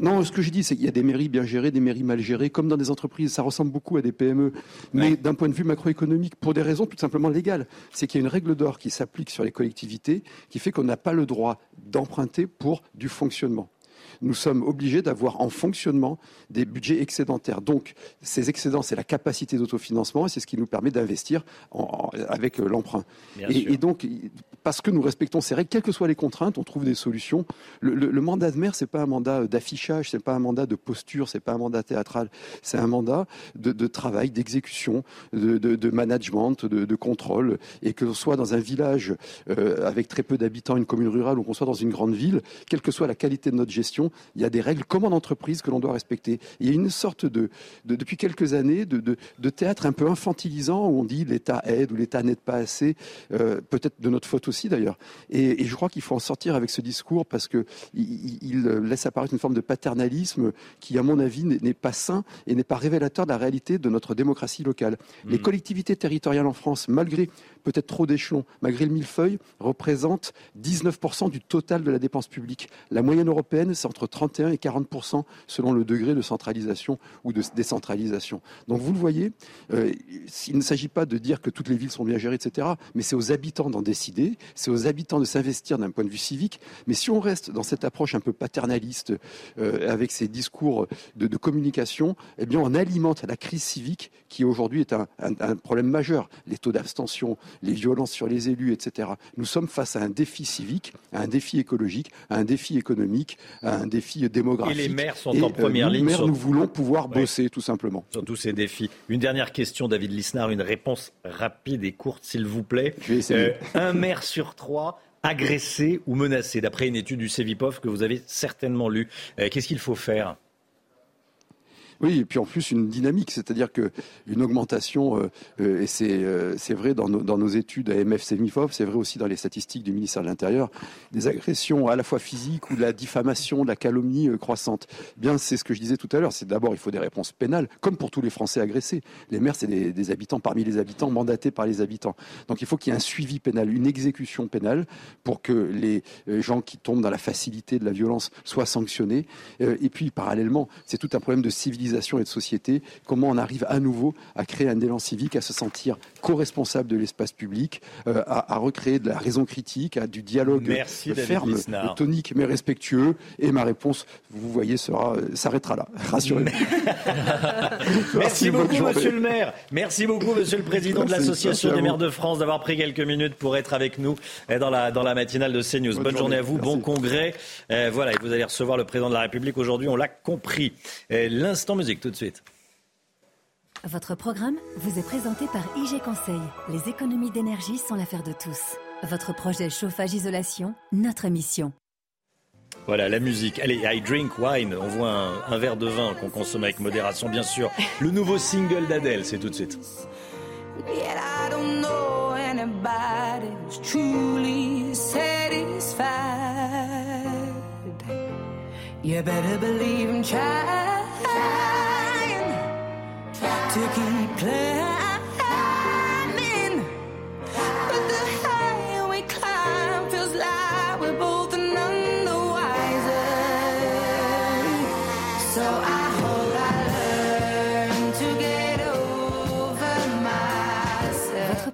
S42: Non, ce que je dis, c'est qu'il y a des mairies bien gérées, des mairies mal gérées, comme dans des entreprises. Ça ressemble beaucoup à des PME. Mais d'un point de vue macroéconomique, pour des raisons tout simplement légales, c'est qu'il y a une règle d'or qui s'applique sur les collectivités qui fait qu'on n'a pas le droit d'emprunter pour du fonctionnement nous sommes obligés d'avoir en fonctionnement des budgets excédentaires. Donc, ces excédents, c'est la capacité d'autofinancement et c'est ce qui nous permet d'investir avec euh, l'emprunt. Et, donc, parce que nous respectons ces règles, quelles que soient les contraintes, on trouve des solutions. Le, mandat de maire, c'est pas un mandat d'affichage, c'est pas un mandat de posture, c'est pas un mandat théâtral, c'est un mandat de, travail, d'exécution, de, management, de, contrôle. Et que l'on soit dans un village euh, avec très peu d'habitants, une commune rurale, ou qu'on soit dans une grande ville, quelle que soit la qualité de notre gestion, il y a des règles comme en entreprise que l'on doit respecter. Il y a une sorte de, depuis quelques années, de, théâtre un peu infantilisant où on dit l'État aide ou l'État n'aide pas assez, euh, peut-être de notre faute aussi d'ailleurs. Et, je crois qu'il faut en sortir avec ce discours parce qu'il il, laisse apparaître une forme de paternalisme qui, à mon avis, n'est pas sain et n'est pas révélateur de la réalité de notre démocratie locale. Les hmm. collectivités territoriales en France, malgré peut-être trop d'échelons, malgré le millefeuille, représentent 19% du total de la dépense publique. La moyenne européenne, c'est entre 31 et 40 selon le degré de centralisation ou de décentralisation. Donc vous le voyez, euh, il ne s'agit pas de dire que toutes les villes sont bien gérées, etc. Mais c'est aux habitants d'en décider, c'est aux habitants de s'investir d'un point de vue civique. Mais si on reste dans cette approche un peu paternaliste, euh, avec ces discours de, communication, eh bien on alimente la crise civique qui aujourd'hui est un, problème majeur. Les taux d'abstention, les violences sur les élus, etc. Nous sommes face à un défi civique, à un défi écologique, à un défi économique, à un défi démographique.
S1: Et les maires sont en première
S42: euh,
S1: ligne.
S42: Les maires, nous voulons pouvoir bosser, tout simplement.
S1: Sur tous ces défis. Une dernière question, David Lisnard, une réponse rapide et courte, s'il vous plaît. Euh, un maire sur trois agressé ou menacé, d'après une étude du CEVIPOF que vous avez certainement lue. Euh, qu'est-ce qu'il faut faire?
S42: Oui, et puis en plus une dynamique, c'est-à-dire qu'une augmentation, euh, euh, et euh, c'est vrai dans nos, dans nos études à MF Semifov, c'est vrai aussi dans les statistiques du ministère de l'Intérieur, des agressions à la fois physiques ou de la diffamation, de la calomnie croissante. Bien, c'est ce que je disais tout à l'heure, c'est d'abord il faut des réponses pénales, comme pour tous les Français agressés. Les maires, c'est des, des, habitants parmi les habitants, mandatés par les habitants. Donc il faut qu'il y ait un suivi pénal, une exécution pénale, pour que les gens qui tombent dans la facilité de la violence soient sanctionnés. et puis parallèlement, c'est tout un problème de civilisation et de société, comment on arrive à nouveau à créer un élan civique, à se sentir co-responsable de l'espace public, à, recréer de la raison critique, à du dialogue ferme, tonique mais respectueux. Et ma réponse, vous voyez, sera s'arrêtera là. Rassurez-vous.
S1: Merci, beaucoup, monsieur le maire. Merci beaucoup, monsieur le président de l'Association des maires de France, d'avoir pris quelques minutes pour être avec nous dans la, dans la matinale de CNews. Bonne, journée, à vous, bon congrès. voilà, et vous allez recevoir le président de la République aujourd'hui, on l'a compris. L'instant musique tout de suite.
S22: Votre programme vous est présenté par IG Conseil. Les économies d'énergie sont l'affaire de tous. Votre projet chauffage-isolation, notre mission.
S1: Voilà, la musique. Allez, I drink wine. On voit un, verre de vin qu'on consomme avec modération, bien sûr. Le nouveau single d'Adèle, c'est tout de suite. You better believe Playing.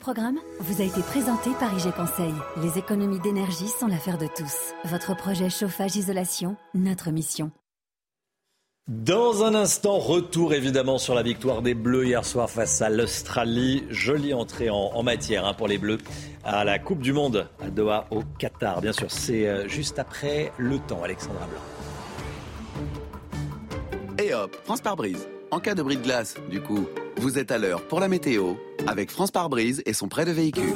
S22: programme vous a été présenté par IG Conseil. Les économies d'énergie sont l'affaire de tous. Votre projet chauffage-isolation, notre mission.
S1: Dans un instant, retour évidemment sur la victoire des Bleus hier soir face à l'Australie. Jolie entrée en, matière hein, pour les Bleus à la Coupe du Monde à Doha au Qatar. Bien sûr, c'est euh, juste après le temps, Alexandra
S24: Blanc. Et hop, France par brise. En cas de bris de glace, du coup, vous êtes à l'heure pour la météo avec France par brise et son prêt de véhicule.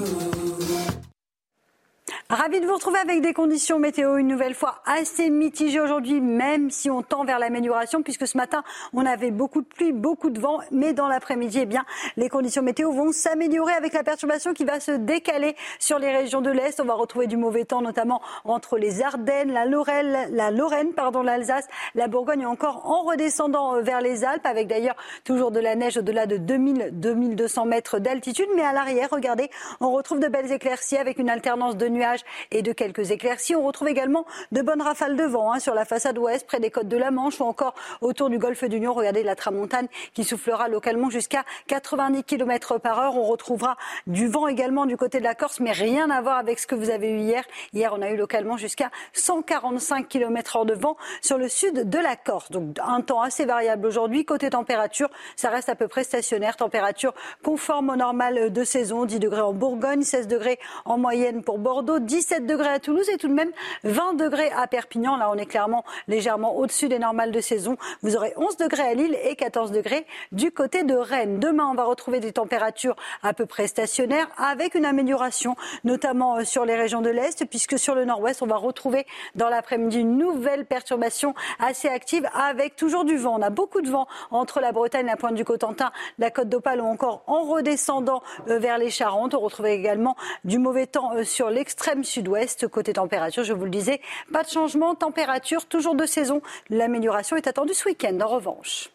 S25: Ravi de vous retrouver avec des conditions météo une nouvelle fois assez mitigées aujourd'hui, même si on tend vers l'amélioration, puisque ce matin on avait beaucoup de pluie, beaucoup de vent, mais dans l'après-midi, eh bien, les conditions météo vont s'améliorer avec la perturbation qui va se décaler sur les régions de l'Est. On va retrouver du mauvais temps, notamment entre les Ardennes, la Lorraine, la Lorraine, pardon, l'Alsace, la Bourgogne, encore en redescendant euh, vers les Alpes, avec d'ailleurs toujours de la neige au-delà de 2000-2200 mètres d'altitude. Mais à l'arrière, regardez, on retrouve de belles éclaircies avec une alternance de nuages et de quelques éclaircies. On retrouve également de bonnes rafales de vent hein, sur la façade ouest, près des côtes de la Manche ou encore autour du golfe d'Union. Regardez la tramontane qui soufflera localement jusqu'à 90 km par heure. On retrouvera du vent également du côté de la Corse, mais rien à voir avec ce que vous avez eu hier. Hier, on a eu localement jusqu'à 145 km heure de vent sur le sud de la Corse. Donc un temps assez variable aujourd'hui. Côté température, ça reste à peu près stationnaire. Température conforme au normal de saison. 10 degrés en Bourgogne, 16 degrés en moyenne pour Bordeaux, 17 degrés à Toulouse et tout de même 20 degrés à Perpignan. Là, on est clairement légèrement au-dessus des normales de saison. Vous aurez 11 degrés à Lille et 14 degrés du côté de Rennes. Demain, on va retrouver des températures à peu près stationnaires avec une amélioration, notamment euh, sur les régions de l'Est, puisque sur le nord-ouest, on va retrouver dans l'après-midi une nouvelle perturbation assez active avec toujours du vent. On a beaucoup de vent entre la Bretagne, la pointe du Cotentin, la côte d'Opale ou encore en redescendant euh, vers les Charentes. On retrouve également du mauvais temps euh, sur l'extrême sud-ouest. Côté température, je vous le disais, pas de changement. Température toujours de saison. L'amélioration est attendue ce week-end en revanche.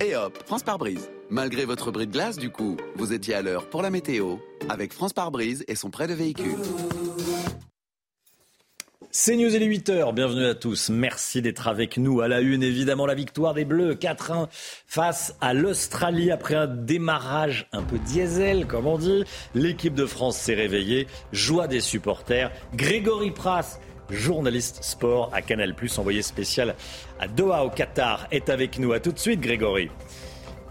S24: Et hop, France par brise. Malgré votre bris de glace, du coup, vous étiez à l'heure pour la météo avec France par brise et son prêt de véhicule.
S1: C'est News et les 8h. Bienvenue à tous. Merci d'être avec nous. À la une, évidemment, la victoire des Bleus 4-1 face à l'Australie après un démarrage un peu diesel, comme on dit. L'équipe de France s'est réveillée. Joie des supporters. Grégory Pras, journaliste sport à Canal+, envoyé spécial à Doha au Qatar, est avec nous. À tout de suite, Grégory.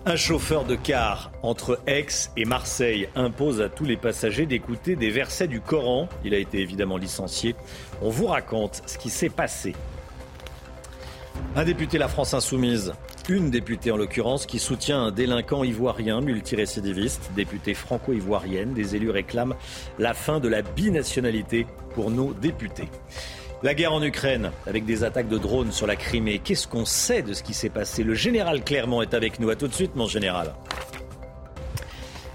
S1: Un chauffeur de car entre Aix et Marseille impose à tous les passagers d'écouter des versets du Coran. Il a été évidemment licencié. On vous raconte ce qui s'est passé. Un député La France Insoumise, une députée en l'occurrence, qui soutient un délinquant ivoirien multirécidiviste, députée franco-ivoirienne. Des élus réclament la fin de la binationalité pour nos députés. La guerre en Ukraine, avec des attaques de drones sur la Crimée. Qu'est-ce qu'on sait de ce qui s'est passé? Le général Clermont est avec nous. À tout de suite, mon général.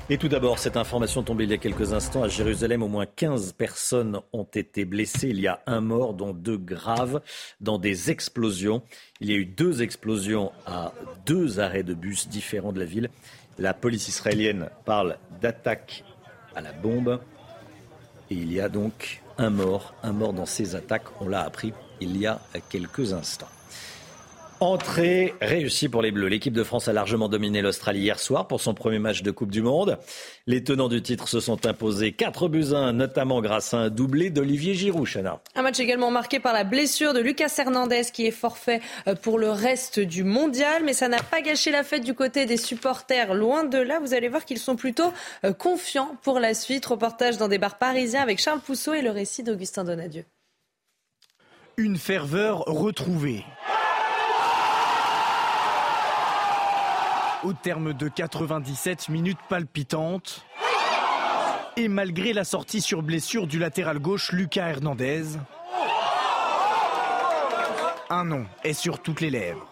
S1: Et tout d'abord, cette information tombée il y a quelques instants à Jérusalem, au moins 15 personnes ont été blessées. Il y a un mort, dont deux graves, dans des explosions. Il y a eu deux explosions à deux arrêts de bus différents de la ville. La police israélienne parle d'attaque à la bombe. Et il y a donc un mort, un mort dans ces attaques. On l'a appris il y a quelques instants. Entrée réussie pour les Bleus. L'équipe de France a largement dominé l'Australie hier soir pour son premier match de Coupe du Monde. Les tenants du titre se sont imposés 4 buts 1, notamment grâce à un doublé d'Olivier Giroud, Chana.
S2: Un match également marqué par la blessure de Lucas Hernandez qui est forfait euh, pour le reste du mondial, mais ça n'a pas gâché la fête du côté des supporters. Loin de là, vous allez voir qu'ils sont plutôt euh, confiants pour la suite. Reportage dans des bars parisiens avec Charles Pousseau et le récit d'Augustin Donadieu.
S3: Une ferveur retrouvée. Au terme de 97 minutes palpitantes, et malgré la sortie sur blessure du latéral gauche Lucas Hernandez, un nom est sur toutes les lèvres.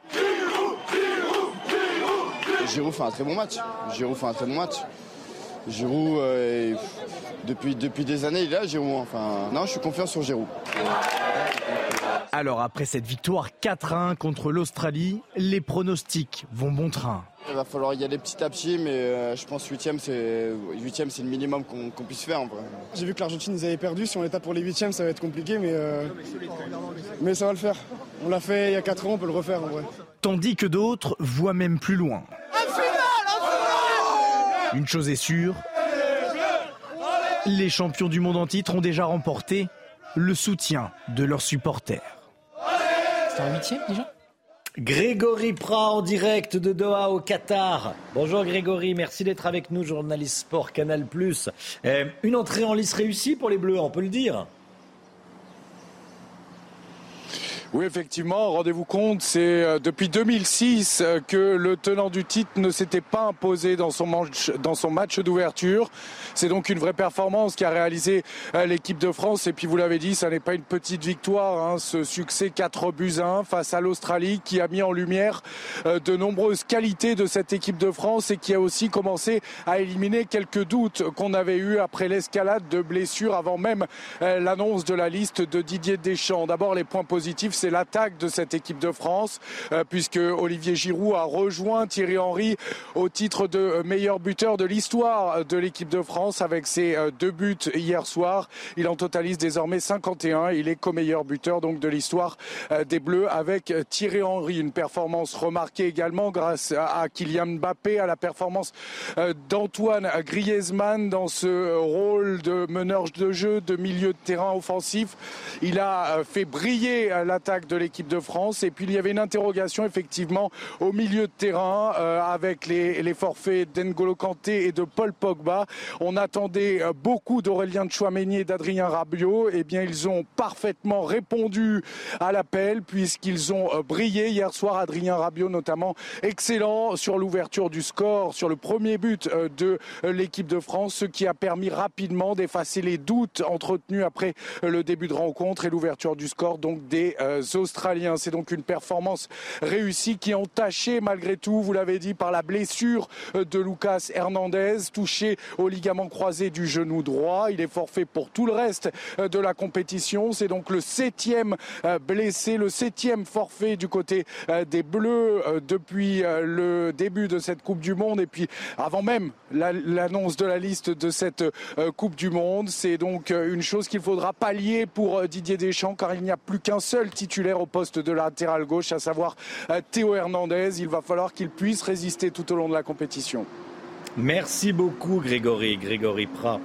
S4: Giroud fait un très bon match. Giroud fait un très bon match. Giroud, euh, depuis, des années, il est là, Giroud. Enfin, non, je suis confiant sur Giroud.
S3: Alors après cette victoire 4-1 contre l'Australie, les pronostics vont bon train.
S4: Il va falloir y aller petit à petit, mais euh, je pense 8 c'est c'est le minimum qu'on puisse faire.
S38: J'ai vu que l'Argentine nous avait perdu. Si on est pour les 8 ça va être compliqué, mais, euh, mais ça va le faire. On l'a fait il y a 4 ans, on peut le refaire en vrai.
S3: Tandis que d'autres voient même plus loin. Une chose est sûre, les champions du monde en titre ont déjà remporté le soutien de leurs supporters.
S43: C'est un huitième déjà
S1: Grégory Prat en direct de Doha au Qatar. Bonjour Grégory, merci d'être avec nous, journaliste sport Canal+. Euh, une entrée en lice réussie pour les Bleus, on peut le dire
S12: Oui, effectivement, rendez-vous compte, c'est euh, depuis 2006 euh, que le tenant du titre ne s'était pas imposé dans son match, dans son match d'ouverture. C'est donc une vraie performance qu'a réalisé euh, l'équipe de France. Et puis vous l'avez dit, ça n'est pas une petite victoire. Hein, ce succès 4 buts 1 face à l'Australie qui a mis en lumière de nombreuses qualités de cette équipe de France et qui a aussi commencé à éliminer quelques doutes qu'on avait eu après l'escalade de blessures avant même l'annonce de la liste de Didier Deschamps. D'abord les points positifs c'est l'attaque de cette équipe de France, euh, puisque Olivier Giroud a rejoint Thierry Henry au titre de meilleur buteur de l'histoire de l'équipe de France avec ses euh, deux buts hier soir. Il en totalise désormais 51. Il est co-meilleur buteur donc de l'histoire euh, des Bleus avec Thierry Henry. Une performance remarquée également grâce à Kylian Mbappé, à la performance d'Antoine Griezmann dans ce rôle de meneur de jeu, de milieu de terrain offensif. Il a fait briller l'attaque de l'équipe de France. Et puis il y avait une interrogation effectivement au milieu de terrain euh, avec les, les forfaits d'Engolo Kanté et de Paul Pogba. On attendait euh, beaucoup d'Aurélien Chouameni et d'Adrien Rabiot. Eh bien ils ont parfaitement répondu à l'appel puisqu'ils ont euh, brillé hier soir. Adrien Rabiot notamment excellent sur l'ouverture du score, sur le premier but de l'équipe de France, ce qui a permis rapidement d'effacer les doutes entretenus après le début de rencontre et l'ouverture du score donc des Australiens. C'est donc une performance réussie qui est entachée malgré tout, vous l'avez dit, par la blessure de Lucas Hernandez, touché au ligament croisé du genou droit. Il est forfait pour tout le reste de la compétition. C'est donc le septième euh, blessé, le septième forfait du côté euh, des Bleus euh, depuis le début de cette Coupe du Monde et puis avant même l'annonce de la liste de cette Coupe du Monde. C'est donc une chose qu'il faudra pallier pour Didier Deschamps car il n'y a plus qu'un seul titulaire au poste de latéral gauche, à savoir euh, Théo Hernandez. Il va falloir qu'il puisse résister tout au long de la compétition.
S1: Merci beaucoup Grégory, Grégory Prat,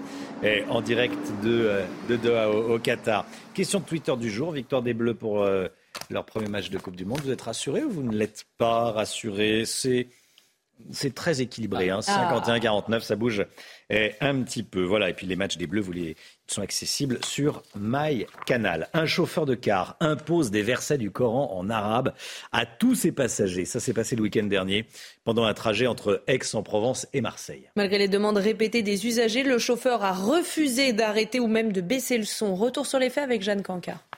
S1: en direct de, euh, Doha au, Qatar. Question de Twitter du jour, victoire des Bleus pour euh, leur premier match de Coupe du Monde. Vous êtes rassuré ou vous ne l'êtes pas rassuré C'est c'est très équilibré, hein, 51-49, ah. ça bouge un petit peu. Voilà, et puis les matchs des Bleus, vous les sont accessibles sur MyCanal. Un chauffeur de car impose des versets du Coran en arabe à tous ses passagers. Ça s'est passé le week-end dernier pendant un trajet entre Aix-en-Provence et Marseille.
S2: Malgré les demandes répétées des usagers, le chauffeur a refusé d'arrêter ou même de baisser le son. Retour sur les faits avec Jeanne Cancard.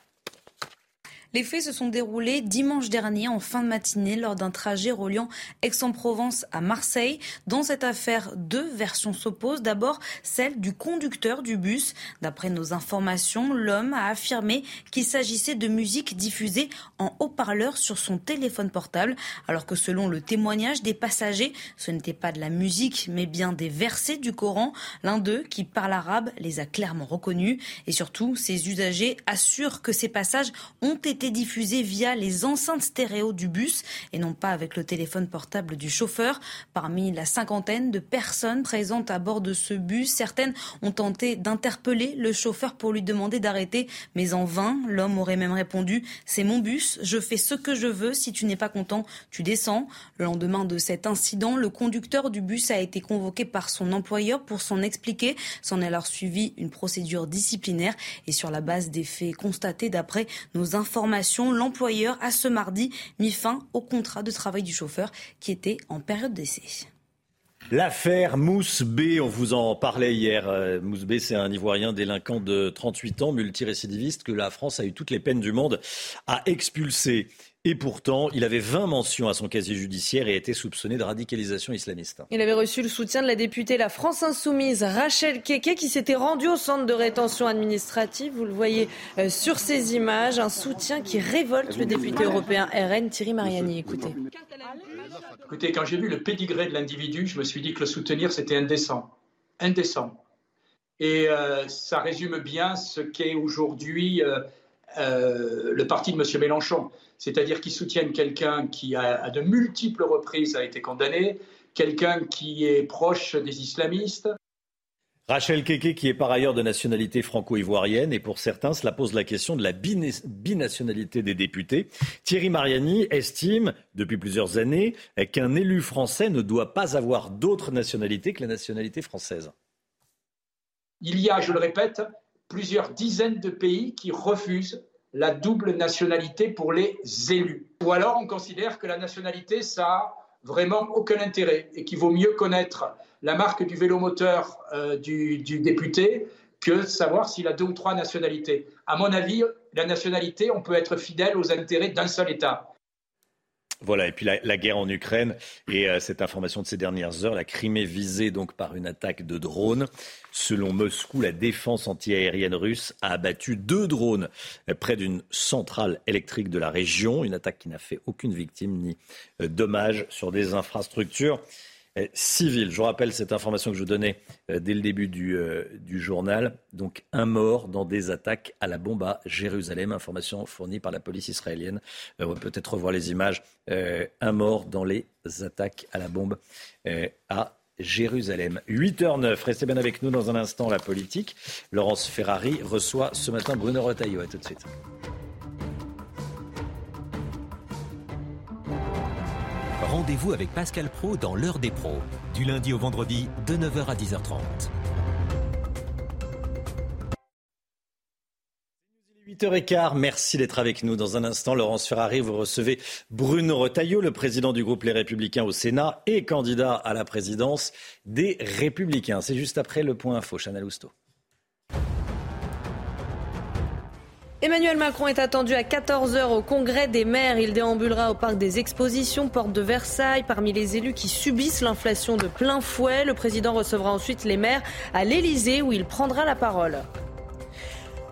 S6: Les faits se sont déroulés dimanche dernier en fin de matinée lors d'un trajet reliant Aix-en-Provence à Marseille. Dans cette affaire, deux versions s'opposent. D'abord, celle du conducteur du bus. D'après nos informations, l'homme a affirmé qu'il s'agissait de musique diffusée en haut-parleur sur son téléphone portable, alors que selon le témoignage des passagers, ce n'était pas de la musique, mais bien des versets du Coran. L'un d'eux, qui parle arabe, les a clairement reconnus. Et surtout, ces usagers assurent que ces passages ont été été diffusées via les enceintes stéréo du bus et non pas avec le téléphone portable du chauffeur. Parmi la cinquantaine de personnes présentes à bord de ce bus, certaines ont tenté d'interpeller le chauffeur pour lui demander d'arrêter, mais en vain. L'homme aurait même répondu C'est mon bus, je fais ce que je veux, si tu n'es pas content, tu descends. Le lendemain de cet incident, le conducteur du bus a été convoqué par son employeur pour s'en expliquer. S'en est alors suivi une procédure disciplinaire et sur la base des faits constatés d'après nos informations, l'employeur a ce mardi mis fin au contrat de travail du chauffeur qui était en période d'essai.
S1: L'affaire Mousse B, on vous en parlait hier. Euh, Mousse B, c'est un Ivoirien délinquant de 38 ans, multirécidiviste, que la France a eu toutes les peines du monde à expulser. Et pourtant, il avait 20 mentions à son casier judiciaire et était soupçonné de radicalisation islamiste.
S2: Il avait reçu le soutien de la députée La France Insoumise, Rachel Keke, qui s'était rendue au centre de rétention administrative. Vous le voyez euh, sur ces images, un soutien qui révolte le député européen RN Thierry Mariani. Écoutez.
S8: Écoutez, quand j'ai vu le pédigré de l'individu, je me suis dit que le soutenir, c'était indécent. Indécent. Et euh, ça résume bien ce qu'est aujourd'hui euh, le parti de M. Mélenchon c'est-à-dire qu'ils soutiennent quelqu'un qui, à de multiples reprises, a été condamné, quelqu'un qui est proche des islamistes.
S1: Rachel Keke, qui est par ailleurs de nationalité franco-ivoirienne, et pour certains, cela pose la question de la binationalité des députés. Thierry Mariani estime, depuis plusieurs années, qu'un élu français ne doit pas avoir d'autre nationalité que la nationalité française.
S8: Il y a, je le répète, plusieurs dizaines de pays qui refusent la double nationalité pour les élus. Ou alors on considère que la nationalité, ça a vraiment aucun intérêt et qu'il vaut mieux connaître la marque du vélo moteur euh, du, du, député que savoir s'il a deux ou trois nationalités. À mon avis, la nationalité, on peut être fidèle aux intérêts d'un seul État.
S1: Voilà, et puis la, guerre en Ukraine et euh, cette information de ces dernières heures, la Crimée visée donc par une attaque de drones. Selon Moscou, la défense antiaérienne russe a abattu deux drones près d'une centrale électrique de la région, une attaque qui n'a fait aucune victime ni euh, dommage sur des infrastructures civile. Je rappelle cette information que je vous donnais euh, dès le début du, euh, du, journal. Donc un mort dans des attaques à la bombe à Jérusalem. Information fournie par la police israélienne. on va peut-être revoir les images. un mort dans les attaques à la bombe à Jérusalem. 8h09. Restez bien avec nous dans un instant la politique. Laurence Ferrari reçoit ce matin Bruno Retailleau. À tout de suite.
S11: Rendez-vous avec Pascal Pro dans l'heure des pros, du lundi au vendredi de 9h à 10h30.
S1: 8h15, merci d'être avec nous. Dans un instant, Laurence Ferrari, vous recevez Bruno Retailleau, le président du groupe Les Républicains au Sénat et candidat à la présidence des Républicains. C'est juste après le point info, Chanel Housteau.
S2: Emmanuel Macron est attendu à 14h au Congrès des maires. Il déambulera au parc des expositions, porte de Versailles. Parmi les élus qui subissent l'inflation de plein fouet, le président recevra ensuite les maires à l'Elysée où il prendra la parole.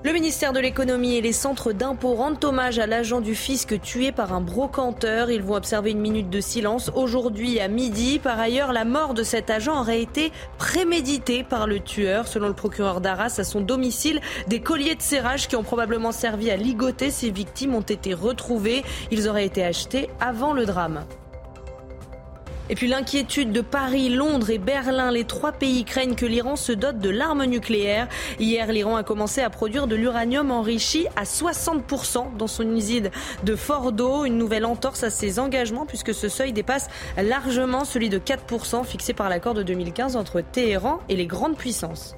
S2: Le ministère de l'économie et les centres d'impôts rendent hommage à l'agent du fisc tué par un brocanteur. Ils vont observer une minute de silence aujourd'hui à midi. Par ailleurs, la mort de cet agent aurait été préméditée par le tueur. Selon le procureur d'Arras, à son domicile, des colliers de serrage qui ont probablement servi à ligoter ses victimes ont été retrouvés. Ils auraient été achetés avant le drame. Et puis l'inquiétude de Paris, Londres et Berlin, les trois pays craignent que l'Iran se dote de l'arme nucléaire. Hier, l'Iran a commencé à produire de l'uranium enrichi à 60% dans son usine de Fordo, une nouvelle entorse à ses engagements puisque ce seuil dépasse largement celui de 4% fixé par l'accord de 2015 entre Téhéran et les grandes puissances.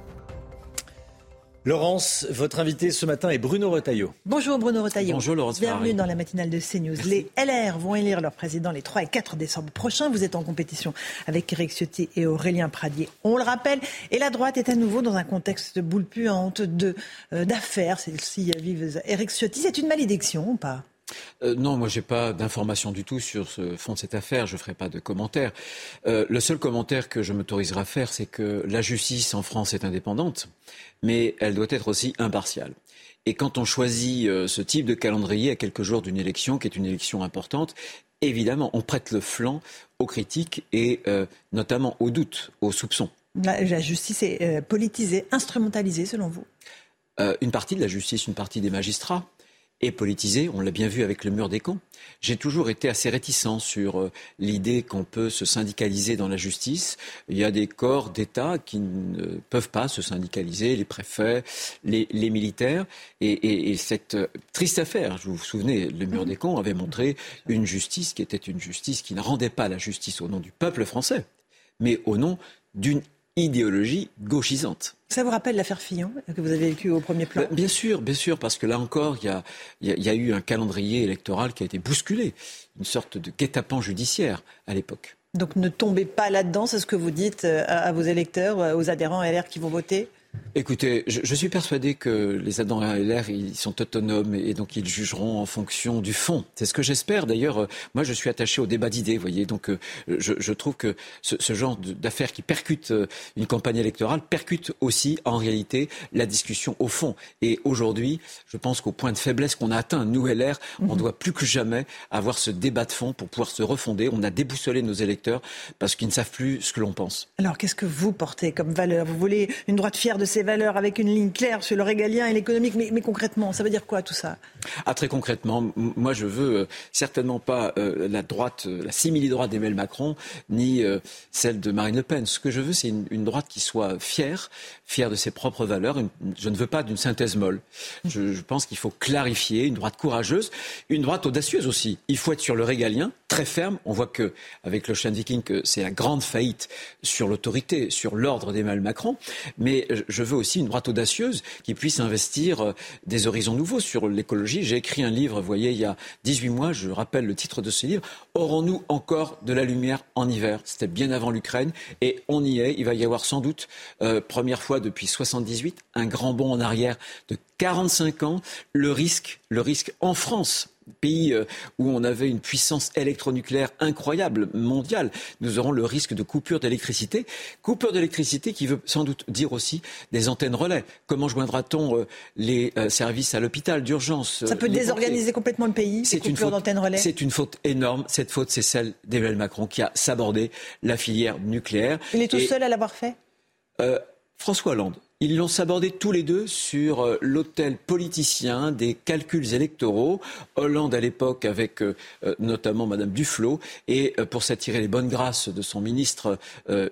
S1: Laurence, votre invité ce matin est Bruno Retailleau.
S44: Bonjour Bruno Retailleau.
S1: Bonjour Laurence.
S44: Bienvenue dans la matinale de CNews. Les LR vont élire leur président les 3 et 4 décembre prochains. Vous êtes en compétition avec Eric Ciotti et Aurélien Pradier. On le rappelle. Et la droite est à nouveau dans un contexte de boule puante, de, euh, d'affaires. Celle-ci vive Eric Ciotti. C'est une malédiction ou pas?
S45: Euh, non, moi j'ai pas d'informations du tout sur ce fond de cette affaire. Je ferai pas de commentaire. Euh, le seul commentaire que je m'autoriserai à faire, c'est que la justice en France est indépendante, mais elle doit être aussi impartiale. Et quand on choisit euh, ce type de calendrier à quelques jours d'une élection, qui est une élection importante, évidemment, on prête le flanc aux critiques et notamment aux doutes, aux soupçons.
S44: La, justice est politisée, instrumentalisée, selon vous?
S45: Une partie de la justice, une partie des magistrats est politisé. On l'a bien vu avec le mur des camps. J'ai toujours été assez réticent sur euh, l'idée qu'on peut se syndicaliser dans la justice. Il y a des corps d'État qui ne peuvent pas se syndicaliser, les préfets, les, militaires. Et, cette euh, triste affaire, vous vous souvenez, le mur des camps avait montré une justice qui était une justice qui ne rendait pas la justice au nom du peuple français, mais au nom d'une idéologie gauchisante.
S44: Ça vous rappelle l'affaire Fillon que vous avez vécue au premier plan
S45: Bien sûr, bien sûr, parce que là encore, il y a, eu un calendrier électoral qui a été bousculé, une sorte de guet-apens judiciaire à l'époque.
S44: Donc ne tombez pas là-dedans, c'est ce que vous dites euh, à, vos électeurs, euh, aux adhérents LR qui vont voter
S45: Écoutez, je, suis persuadé que les adhérents LR, ils sont autonomes et, donc ils jugeront en fonction du fond. C'est ce que j'espère. D'ailleurs, euh, moi, je suis attaché au débat d'idées, vous voyez. Donc, euh, je, trouve que ce, genre d'affaires qui percutent euh, une campagne électorale percute aussi, en réalité, la discussion au fond. Et aujourd'hui, je pense qu'au point de faiblesse qu'on a atteint, nous, LR, on mhm. doit plus que jamais avoir ce débat de fond pour pouvoir se refonder. On a déboussolé nos électeurs parce qu'ils ne savent plus ce que l'on pense.
S44: Alors, qu'est-ce que vous portez comme valeur? Vous voulez une droite fière de ses valeurs avec une ligne claire sur le régalien et l'économique. Mais, concrètement, ça veut dire quoi tout ça?
S45: Ah, Très concrètement, moi je veux euh, certainement pas euh, la droite, euh, la simili-droite d'Emmanuel Macron, ni celle de Marine Le Pen. Ce que je veux, c'est une, droite qui soit fière, fière de ses propres valeurs. je ne veux pas d'une synthèse molle. Je, pense qu'il faut clarifier, une droite courageuse, une droite audacieuse aussi. Il faut être sur le régalien, très ferme. On voit que avec l'Ocean Viking, que c'est la grande faillite sur l'autorité, sur l'ordre d'Emmanuel Macron. Mais je veux aussi une droite audacieuse qui puisse investir euh, des horizons nouveaux sur l'écologie. J'ai écrit un livre, vous voyez, il y a 18 mois, je rappelle le titre de ce livre, Aurons-nous encore de la lumière en hiver? C'était bien avant l'Ukraine et on y est. Il va y avoir sans doute, euh, première fois depuis 78, un grand bond en arrière de 45 ans. Le risque, le risque en France pays euh, où on avait une puissance électronucléaire incroyable, mondiale, nous aurons le risque de coupure d'électricité. Coupure d'électricité qui veut sans doute dire aussi des antennes relais. Comment joindra-t-on euh, les euh, services à l'hôpital d'urgence
S44: Ça peut désorganiser complètement le pays,
S45: C'est une faute relais C'est une faute énorme. Cette faute, c'est celle d'Emmanuel Macron qui a sabordé la filière nucléaire.
S44: Il est tout seul à l'avoir fait?
S45: François Hollande ils l'ont sabordé tous les deux sur euh, l'hôtel politicien des calculs électoraux. Hollande à l'époque avec euh, euh, notamment Madame Duflot et pour s'attirer les bonnes grâces de son ministre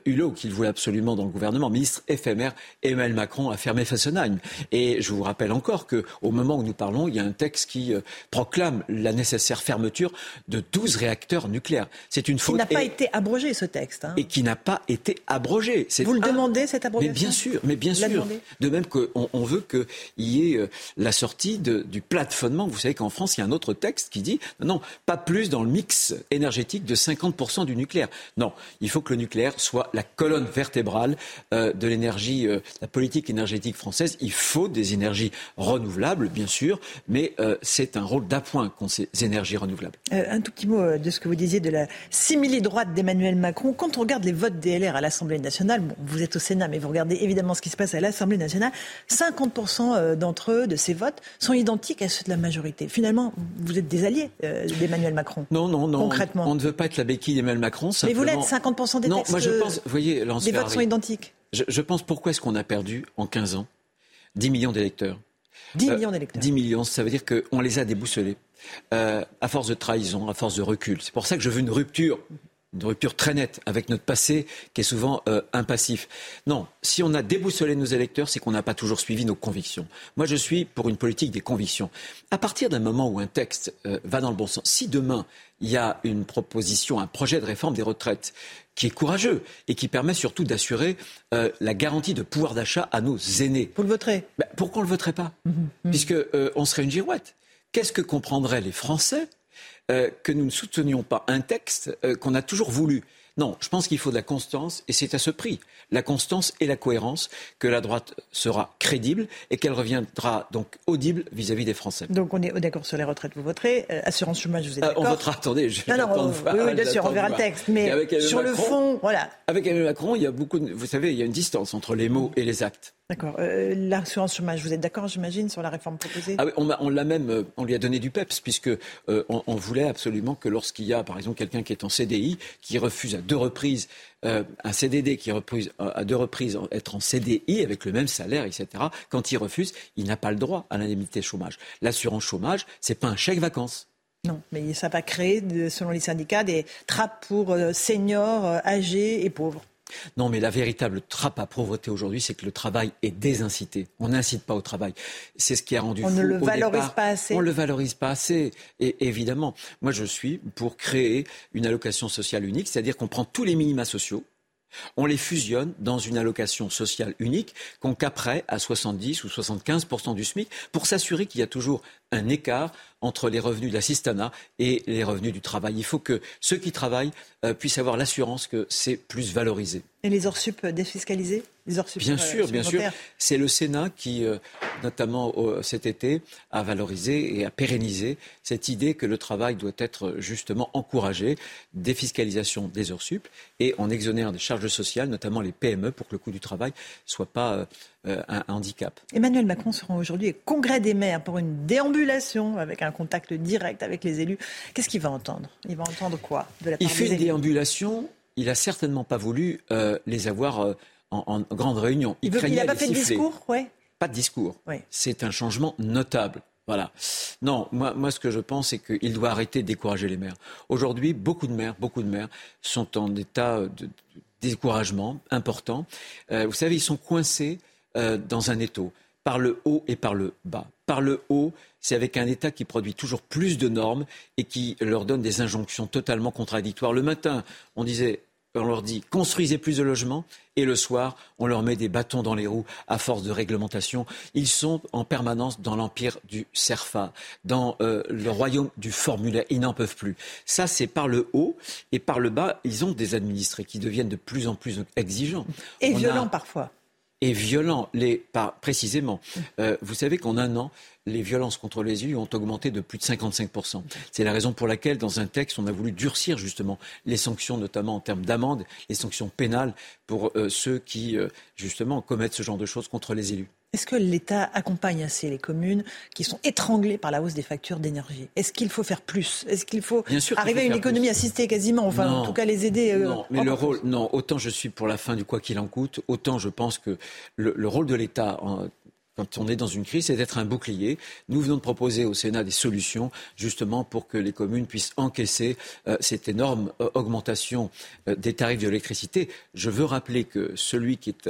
S45: Hulot qu'il voulait absolument dans le gouvernement, ministre éphémère, Emmanuel Macron a fermé Fessenheim. Et je vous rappelle encore qu'au moment où nous parlons, il y a un texte qui proclame la nécessaire fermeture de 12 réacteurs nucléaires. C'est une faute.
S44: Qui n'a pas été abrogé ce texte. Hein.
S45: Et qui n'a pas été abrogé.
S44: Vous le demandez cette abrogation
S45: Mais bien sûr, mais bien sûr. De même qu'on on veut qu'il y ait euh, la sortie du plafonnement. Vous savez qu'en France, il y a un autre texte qui dit non, non, pas plus dans le mix énergétique de 50% du nucléaire. Non, il faut que le nucléaire soit la colonne vertébrale euh, de l'énergie, euh, la politique énergétique française. Il faut des énergies renouvelables, bien sûr, mais c'est un rôle d'appoint qu'ont ces énergies renouvelables.
S44: un tout petit mot de ce que vous disiez de la simili-droite d'Emmanuel Macron. Quand on regarde les votes DLR à l'Assemblée nationale, bon, vous êtes au Sénat, mais vous regardez évidemment ce qui se passe à l'Assemblée nationale, 50% euh, d'entre eux, de ces votes, sont identiques à ceux de la majorité. Finalement, vous êtes des alliés euh, d'Emmanuel Macron.
S45: Non, non, non.
S44: Concrètement.
S45: On, ne veut pas être la béquille d'Emmanuel Macron.
S44: Mais vous l'êtes, 50% des
S45: non, moi je pense, vous voyez,
S44: les votes sont identiques.
S45: Je, pense pourquoi est-ce qu'on a perdu en 15 ans 10 millions d'électeurs?
S44: 10 millions d'électeurs.
S45: 10 millions, ça veut dire qu'on les a déboussolés. Euh, à force de trahison, à force de recul. C'est pour ça que je veux une rupture une rupture très nette avec notre passé qui est souvent euh, impassif. Non, si on a déboussolé nos électeurs, c'est qu'on n'a pas toujours suivi nos convictions. Moi, je suis pour une politique des convictions. À partir d'un moment où un texte euh, va dans le bon sens, si demain il y a une proposition, un projet de réforme des retraites qui est courageux et qui permet surtout d'assurer euh, la garantie de pouvoir d'achat à nos aînés.
S44: Vous le voterez?
S45: Ben, Pourquoi on le voterait pas? Mmh, mmh. Puisque on serait une girouette. Qu'est-ce que comprendraient les Français euh, que nous ne soutenions pas un texte euh, qu'on a toujours voulu. Non, je pense qu'il faut de la constance et c'est à ce prix, la constance et la cohérence, que la droite sera crédible et qu'elle reviendra donc audible vis-à-vis des Français.
S44: Donc on est d'accord sur les retraites, vous voterez. Euh, assurance chômage, vous êtes d'accord
S45: On votera, attendez, je
S44: non, non, oui, bien sûr, on verra le texte. Mais sur le fond, voilà.
S45: Avec Emmanuel Macron, il y a beaucoup, vous savez, il y a une distance entre les mots et les actes.
S44: D'accord. Euh, l'assurance chômage, vous êtes d'accord, j'imagine, sur la réforme proposée?
S45: Ah on, l'a même, euh, on lui a donné du peps, puisque euh, on, voulait absolument que lorsqu'il y a, par exemple, quelqu'un qui est en CDI, qui refuse à deux reprises un CDD, qui refuse à deux reprises être en CDI avec le même salaire, etc., quand il refuse, il n'a pas le droit à l'indemnité chômage. L'assurance chômage, c'est pas un chèque vacances.
S44: Non, mais ça va créer, selon les syndicats, des trappes pour seniors, âgés et pauvres.
S45: Non, mais la véritable trappe à pauvreté aujourd'hui, c'est que le travail est désincité. On n'incite pas au travail. C'est ce qui a rendu
S44: On ne le valorise pas assez.
S45: On ne le valorise pas assez. Et évidemment, moi je suis pour créer une allocation sociale unique, c'est-à-dire qu'on prend tous les minima sociaux, on les fusionne dans une allocation sociale unique qu'on caperait à 70 ou 75% du SMIC pour s'assurer qu'il y a toujours un écart entre les revenus de l'assistanat et les revenus du travail. Il faut que ceux qui travaillent euh, puissent avoir l'assurance que c'est plus valorisé.
S44: Et les heures sup
S45: Bien sûr, bien sûr. C'est le Sénat qui, euh, notamment cet été, a valorisé et a pérennisé cette idée que le travail doit être justement encouragé, défiscalisation des heures sup, et on exonère des charges sociales, notamment les PME, pour que le coût du travail ne soit pas euh, euh, un handicap.
S46: Emmanuel Macron sera aujourd'hui au Congrès des maires pour une déambulation avec un contact direct avec les élus. Qu'est-ce qu'il va entendre? Il va entendre quoi
S45: de la part Il fait une déambulation. Il n'a certainement pas voulu euh, les avoir euh, en, grande réunion.
S46: Il n'a pas fait de discours? Ouais.
S45: Pas de discours. C'est un changement notable. Voilà. Non, moi, moi, ce que je pense, c'est qu'il doit arrêter de décourager les maires. Aujourd'hui, beaucoup de maires, beaucoup de maires sont en état de, découragement important. vous savez, ils sont coincés euh, dans un étau, par le haut et par le bas. Par le haut, c'est avec un État qui produit toujours plus de normes et qui leur donne des injonctions totalement contradictoires. Le matin, on disait on leur dit construisez plus de logements et le soir, on leur met des bâtons dans les roues à force de réglementation. Ils sont en permanence dans l'empire du CERFA, dans euh, le royaume du formulaire. Ils n'en peuvent plus. Ça, c'est par le haut et par le bas, ils ont des administrés qui deviennent de plus en plus exigeants.
S46: Et violents parfois
S45: et violents. Les, précisément, euh, vous savez qu'en un an, les violences contre les élus ont augmenté de plus de 55%. C'est la raison pour laquelle, dans un texte, on a voulu durcir justement les sanctions, notamment en termes d'amende, les sanctions pénales pour euh, ceux qui, euh, justement, commettent ce genre de choses contre les élus.
S46: Est-ce que l'État accompagne assez les communes qui sont étranglées par la hausse des factures d'énergie? Est-ce qu'il faut faire plus? Est-ce qu'il faut arriver à une économie assistée quasiment Enfin, en tout cas, les aider
S45: euh, Non, mais le rôle, non, autant je suis pour la fin du quoi qu'il en coûte, autant je pense que le, rôle de l'État quand on est dans une crise, c'est d'être un bouclier. Nous venons de proposer au Sénat des solutions justement pour que les communes puissent encaisser euh, cette énorme euh, augmentation euh, des tarifs de l'électricité. Je veux rappeler que celui qui est,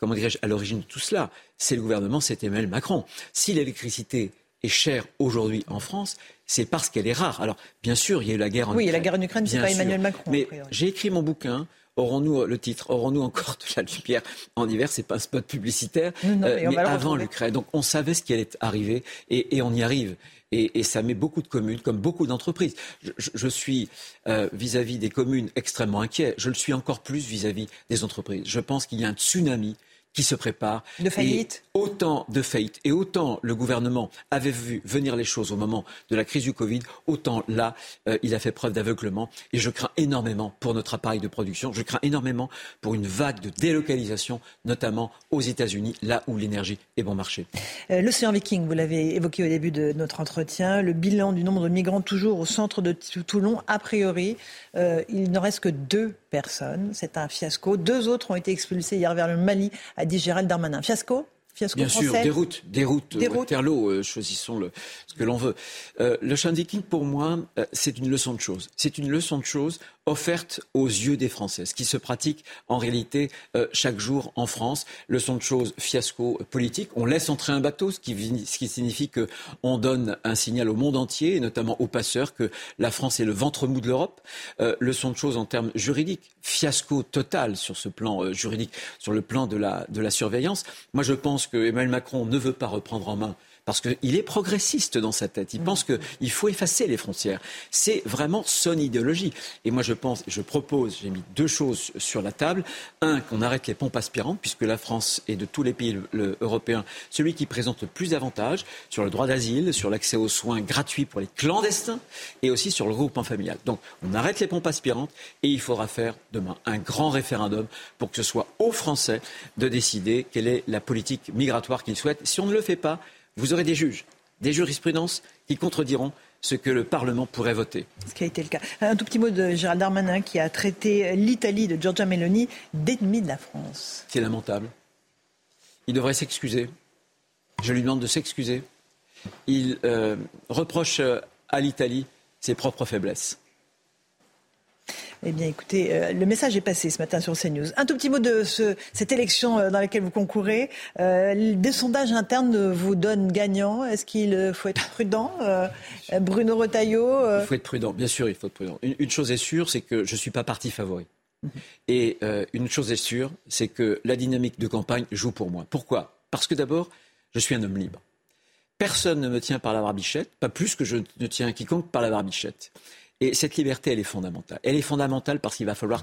S45: comment dirais-je, à l'origine de tout cela, c'est le gouvernement, c'est Emmanuel Macron. Si l'électricité est chère aujourd'hui en France, c'est parce qu'elle est rare. Alors, bien sûr, il y a eu la guerre en
S46: Ukraine. Oui, il y a la guerre en Ukraine, c'est pas Emmanuel Macron.
S45: Mais j'ai écrit mon bouquin aurons-nous le titre, aurons-nous encore de la lumière en hiver? C'est pas un spot publicitaire, mais, euh, avant l'Ukraine. Donc on savait ce qui allait arriver et, on y arrive. Et, ça met beaucoup de communes, comme beaucoup d'entreprises. Je, suis euh, vis-à-vis des communes extrêmement inquiet. Je le suis encore plus vis-à-vis -vis des entreprises. Je pense qu'il y a un tsunami qui se prépare.
S46: De faillite
S45: Autant de faillite et autant le gouvernement avait vu venir les choses au moment de la crise du Covid, autant là, euh, il a fait preuve d'aveuglement. Et je crains énormément pour notre appareil de production. Je crains énormément pour une vague de délocalisation, notamment aux États-Unis, là où l'énergie est bon marché.
S46: Euh, l'océan Viking, vous l'avez évoqué au début de notre entretien. Le bilan du nombre de migrants toujours au centre de Toulon, a priori, euh, il ne reste que deux personnes. C'est un fiasco. Deux autres ont été expulsés hier vers le Mali, a dit Gérald Darmanin. Fiasco Fiasco
S45: Bien sûr, routes, des routes, des routes. Euh, choisissons le, ce que l'on veut. Euh, le champ Viking, pour moi, euh, c'est une leçon de choses. C'est une leçon de choses offerte aux yeux des Français, ce qui se pratique en réalité euh, chaque jour en France. Leçon de choses, fiasco politique. On laisse entrer un bateau, ce qui, signifie qu'on donne un signal au monde entier, et notamment aux passeurs, que la France est le ventre mou de l'Europe. Euh, leçon de choses en termes juridiques, fiasco total sur ce plan euh, juridique, sur le plan de la, de la surveillance. Moi, je pense que Emmanuel Macron ne veut pas reprendre en main parce qu'il est progressiste dans sa tête. Il pense qu'il faut effacer les frontières. C'est vraiment son idéologie. Et moi, je pense, je propose, j'ai mis deux choses sur la table. Un, qu'on arrête les pompes aspirantes, puisque la France est de tous les pays européens celui qui présente le plus d'avantages sur le droit d'asile, sur l'accès aux soins gratuits pour les clandestins et aussi sur le regroupement familial. Donc, on arrête les pompes aspirantes et il faudra faire demain un grand référendum pour que ce soit aux Français de décider quelle est la politique migratoire qu'ils souhaitent. Si on ne le fait pas, vous aurez des juges, des jurisprudences qui contrediront ce que le Parlement pourrait voter.
S44: Ce qui a été le cas. Un tout petit mot de Gérald Darmanin qui a traité l'Italie de Giorgia Meloni d'ennemi de la France.
S45: C'est lamentable. Il devrait s'excuser. Je lui demande de s'excuser. Il euh, reproche euh, à l'Italie ses propres faiblesses.
S44: Eh bien, écoutez, euh, le message est passé ce matin sur CNews. Un tout petit mot de cette élection dans laquelle vous concourez. des sondages internes vous donnent gagnant. Est-ce qu'il faut être prudent Bruno Retailleau
S45: Il faut être prudent, bien sûr, il faut être prudent. Une, chose est sûre, c'est que je ne suis pas parti favori. Mhm. Et une chose est sûre, c'est que la dynamique de campagne joue pour moi. Pourquoi? Parce que d'abord, je suis un homme libre. Personne ne me tient par la barbichette, pas plus que je ne tiens quiconque par la barbichette. Et cette liberté, elle est fondamentale. Elle est fondamentale parce qu'il va falloir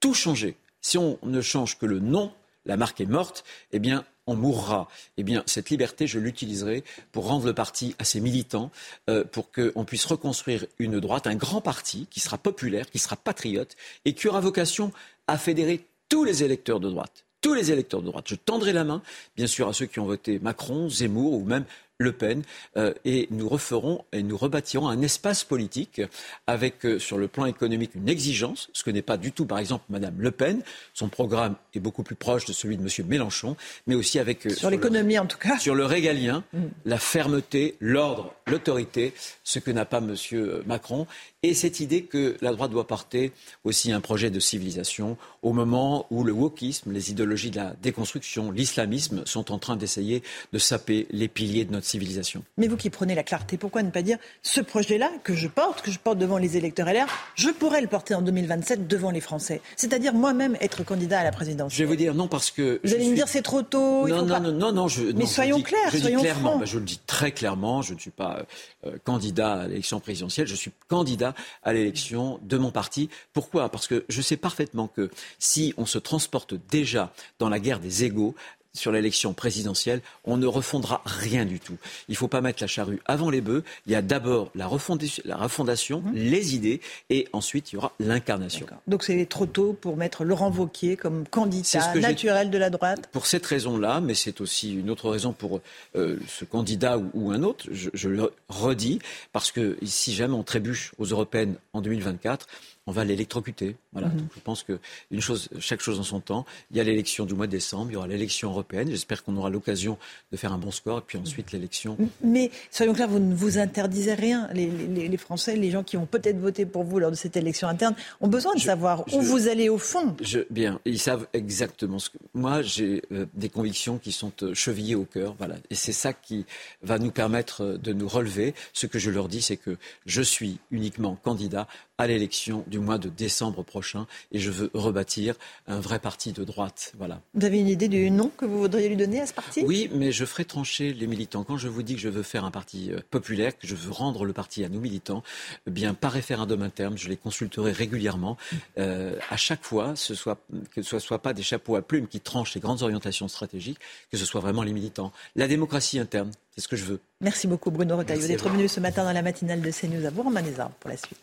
S45: tout changer. Si on ne change que le nom, la marque est morte, eh bien, on mourra. Eh bien, cette liberté, je l'utiliserai pour rendre le parti à ses militants, euh, pour qu'on puisse reconstruire une droite, un grand parti qui sera populaire, qui sera patriote et qui aura vocation à fédérer tous les électeurs de droite tous les électeurs de droite. Je tendrai la main, bien sûr, à ceux qui ont voté Macron, Zemmour ou même le Pen, euh, et nous referons et nous rebâtirons un espace politique avec, euh, sur le plan économique, une exigence, ce que n'est pas du tout, par exemple, Madame Le Pen. Son programme est beaucoup plus proche de celui de Monsieur Mélenchon, mais aussi avec
S44: euh, sur, l'économie en tout cas,
S45: sur le régalien, mm. la fermeté, l'ordre, l'autorité, ce que n'a pas Monsieur Macron, et cette idée que la droite doit porter aussi un projet de civilisation au moment où le wokisme, les idéologies de la déconstruction, l'islamisme sont en train d'essayer de saper les piliers de notre civilisation.
S44: Mais vous qui prenez la clarté, pourquoi ne pas dire ce projet-là que je porte, que je porte devant les électeurs LR, je pourrais le porter en 2027 devant les Français C'est-à-dire moi-même être candidat à la présidence.
S45: Je vais vous dire non parce que.
S44: Vous allez me dire c'est trop tôt.
S45: Non, non, non, non, non, je,
S44: Mais soyons clairs,
S45: je
S44: soyons
S45: dis clairement,
S44: bah,
S45: je le dis très clairement, je ne suis pas euh, candidat à l'élection présidentielle, je suis candidat à l'élection de mon parti. Pourquoi? Parce que je sais parfaitement que si on se transporte déjà dans la guerre des égaux, sur l'élection présidentielle, on ne refondera rien du tout. Il ne faut pas mettre la charrue avant les bœufs. Il y a d'abord la refondation, la refondation mhm. les idées, et ensuite il y aura l'incarnation.
S44: Donc c'est trop tôt pour mettre Laurent Vauquier comme candidat naturel de la droite?
S45: Pour cette raison-là, mais c'est aussi une autre raison pour euh, ce candidat ou, un autre, je, je, le redis, parce que si jamais on trébuche aux européennes en 2024, on va l'électrocuter. Voilà. Mhm. je pense que une chose, chaque chose en son temps. Il y a l'élection du mois de décembre, il y aura l'élection européenne. J'espère qu'on aura l'occasion de faire un bon score, et puis ensuite l'élection.
S44: Mais soyons clairs, vous ne vous interdisez rien. Les, Français, les gens qui ont peut-être voté pour vous lors de cette élection interne, ont besoin de savoir où vous allez au fond.
S45: Je, bien, ils savent exactement ce que. Moi, j'ai euh, des convictions qui sont euh, chevillées au cœur. Voilà, et c'est ça qui va nous permettre euh, de nous relever. Ce que je leur dis, c'est que je suis uniquement candidat à l'élection du mois de décembre prochain et je veux rebâtir un vrai parti de droite. Voilà.
S44: Vous avez une idée du nom que vous voudriez lui donner à ce parti?
S45: Oui, mais je ferai trancher les militants. Quand je vous dis que je veux faire un parti euh, populaire, que je veux rendre le parti à nos militants, eh bien par référendum interne, je les consulterai régulièrement. Euh, à chaque fois, ce soit, que ce ne soit pas des chapeaux à plumes qui tranchent les grandes orientations stratégiques, que ce soit vraiment les militants. La démocratie interne, c'est ce que je veux.
S44: Merci beaucoup Bruno Retailleau d'être venu ce matin dans la matinale de CNews à Bourg-en-Manézard pour la suite.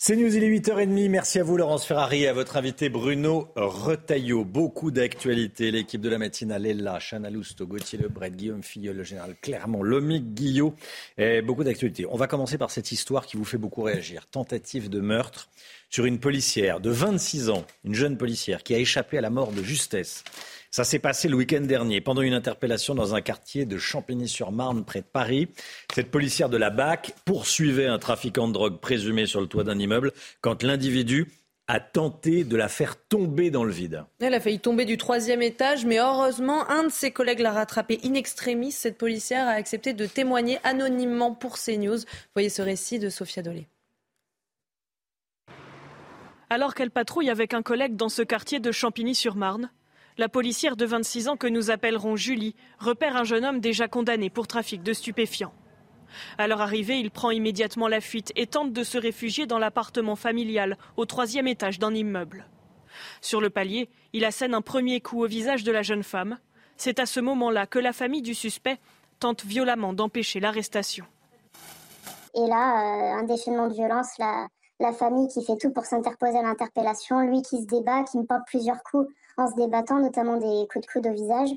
S1: C'est News, il est 8h30. Merci à vous, Laurence Ferrari, et à votre invité Bruno Retailleau. Beaucoup d'actualités. L'équipe de la matinale est là. Chana Lousteau, Gauthier Lebret, Guillaume Filleul, le général Clermont, Lomic Guillot. Beaucoup d'actualités. On va commencer par cette histoire qui vous fait beaucoup réagir. Tentative de meurtre sur une policière de 26 ans, une jeune policière qui a échappé à la mort de justesse. Ça s'est passé le week-end dernier, pendant une interpellation dans un quartier de Champigny-sur-Marne, près de Paris. Cette policière de la BAC poursuivait un trafiquant de drogue présumé sur le toit d'un immeuble quand l'individu a tenté de la faire tomber dans le vide.
S2: Elle a failli tomber du troisième étage, mais heureusement, un de ses collègues l'a rattrapée in extremis. Cette policière a accepté de témoigner anonymement pour CNews. Voyez ce récit de Sophia Dolé.
S20: Alors qu'elle patrouille avec un collègue dans ce quartier de Champigny-sur-Marne, La policière de 26 ans que nous appellerons Julie repère un jeune homme déjà condamné pour trafic de stupéfiants. À leur arrivée, il prend immédiatement la fuite et tente de se réfugier dans l'appartement familial au troisième étage d'un immeuble. Sur le palier, il assène un premier coup au visage de la jeune femme. C'est à ce moment-là que la famille du suspect tente violemment d'empêcher l'arrestation.
S26: Et là, euh, un déchaînement de violence, la, la famille qui fait tout pour s'interposer à l'interpellation, lui qui se débat, qui me porte plusieurs coups en se débattant, notamment des coups de coude au visage.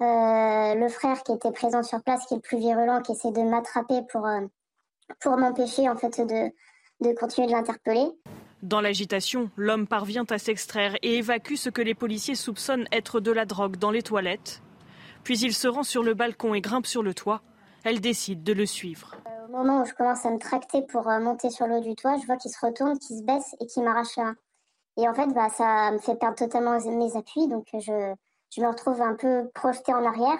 S26: Euh, le frère qui était présent sur place, qui est le plus virulent, qui essaie de m'attraper pour, euh, pour m'empêcher en fait de, de continuer de l'interpeller.
S20: Dans l'agitation, l'homme parvient à s'extraire et évacue ce que les policiers soupçonnent être de la drogue dans les toilettes. Puis il se rend sur le balcon et grimpe sur le toit. Elle décide de le suivre.
S26: Euh, au moment où je commence à me tracter pour monter sur le haut du toit, je vois qu'il se retourne, qu'il se baisse et qu'il m'arrache la. Et en fait, bah, ça me fait perdre totalement mes appuis, donc je, je me retrouve un peu projetée en arrière.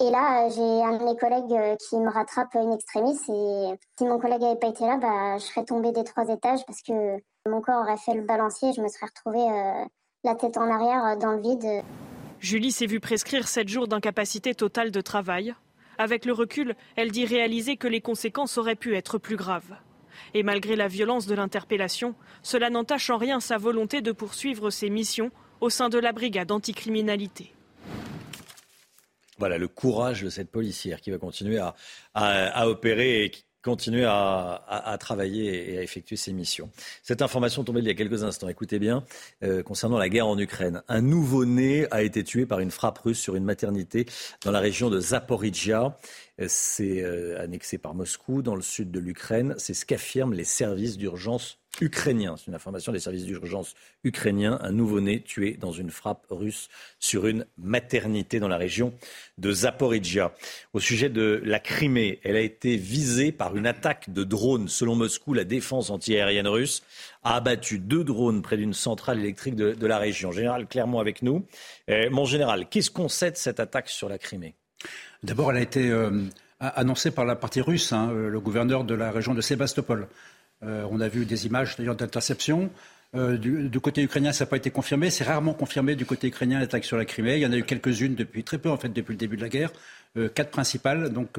S26: Et là, j'ai un de mes collègues euh, qui me rattrape une extrémiste. Et si mon collègue n'avait pas été là, bah, je serais tombée des trois étages parce que mon corps aurait fait le balancier. Et je me serais retrouvée euh, la tête en arrière euh, dans le vide.
S20: Julie s'est vue prescrire sept jours d'incapacité totale de travail. Avec le recul, elle dit réaliser que les conséquences auraient pu être plus graves. Et malgré la violence de l'interpellation, cela n'entache en rien sa volonté de poursuivre ses missions au sein de la brigade anticriminalité.
S1: Voilà le courage de cette policière qui va continuer à, opérer et qui à, travailler et à effectuer ses missions. Cette information tombée il y a quelques instants, écoutez bien, euh, concernant la guerre en Ukraine. Un nouveau-né a été tué par une frappe russe sur une maternité dans la région de Zaporizhia. C'est euh, annexé par Moscou dans le sud de l'Ukraine. C'est ce qu'affirment les services d'urgence ukrainiens. C'est une information des services d'urgence ukrainiens. Un nouveau-né tué dans une frappe russe sur une maternité dans la région de Zaporizhia. Au sujet de la Crimée, elle a été visée par une attaque de drones. Selon Moscou, la défense antiaérienne russe a abattu deux drones près d'une centrale électrique de, la région. Général Clermont avec nous. Euh, mon général, qu'est-ce qu'on sait de cette attaque sur la Crimée?
S19: D'abord, elle a été euh, annoncée par la partie russe, hein, euh, le gouverneur de la région de Sébastopol. Euh, on a vu des images d'ailleurs d'interception. Du, côté ukrainien, ça n'a pas été confirmé. C'est rarement confirmé du côté ukrainien l'attaque sur la Crimée. Il y en a eu quelques-unes depuis très peu, en fait, depuis le début de la guerre. quatre principales. Donc,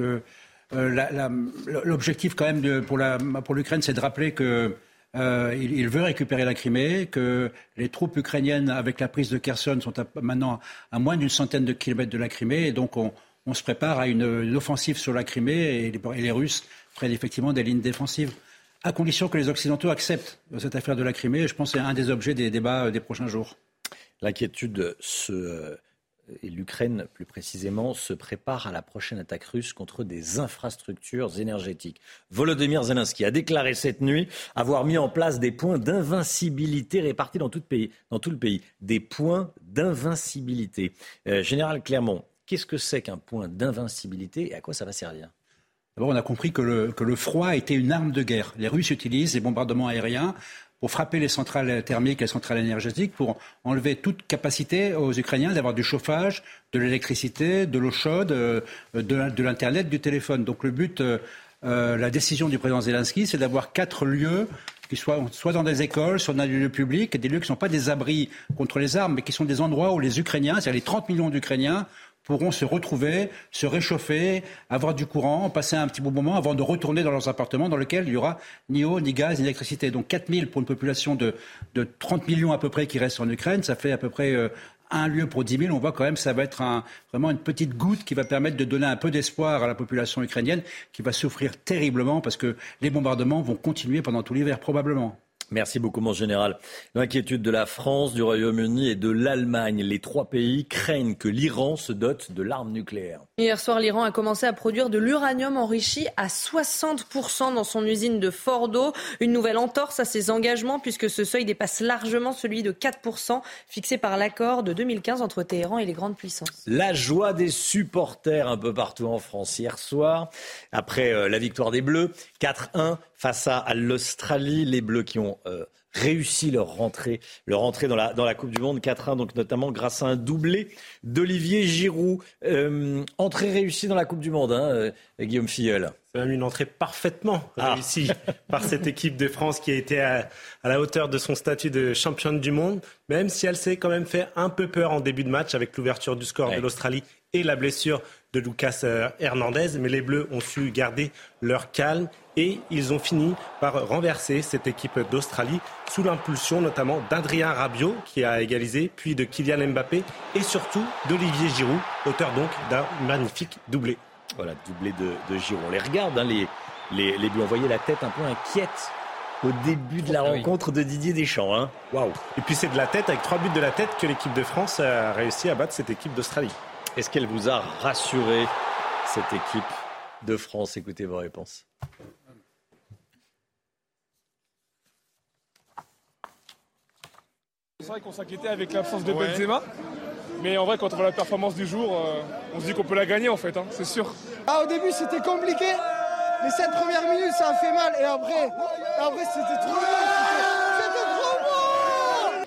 S19: l'objectif, quand même, pour l'Ukraine, c'est de rappeler qu'il il, veut récupérer la Crimée, que les troupes ukrainiennes, avec la prise de Kherson, sont maintenant à moins d'une centaine de kilomètres de la Crimée. Et donc, on, on se prépare à une, offensive sur la Crimée et les, Russes prennent effectivement des lignes défensives à condition que les Occidentaux acceptent cette affaire de la Crimée. Je pense que c'est un des objets des débats euh, des prochains jours.
S1: L'inquiétude se et l'Ukraine plus précisément se prépare à la prochaine attaque russe contre des infrastructures énergétiques. Volodymyr Zelensky a déclaré cette nuit avoir mis en place des points d'invincibilité répartis dans tout, le pays, dans tout le pays. Des points d'invincibilité. Euh, Général Clermont, Qu'est-ce que c'est qu'un point d'invincibilité et à quoi ça va servir?
S19: D'abord, on a compris que le, froid était une arme de guerre. Les Russes utilisent les bombardements aériens pour frapper les centrales thermiques et les centrales énergétiques, pour enlever toute capacité aux Ukrainiens d'avoir du chauffage, de l'électricité, de l'eau chaude, euh, de, l'Internet, du téléphone. Donc le but, euh, euh, la décision du président Zelensky, c'est d'avoir quatre lieux qui soient soit dans des écoles, soit dans des lieux publics, des lieux qui ne sont pas des abris contre les armes, mais qui sont des endroits où les Ukrainiens, c'est-à-dire les 30 millions d'Ukrainiens, pourront se retrouver, se réchauffer, avoir du courant, passer un petit bon moment avant de retourner dans leurs appartements dans lesquels il n'y aura ni eau, ni gaz, ni électricité. Donc 4 000 pour une population de, de 30 millions à peu près qui reste en Ukraine, ça fait à peu près euh, un lieu pour 10 000. On voit quand même que ça va être vraiment une petite goutte qui va permettre de donner un peu d'espoir à la population ukrainienne qui va souffrir terriblement parce que les bombardements vont continuer pendant tout l'hiver probablement.
S1: Merci beaucoup, mon général. L'inquiétude de la France, du Royaume-Uni et de l'Allemagne. Les trois pays craignent que l'Iran se dote de l'arme nucléaire.
S2: Hier soir, l'Iran a commencé à produire de l'uranium enrichi à 60% dans son usine de Fordo. Une nouvelle entorse à ses engagements puisque ce seuil dépasse largement celui de 4% fixé par l'accord de 2015 entre Téhéran et les grandes puissances.
S1: La joie des supporters un peu partout en France hier soir, après euh, la victoire des Bleus, 4-1 face à, l'Australie. Les Bleus qui ont euh, réussi leur rentrée, leur entrée dans la, dans la Coupe du Monde 4-1, donc notamment grâce à un doublé d'Olivier Giroud. Euh, entrée réussie dans la Coupe du Monde, hein, euh, Guillaume Filleul.
S18: C'est même une entrée parfaitement ah. réussie par cette équipe de France qui a été à, la hauteur de son statut de championne du monde, même si elle s'est quand même fait un peu peur en début de match avec l'ouverture du score de l'Australie et la blessure de Lucas euh, Hernandez. Mais les Bleus ont su garder leur calme et ils ont fini par renverser cette équipe d'Australie sous l'impulsion notamment d'Adrien Rabiot qui a égalisé, puis de Kylian Mbappé et surtout d'Olivier Giroud, auteur donc d'un magnifique doublé.
S1: Voilà, doublé de, de Giroud. On les regarde, hein, les, les, les Bleus. On la tête un peu inquiète au début de la ah rencontre de Didier Deschamps. Hein.
S18: Waouh Et puis c'est de la tête, avec trois buts de la tête, que l'équipe de France a réussi à battre cette équipe d'Australie.
S1: Est-ce qu'elle vous a rassuré, cette équipe de France? Écoutez vos réponses.
S12: C'est vrai qu'on s'inquiétait avec l'absence de Benzema. Mais en vrai, quand on voit la performance du jour, euh, on se dit qu'on peut la gagner en fait, hein, c'est sûr.
S47: Ah, au début, c'était compliqué. Les 7 premières minutes, ça a fait mal. Et après, après c'était trop bon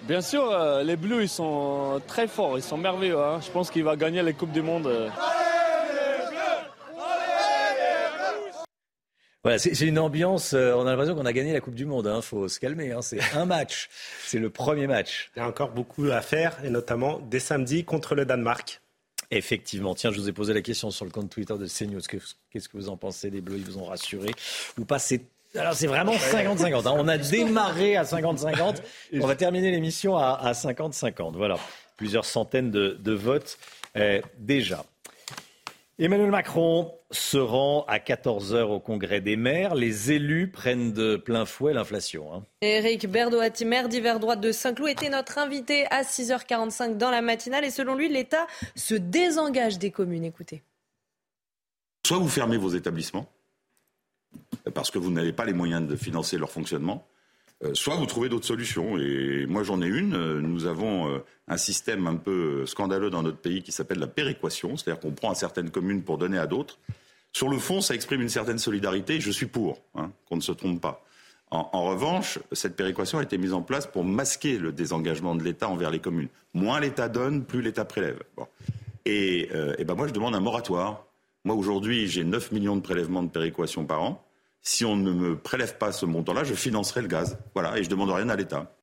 S48: Bien sûr, euh, les Bleus, ils sont très forts, ils sont merveilleux. Hein. Je pense qu'il va gagner les Coupes du Monde. Euh.
S1: Voilà, c'est une ambiance. on a l'impression qu'on a gagné la Coupe du Monde. Il hein, faut se calmer. Hein, c'est un match. C'est le premier match.
S18: Il y a encore beaucoup à faire, et notamment dès samedi contre le Danemark.
S1: Effectivement. Tiens, je vous ai posé la question sur le compte Twitter de CNews. Qu'est-ce que vous en pensez Les Bleus, ils vous ont rassuré ou pas? Alors c'est vraiment 50-50. Hein. On a démarré à 50-50. On va terminer l'émission à 50-50. Voilà. Plusieurs centaines de, votes euh, déjà. Emmanuel Macron se rend à 14h au Congrès des maires. Les élus prennent de plein fouet l'inflation. Hein.
S2: Éric Berdoati, maire d'hiver droite de Saint-Cloud, était notre invité à 6h45 dans la matinale. Et selon lui, l'État se désengage des communes. Écoutez.
S30: Soit vous fermez vos établissements, parce que vous n'avez pas les moyens de financer leur fonctionnement, euh, soit vous trouvez d'autres solutions. Et moi, j'en ai une. Euh, nous avons euh, un système un peu scandaleux dans notre pays qui s'appelle la péréquation, c'est-à-dire qu'on prend à certaines communes pour donner à d'autres. Sur le fond, ça exprime une certaine solidarité. Je suis pour, hein, qu'on ne se trompe pas. En, revanche, cette péréquation a été mise en place pour masquer le désengagement de l'État envers les communes. Moins l'État donne, plus l'État prélève. Et, ben moi, je demande un moratoire. Moi, aujourd'hui, j'ai 9 millions de prélèvements de péréquation par an si on ne me prélève pas ce montant-là, je financerai le gaz. Voilà, et je demande rien à l'État.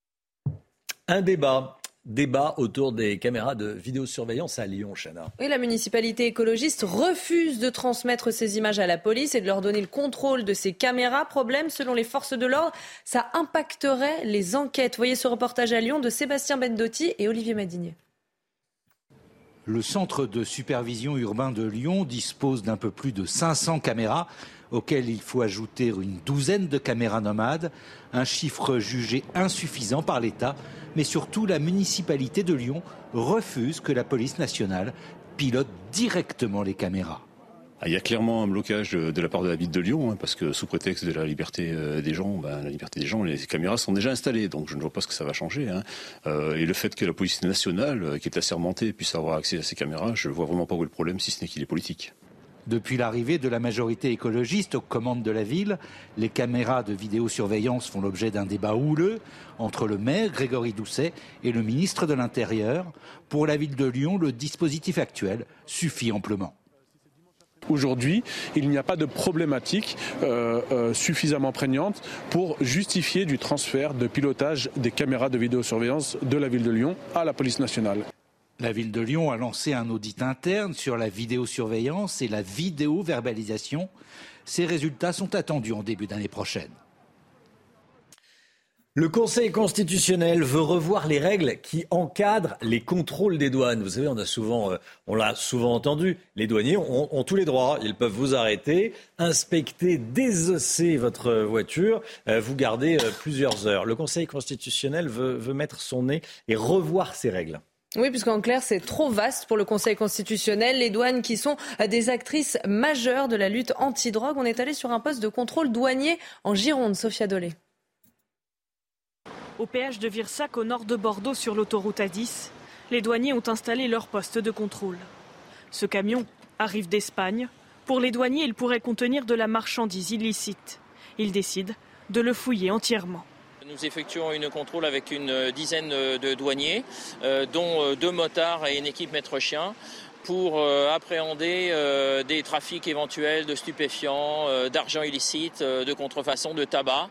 S1: Un débat. Débat autour des caméras de vidéosurveillance à Lyon, Chana.
S2: Oui, la municipalité écologiste refuse de transmettre ces images à la police et de leur donner le contrôle de ces caméras. Problème, selon les forces de l'ordre, ça impacterait les enquêtes. Voyez ce reportage à Lyon de Sébastien Bendotti et Olivier Madinier.
S10: Le centre de supervision urbain de Lyon dispose d'un peu plus de 500 caméras auxquelles il faut ajouter une douzaine de caméras nomades, un chiffre jugé insuffisant par l'État, mais surtout la municipalité de Lyon refuse que la police nationale pilote directement les caméras.
S11: Ah, il y a clairement un blocage de la part de la ville de Lyon, hein, parce que sous prétexte de la liberté euh, des gens, ben, la liberté des gens, les caméras sont déjà installées, donc je ne vois pas ce que ça va changer. Hein. Euh, et le fait que la police nationale, euh, qui est assermentée, puisse avoir accès à ces caméras, je ne vois vraiment pas où est le problème, si ce n'est qu'il est politique.
S10: Depuis l'arrivée de la majorité écologiste aux commandes de la ville, les caméras de vidéosurveillance font l'objet d'un débat houleux entre le maire Grégory Doucet et le ministre de l'Intérieur. Pour la ville de Lyon, le dispositif actuel suffit amplement.
S12: Aujourd'hui, il n'y a pas de problématique euh, euh, suffisamment prégnante pour justifier du transfert de pilotage des caméras de vidéosurveillance de la ville de Lyon à la police nationale.
S10: La ville de Lyon a lancé un audit interne sur la vidéosurveillance et la vidéoverbalisation. Ces résultats sont attendus en début d'année prochaine.
S1: Le Conseil constitutionnel veut revoir les règles qui encadrent les contrôles des douanes. Vous savez, on souvent, euh, l'a souvent entendu. Les douaniers ont, tous les droits. Ils peuvent vous arrêter, inspecter, désosser votre voiture, euh, vous garder euh, plusieurs heures. Le Conseil constitutionnel veut, veut mettre son nez et revoir ces règles.
S2: Oui, puisqu'en clair, c'est trop vaste pour le Conseil constitutionnel. Les douanes qui sont des actrices majeures de la lutte anti-drogue. On est allé sur un poste de contrôle douanier en Gironde, Sophia Dolé.
S20: Au péage de Virsac, au nord de Bordeaux, sur l'autoroute A10, les douaniers ont installé leur poste de contrôle. Ce camion arrive d'Espagne. Pour les douaniers, il pourrait contenir de la marchandise illicite. Ils décident de le fouiller entièrement.
S21: Nous effectuons une contrôle avec une dizaine de douaniers, euh, dont euh, deux motards et une équipe maître chien.
S49: pour appréhender des trafics éventuels de stupéfiants, d'argent illicite, de contrefaçon, de tabac.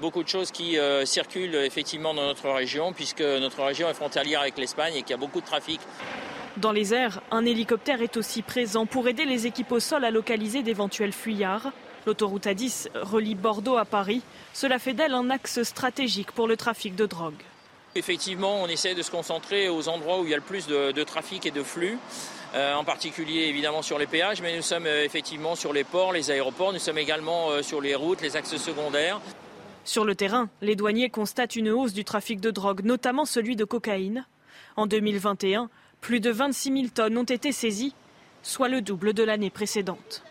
S49: Beaucoup de choses qui circulent effectivement dans notre région, puisque notre région est frontalière avec l'Espagne et qu'il y a beaucoup de trafic.
S20: Dans les airs, un hélicoptère est aussi présent pour aider les équipes au sol à localiser d'éventuels fuyards. L'autoroute A10 relie Bordeaux à Paris. Cela fait d'elle un axe stratégique pour le trafic de drogue.
S49: Effectivement, on essaie de se concentrer aux endroits où il y a le plus de, trafic et de flux. Euh, en particulier évidemment sur les péages, mais nous sommes euh, effectivement sur les ports, les aéroports, nous sommes également euh, sur les routes, les axes secondaires.
S20: Sur le terrain, les douaniers constatent une hausse du trafic de drogue, notamment celui de cocaïne. En 2021, plus de 26 000 tonnes ont été saisies, soit le double de l'année précédente.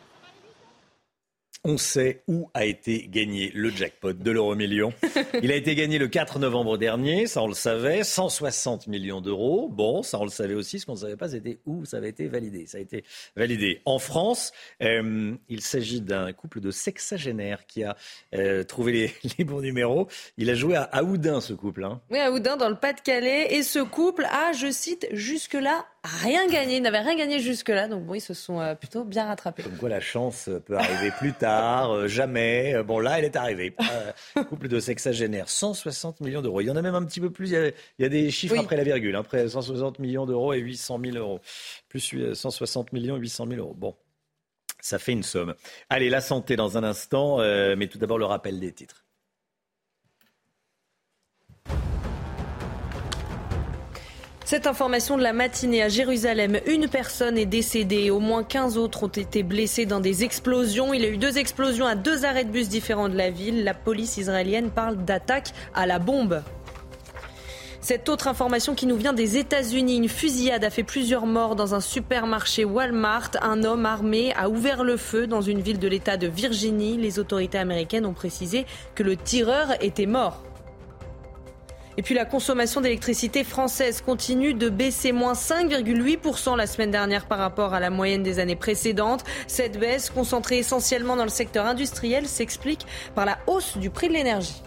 S1: On sait où a été gagné le jackpot de l'euro million. Il a été gagné le 4 novembre dernier, ça on le savait, 160 millions d'euros. Bon, ça on le savait aussi, ce qu'on ne savait pas c'était où ça avait été validé. Ça a été validé en France. Euh, il s'agit d'un couple de sexagénaires qui a euh, trouvé les, bons numéros. Il a joué à Aoudin ce couple. Hein.
S2: Oui, Aoudin dans le Pas-de-Calais. Et ce couple a, je cite, jusque-là rien gagné, ils n'avaient rien gagné jusque-là, donc bon, ils se sont euh, plutôt bien rattrapés.
S1: Comme quoi la chance peut arriver plus tard, euh, jamais. Euh, bon, là, elle est arrivée. couple de sexagénaires, 160 millions d'euros. Il y en a même un petit peu plus, il y a, des chiffres après la virgule, hein. après 160 millions d'euros et 800 000 euros. Plus 160 millions et 800 000 euros. Bon. Ça fait une somme. Allez, la santé dans un instant, mais tout d'abord le rappel des titres.
S2: Cette information de la matinée à Jérusalem, une personne est décédée, au moins 15 autres ont été blessés dans des explosions. Il y a eu deux explosions à deux arrêts de bus différents de la ville. La police israélienne parle d'attaque à la bombe. Cette autre information qui nous vient des États-Unis, une fusillade a fait plusieurs morts dans un supermarché Walmart. Un homme armé a ouvert le feu dans une ville de l'État de Virginie. Les autorités américaines ont précisé que le tireur était mort. Et puis la consommation d'électricité française continue de baisser moins 5,8% la semaine dernière par rapport à la moyenne des années précédentes. Cette baisse, concentrée essentiellement dans le secteur industriel, s'explique par la hausse du prix de l'énergie.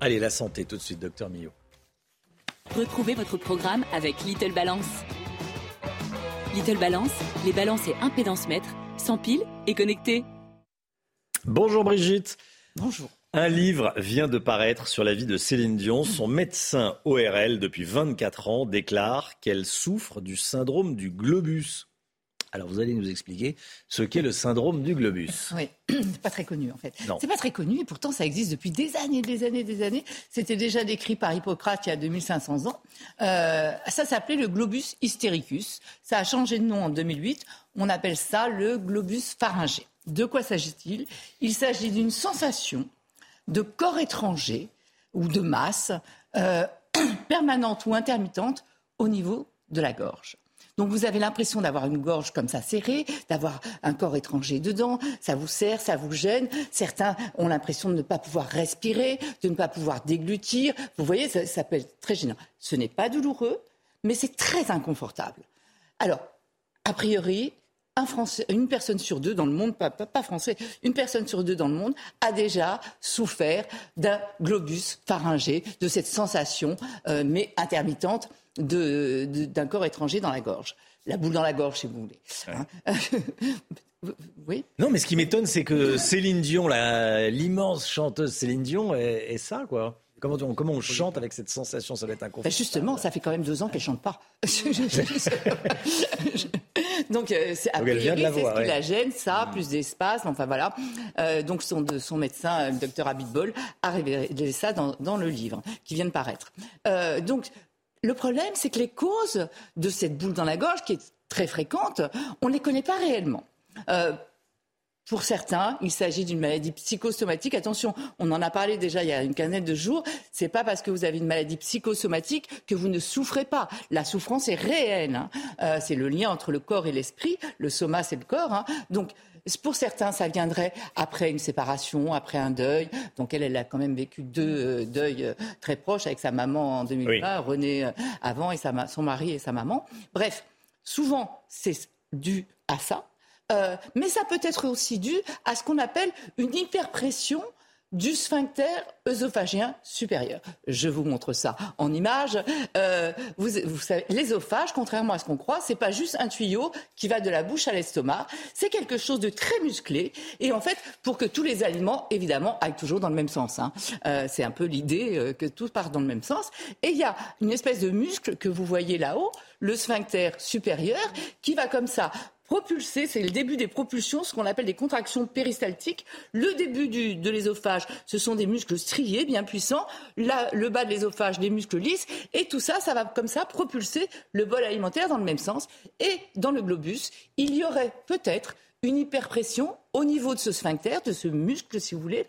S1: Allez, la santé tout de suite, docteur Millot.
S50: Retrouvez votre programme avec Little Balance. Little Balance, les balances et impédance mètres, sans pile et connectés.
S1: Bonjour Brigitte.
S44: Bonjour.
S1: Un livre vient de paraître sur la vie de Céline Dion. Son médecin ORL depuis 24 ans déclare qu'elle souffre du syndrome du globus. Alors vous allez nous expliquer ce qu'est le syndrome du globus.
S51: Oui, c'est pas très connu en fait. C'est pas très connu et pourtant ça existe depuis des années, des années, des années. C'était déjà décrit par Hippocrate il y a 2500 ans. Euh, ça s'appelait le globus hystéricus. Ça a changé de nom en 2008. On appelle ça le globus pharyngé. De quoi s'agit-il? Il s'agit d'une sensation de corps étrangers ou de masse euh, permanente ou intermittente au niveau de la gorge. Donc vous avez l'impression d'avoir une gorge comme ça serrée, d'avoir un corps étranger dedans, ça vous serre, ça vous gêne. Certains ont l'impression de ne pas pouvoir respirer, de ne pas pouvoir déglutir. Vous voyez, ça, ça peut être très gênant. Ce n'est pas douloureux, mais c'est très inconfortable. Alors, a priori, une personne sur deux dans le monde, pas, français, une personne sur deux dans le monde a déjà souffert d'un globus pharyngé, de cette sensation, euh, mais intermittente, d'un corps étranger dans la gorge. La boule dans la gorge, si vous voulez. Hein.
S1: oui. Non, mais ce qui m'étonne, c'est que Céline Dion, l'immense chanteuse Céline Dion, est ça, quoi. Comment on, comment on chante avec cette sensation? Ça va être inconfortable.
S51: Ben justement, ça fait quand même deux ans qu'elle chante pas. donc, euh, c'est ce qui la gêne, ça, mm. plus d'espace. Enfin voilà. Euh, donc son, de, son médecin, le docteur Abitbol, a révélé ça dans, dans, le livre qui vient de paraître. Euh, donc le problème, c'est que les causes de cette boule dans la gorge, qui est très fréquente, on ne les connaît pas réellement. Euh, pour certains, il s'agit d'une maladie psychosomatique. Attention, on en a parlé déjà il y a une quinzaine de jours. C'est pas parce que vous avez une maladie psychosomatique que vous ne souffrez pas. La souffrance est réelle. Hein. Euh, c'est le lien entre le corps et l'esprit. Le soma, c'est le corps. Hein. Donc, pour certains, ça viendrait après une séparation, après un deuil. Donc elle, elle a quand même vécu deux euh, deuils euh, très proches avec sa maman en 2020, René avant et son mari et sa maman. Bref, souvent c'est dû à ça. Euh, mais ça peut être aussi dû à ce qu'on appelle une hyperpression du sphincter œsophagien supérieur. Je vous montre ça en image. Euh, vous, savez, l'ésophage, contrairement à ce qu'on croit, c'est pas juste un tuyau qui va de la bouche à l'estomac. C'est quelque chose de très musclé. Et en fait, pour que tous les aliments, évidemment, aillent toujours dans le même sens. Hein. Euh, c'est un peu l'idée que tout part dans le même sens. Et il y a une espèce de muscle que vous voyez là-haut, le sphincter supérieur, qui va comme ça propulser, c'est le début des propulsions, ce qu'on appelle des contractions péristaltiques. Le début de l'ésophage, ce sont des muscles striés, bien puissants. le bas de l'ésophage, des muscles lisses. Et tout ça, ça va comme ça propulser le bol alimentaire dans le même sens. Et dans le globus, il y aurait peut-être une hyperpression au niveau de ce sphincter, de ce muscle, si vous voulez.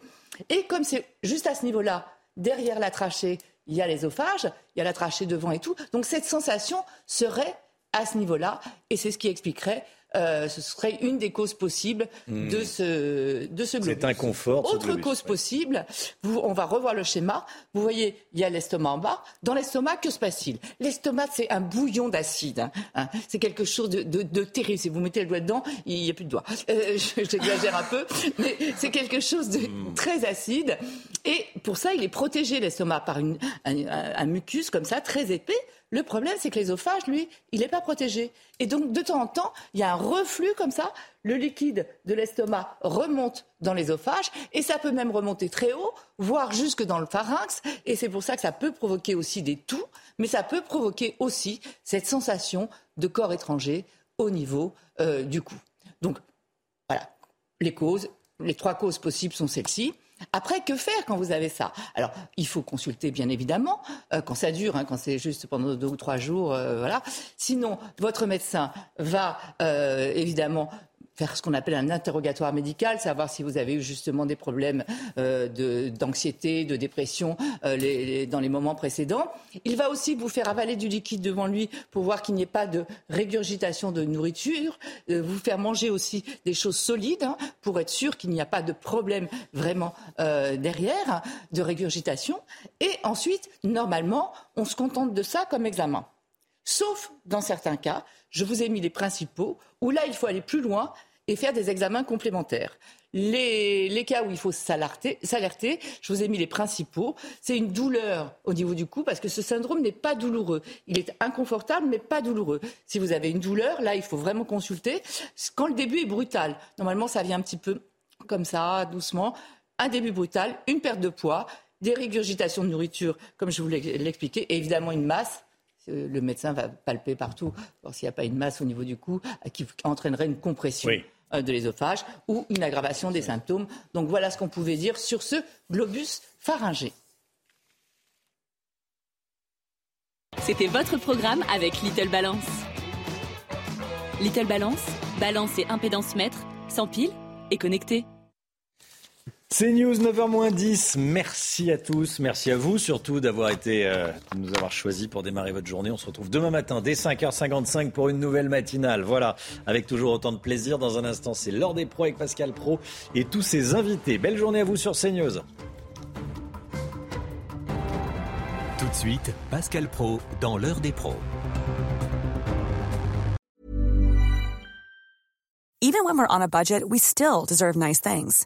S51: Et comme c'est juste à ce niveau-là, derrière la trachée, il y a l'ésophage, il y a la trachée devant et tout. Donc cette sensation serait à ce niveau-là, et c'est ce qui expliquerait euh, ce serait une des causes possibles
S1: hmm.
S51: de ce, de ce globus.
S1: C'est inconfort.
S51: Autre cause possible, on va revoir le schéma. Vous voyez, il y a l'estomac en bas. Dans l'estomac, que se passe-t-il? L'estomac, c'est un bouillon d'acide. Hein, hein. C'est quelque chose de, de, terrible. Si vous mettez le doigt dedans, il n'y a plus de doigt. Euh, J'exagère un peu, mais c'est quelque chose de hmm. très acide. Et pour ça, il est protégé, l'estomac, par une, un mucus comme ça, très épais le problème, c'est que l'ésophage, lui, il n'est pas protégé. Et donc, de temps en temps, il y a un reflux comme ça. Le liquide de l'estomac remonte dans l'ésophage et ça peut même remonter très haut, voire jusque dans le pharynx. Et c'est pour ça que ça peut provoquer aussi des toux, mais ça peut provoquer aussi cette sensation de corps étranger au niveau euh, du cou. Donc, voilà, les causes, les trois causes possibles sont celles-ci. Après, que faire quand vous avez ça? Alors, il faut consulter, bien évidemment, euh, quand ça dure, hein, quand c'est juste pendant deux ou trois jours, euh, voilà. Sinon, votre médecin va euh, évidemment faire ce qu'on appelle un interrogatoire médical, savoir si vous avez eu justement des problèmes euh, d'anxiété, de, dépression euh, dans les moments précédents. Il va aussi vous faire avaler du liquide devant lui pour voir qu'il n'y ait pas de régurgitation de nourriture, euh, vous faire manger aussi des choses solides hein, pour être sûr qu'il n'y a pas de problème vraiment euh, derrière de régurgitation. Et ensuite, normalement, on se contente de ça comme examen. Sauf dans certains cas, je vous ai mis les principaux, où là, il faut aller plus loin et faire des examens complémentaires. Les, cas où il faut s'alerter, je vous ai mis les principaux. C'est une douleur au niveau du cou parce que ce syndrome n'est pas douloureux. Il est inconfortable mais pas douloureux. Si vous avez une douleur, là, il faut vraiment consulter. Quand le début est brutal, normalement, ça vient un petit peu comme ça, doucement. Un début brutal, une perte de poids, des régurgitations de nourriture, comme je vous l'ai expliqué, et évidemment une masse le médecin va palper partout, s'il n'y a pas une masse au niveau du cou qui entraînerait une compression. Euh, de l'ésophage ou une aggravation des symptômes. Donc voilà ce qu'on pouvait dire sur ce globus pharyngé.
S50: C'était votre programme avec Little Balance. Little Balance, balance et impédance mètre, sans pile et connecté.
S1: C'est News 9h10. Merci à tous. Merci à vous surtout d'avoir été, euh, de nous avoir choisis pour démarrer votre journée. On se retrouve demain matin dès 5h55 pour une nouvelle matinale. Voilà, avec toujours autant de plaisir. Dans un instant, c'est l'heure des pros avec Pascal Pro et tous ses invités. Belle journée à vous sur CNews.
S41: Tout de suite, Pascal Pro dans l'heure des pros.
S52: Even when we're on a budget, we still deserve nice things.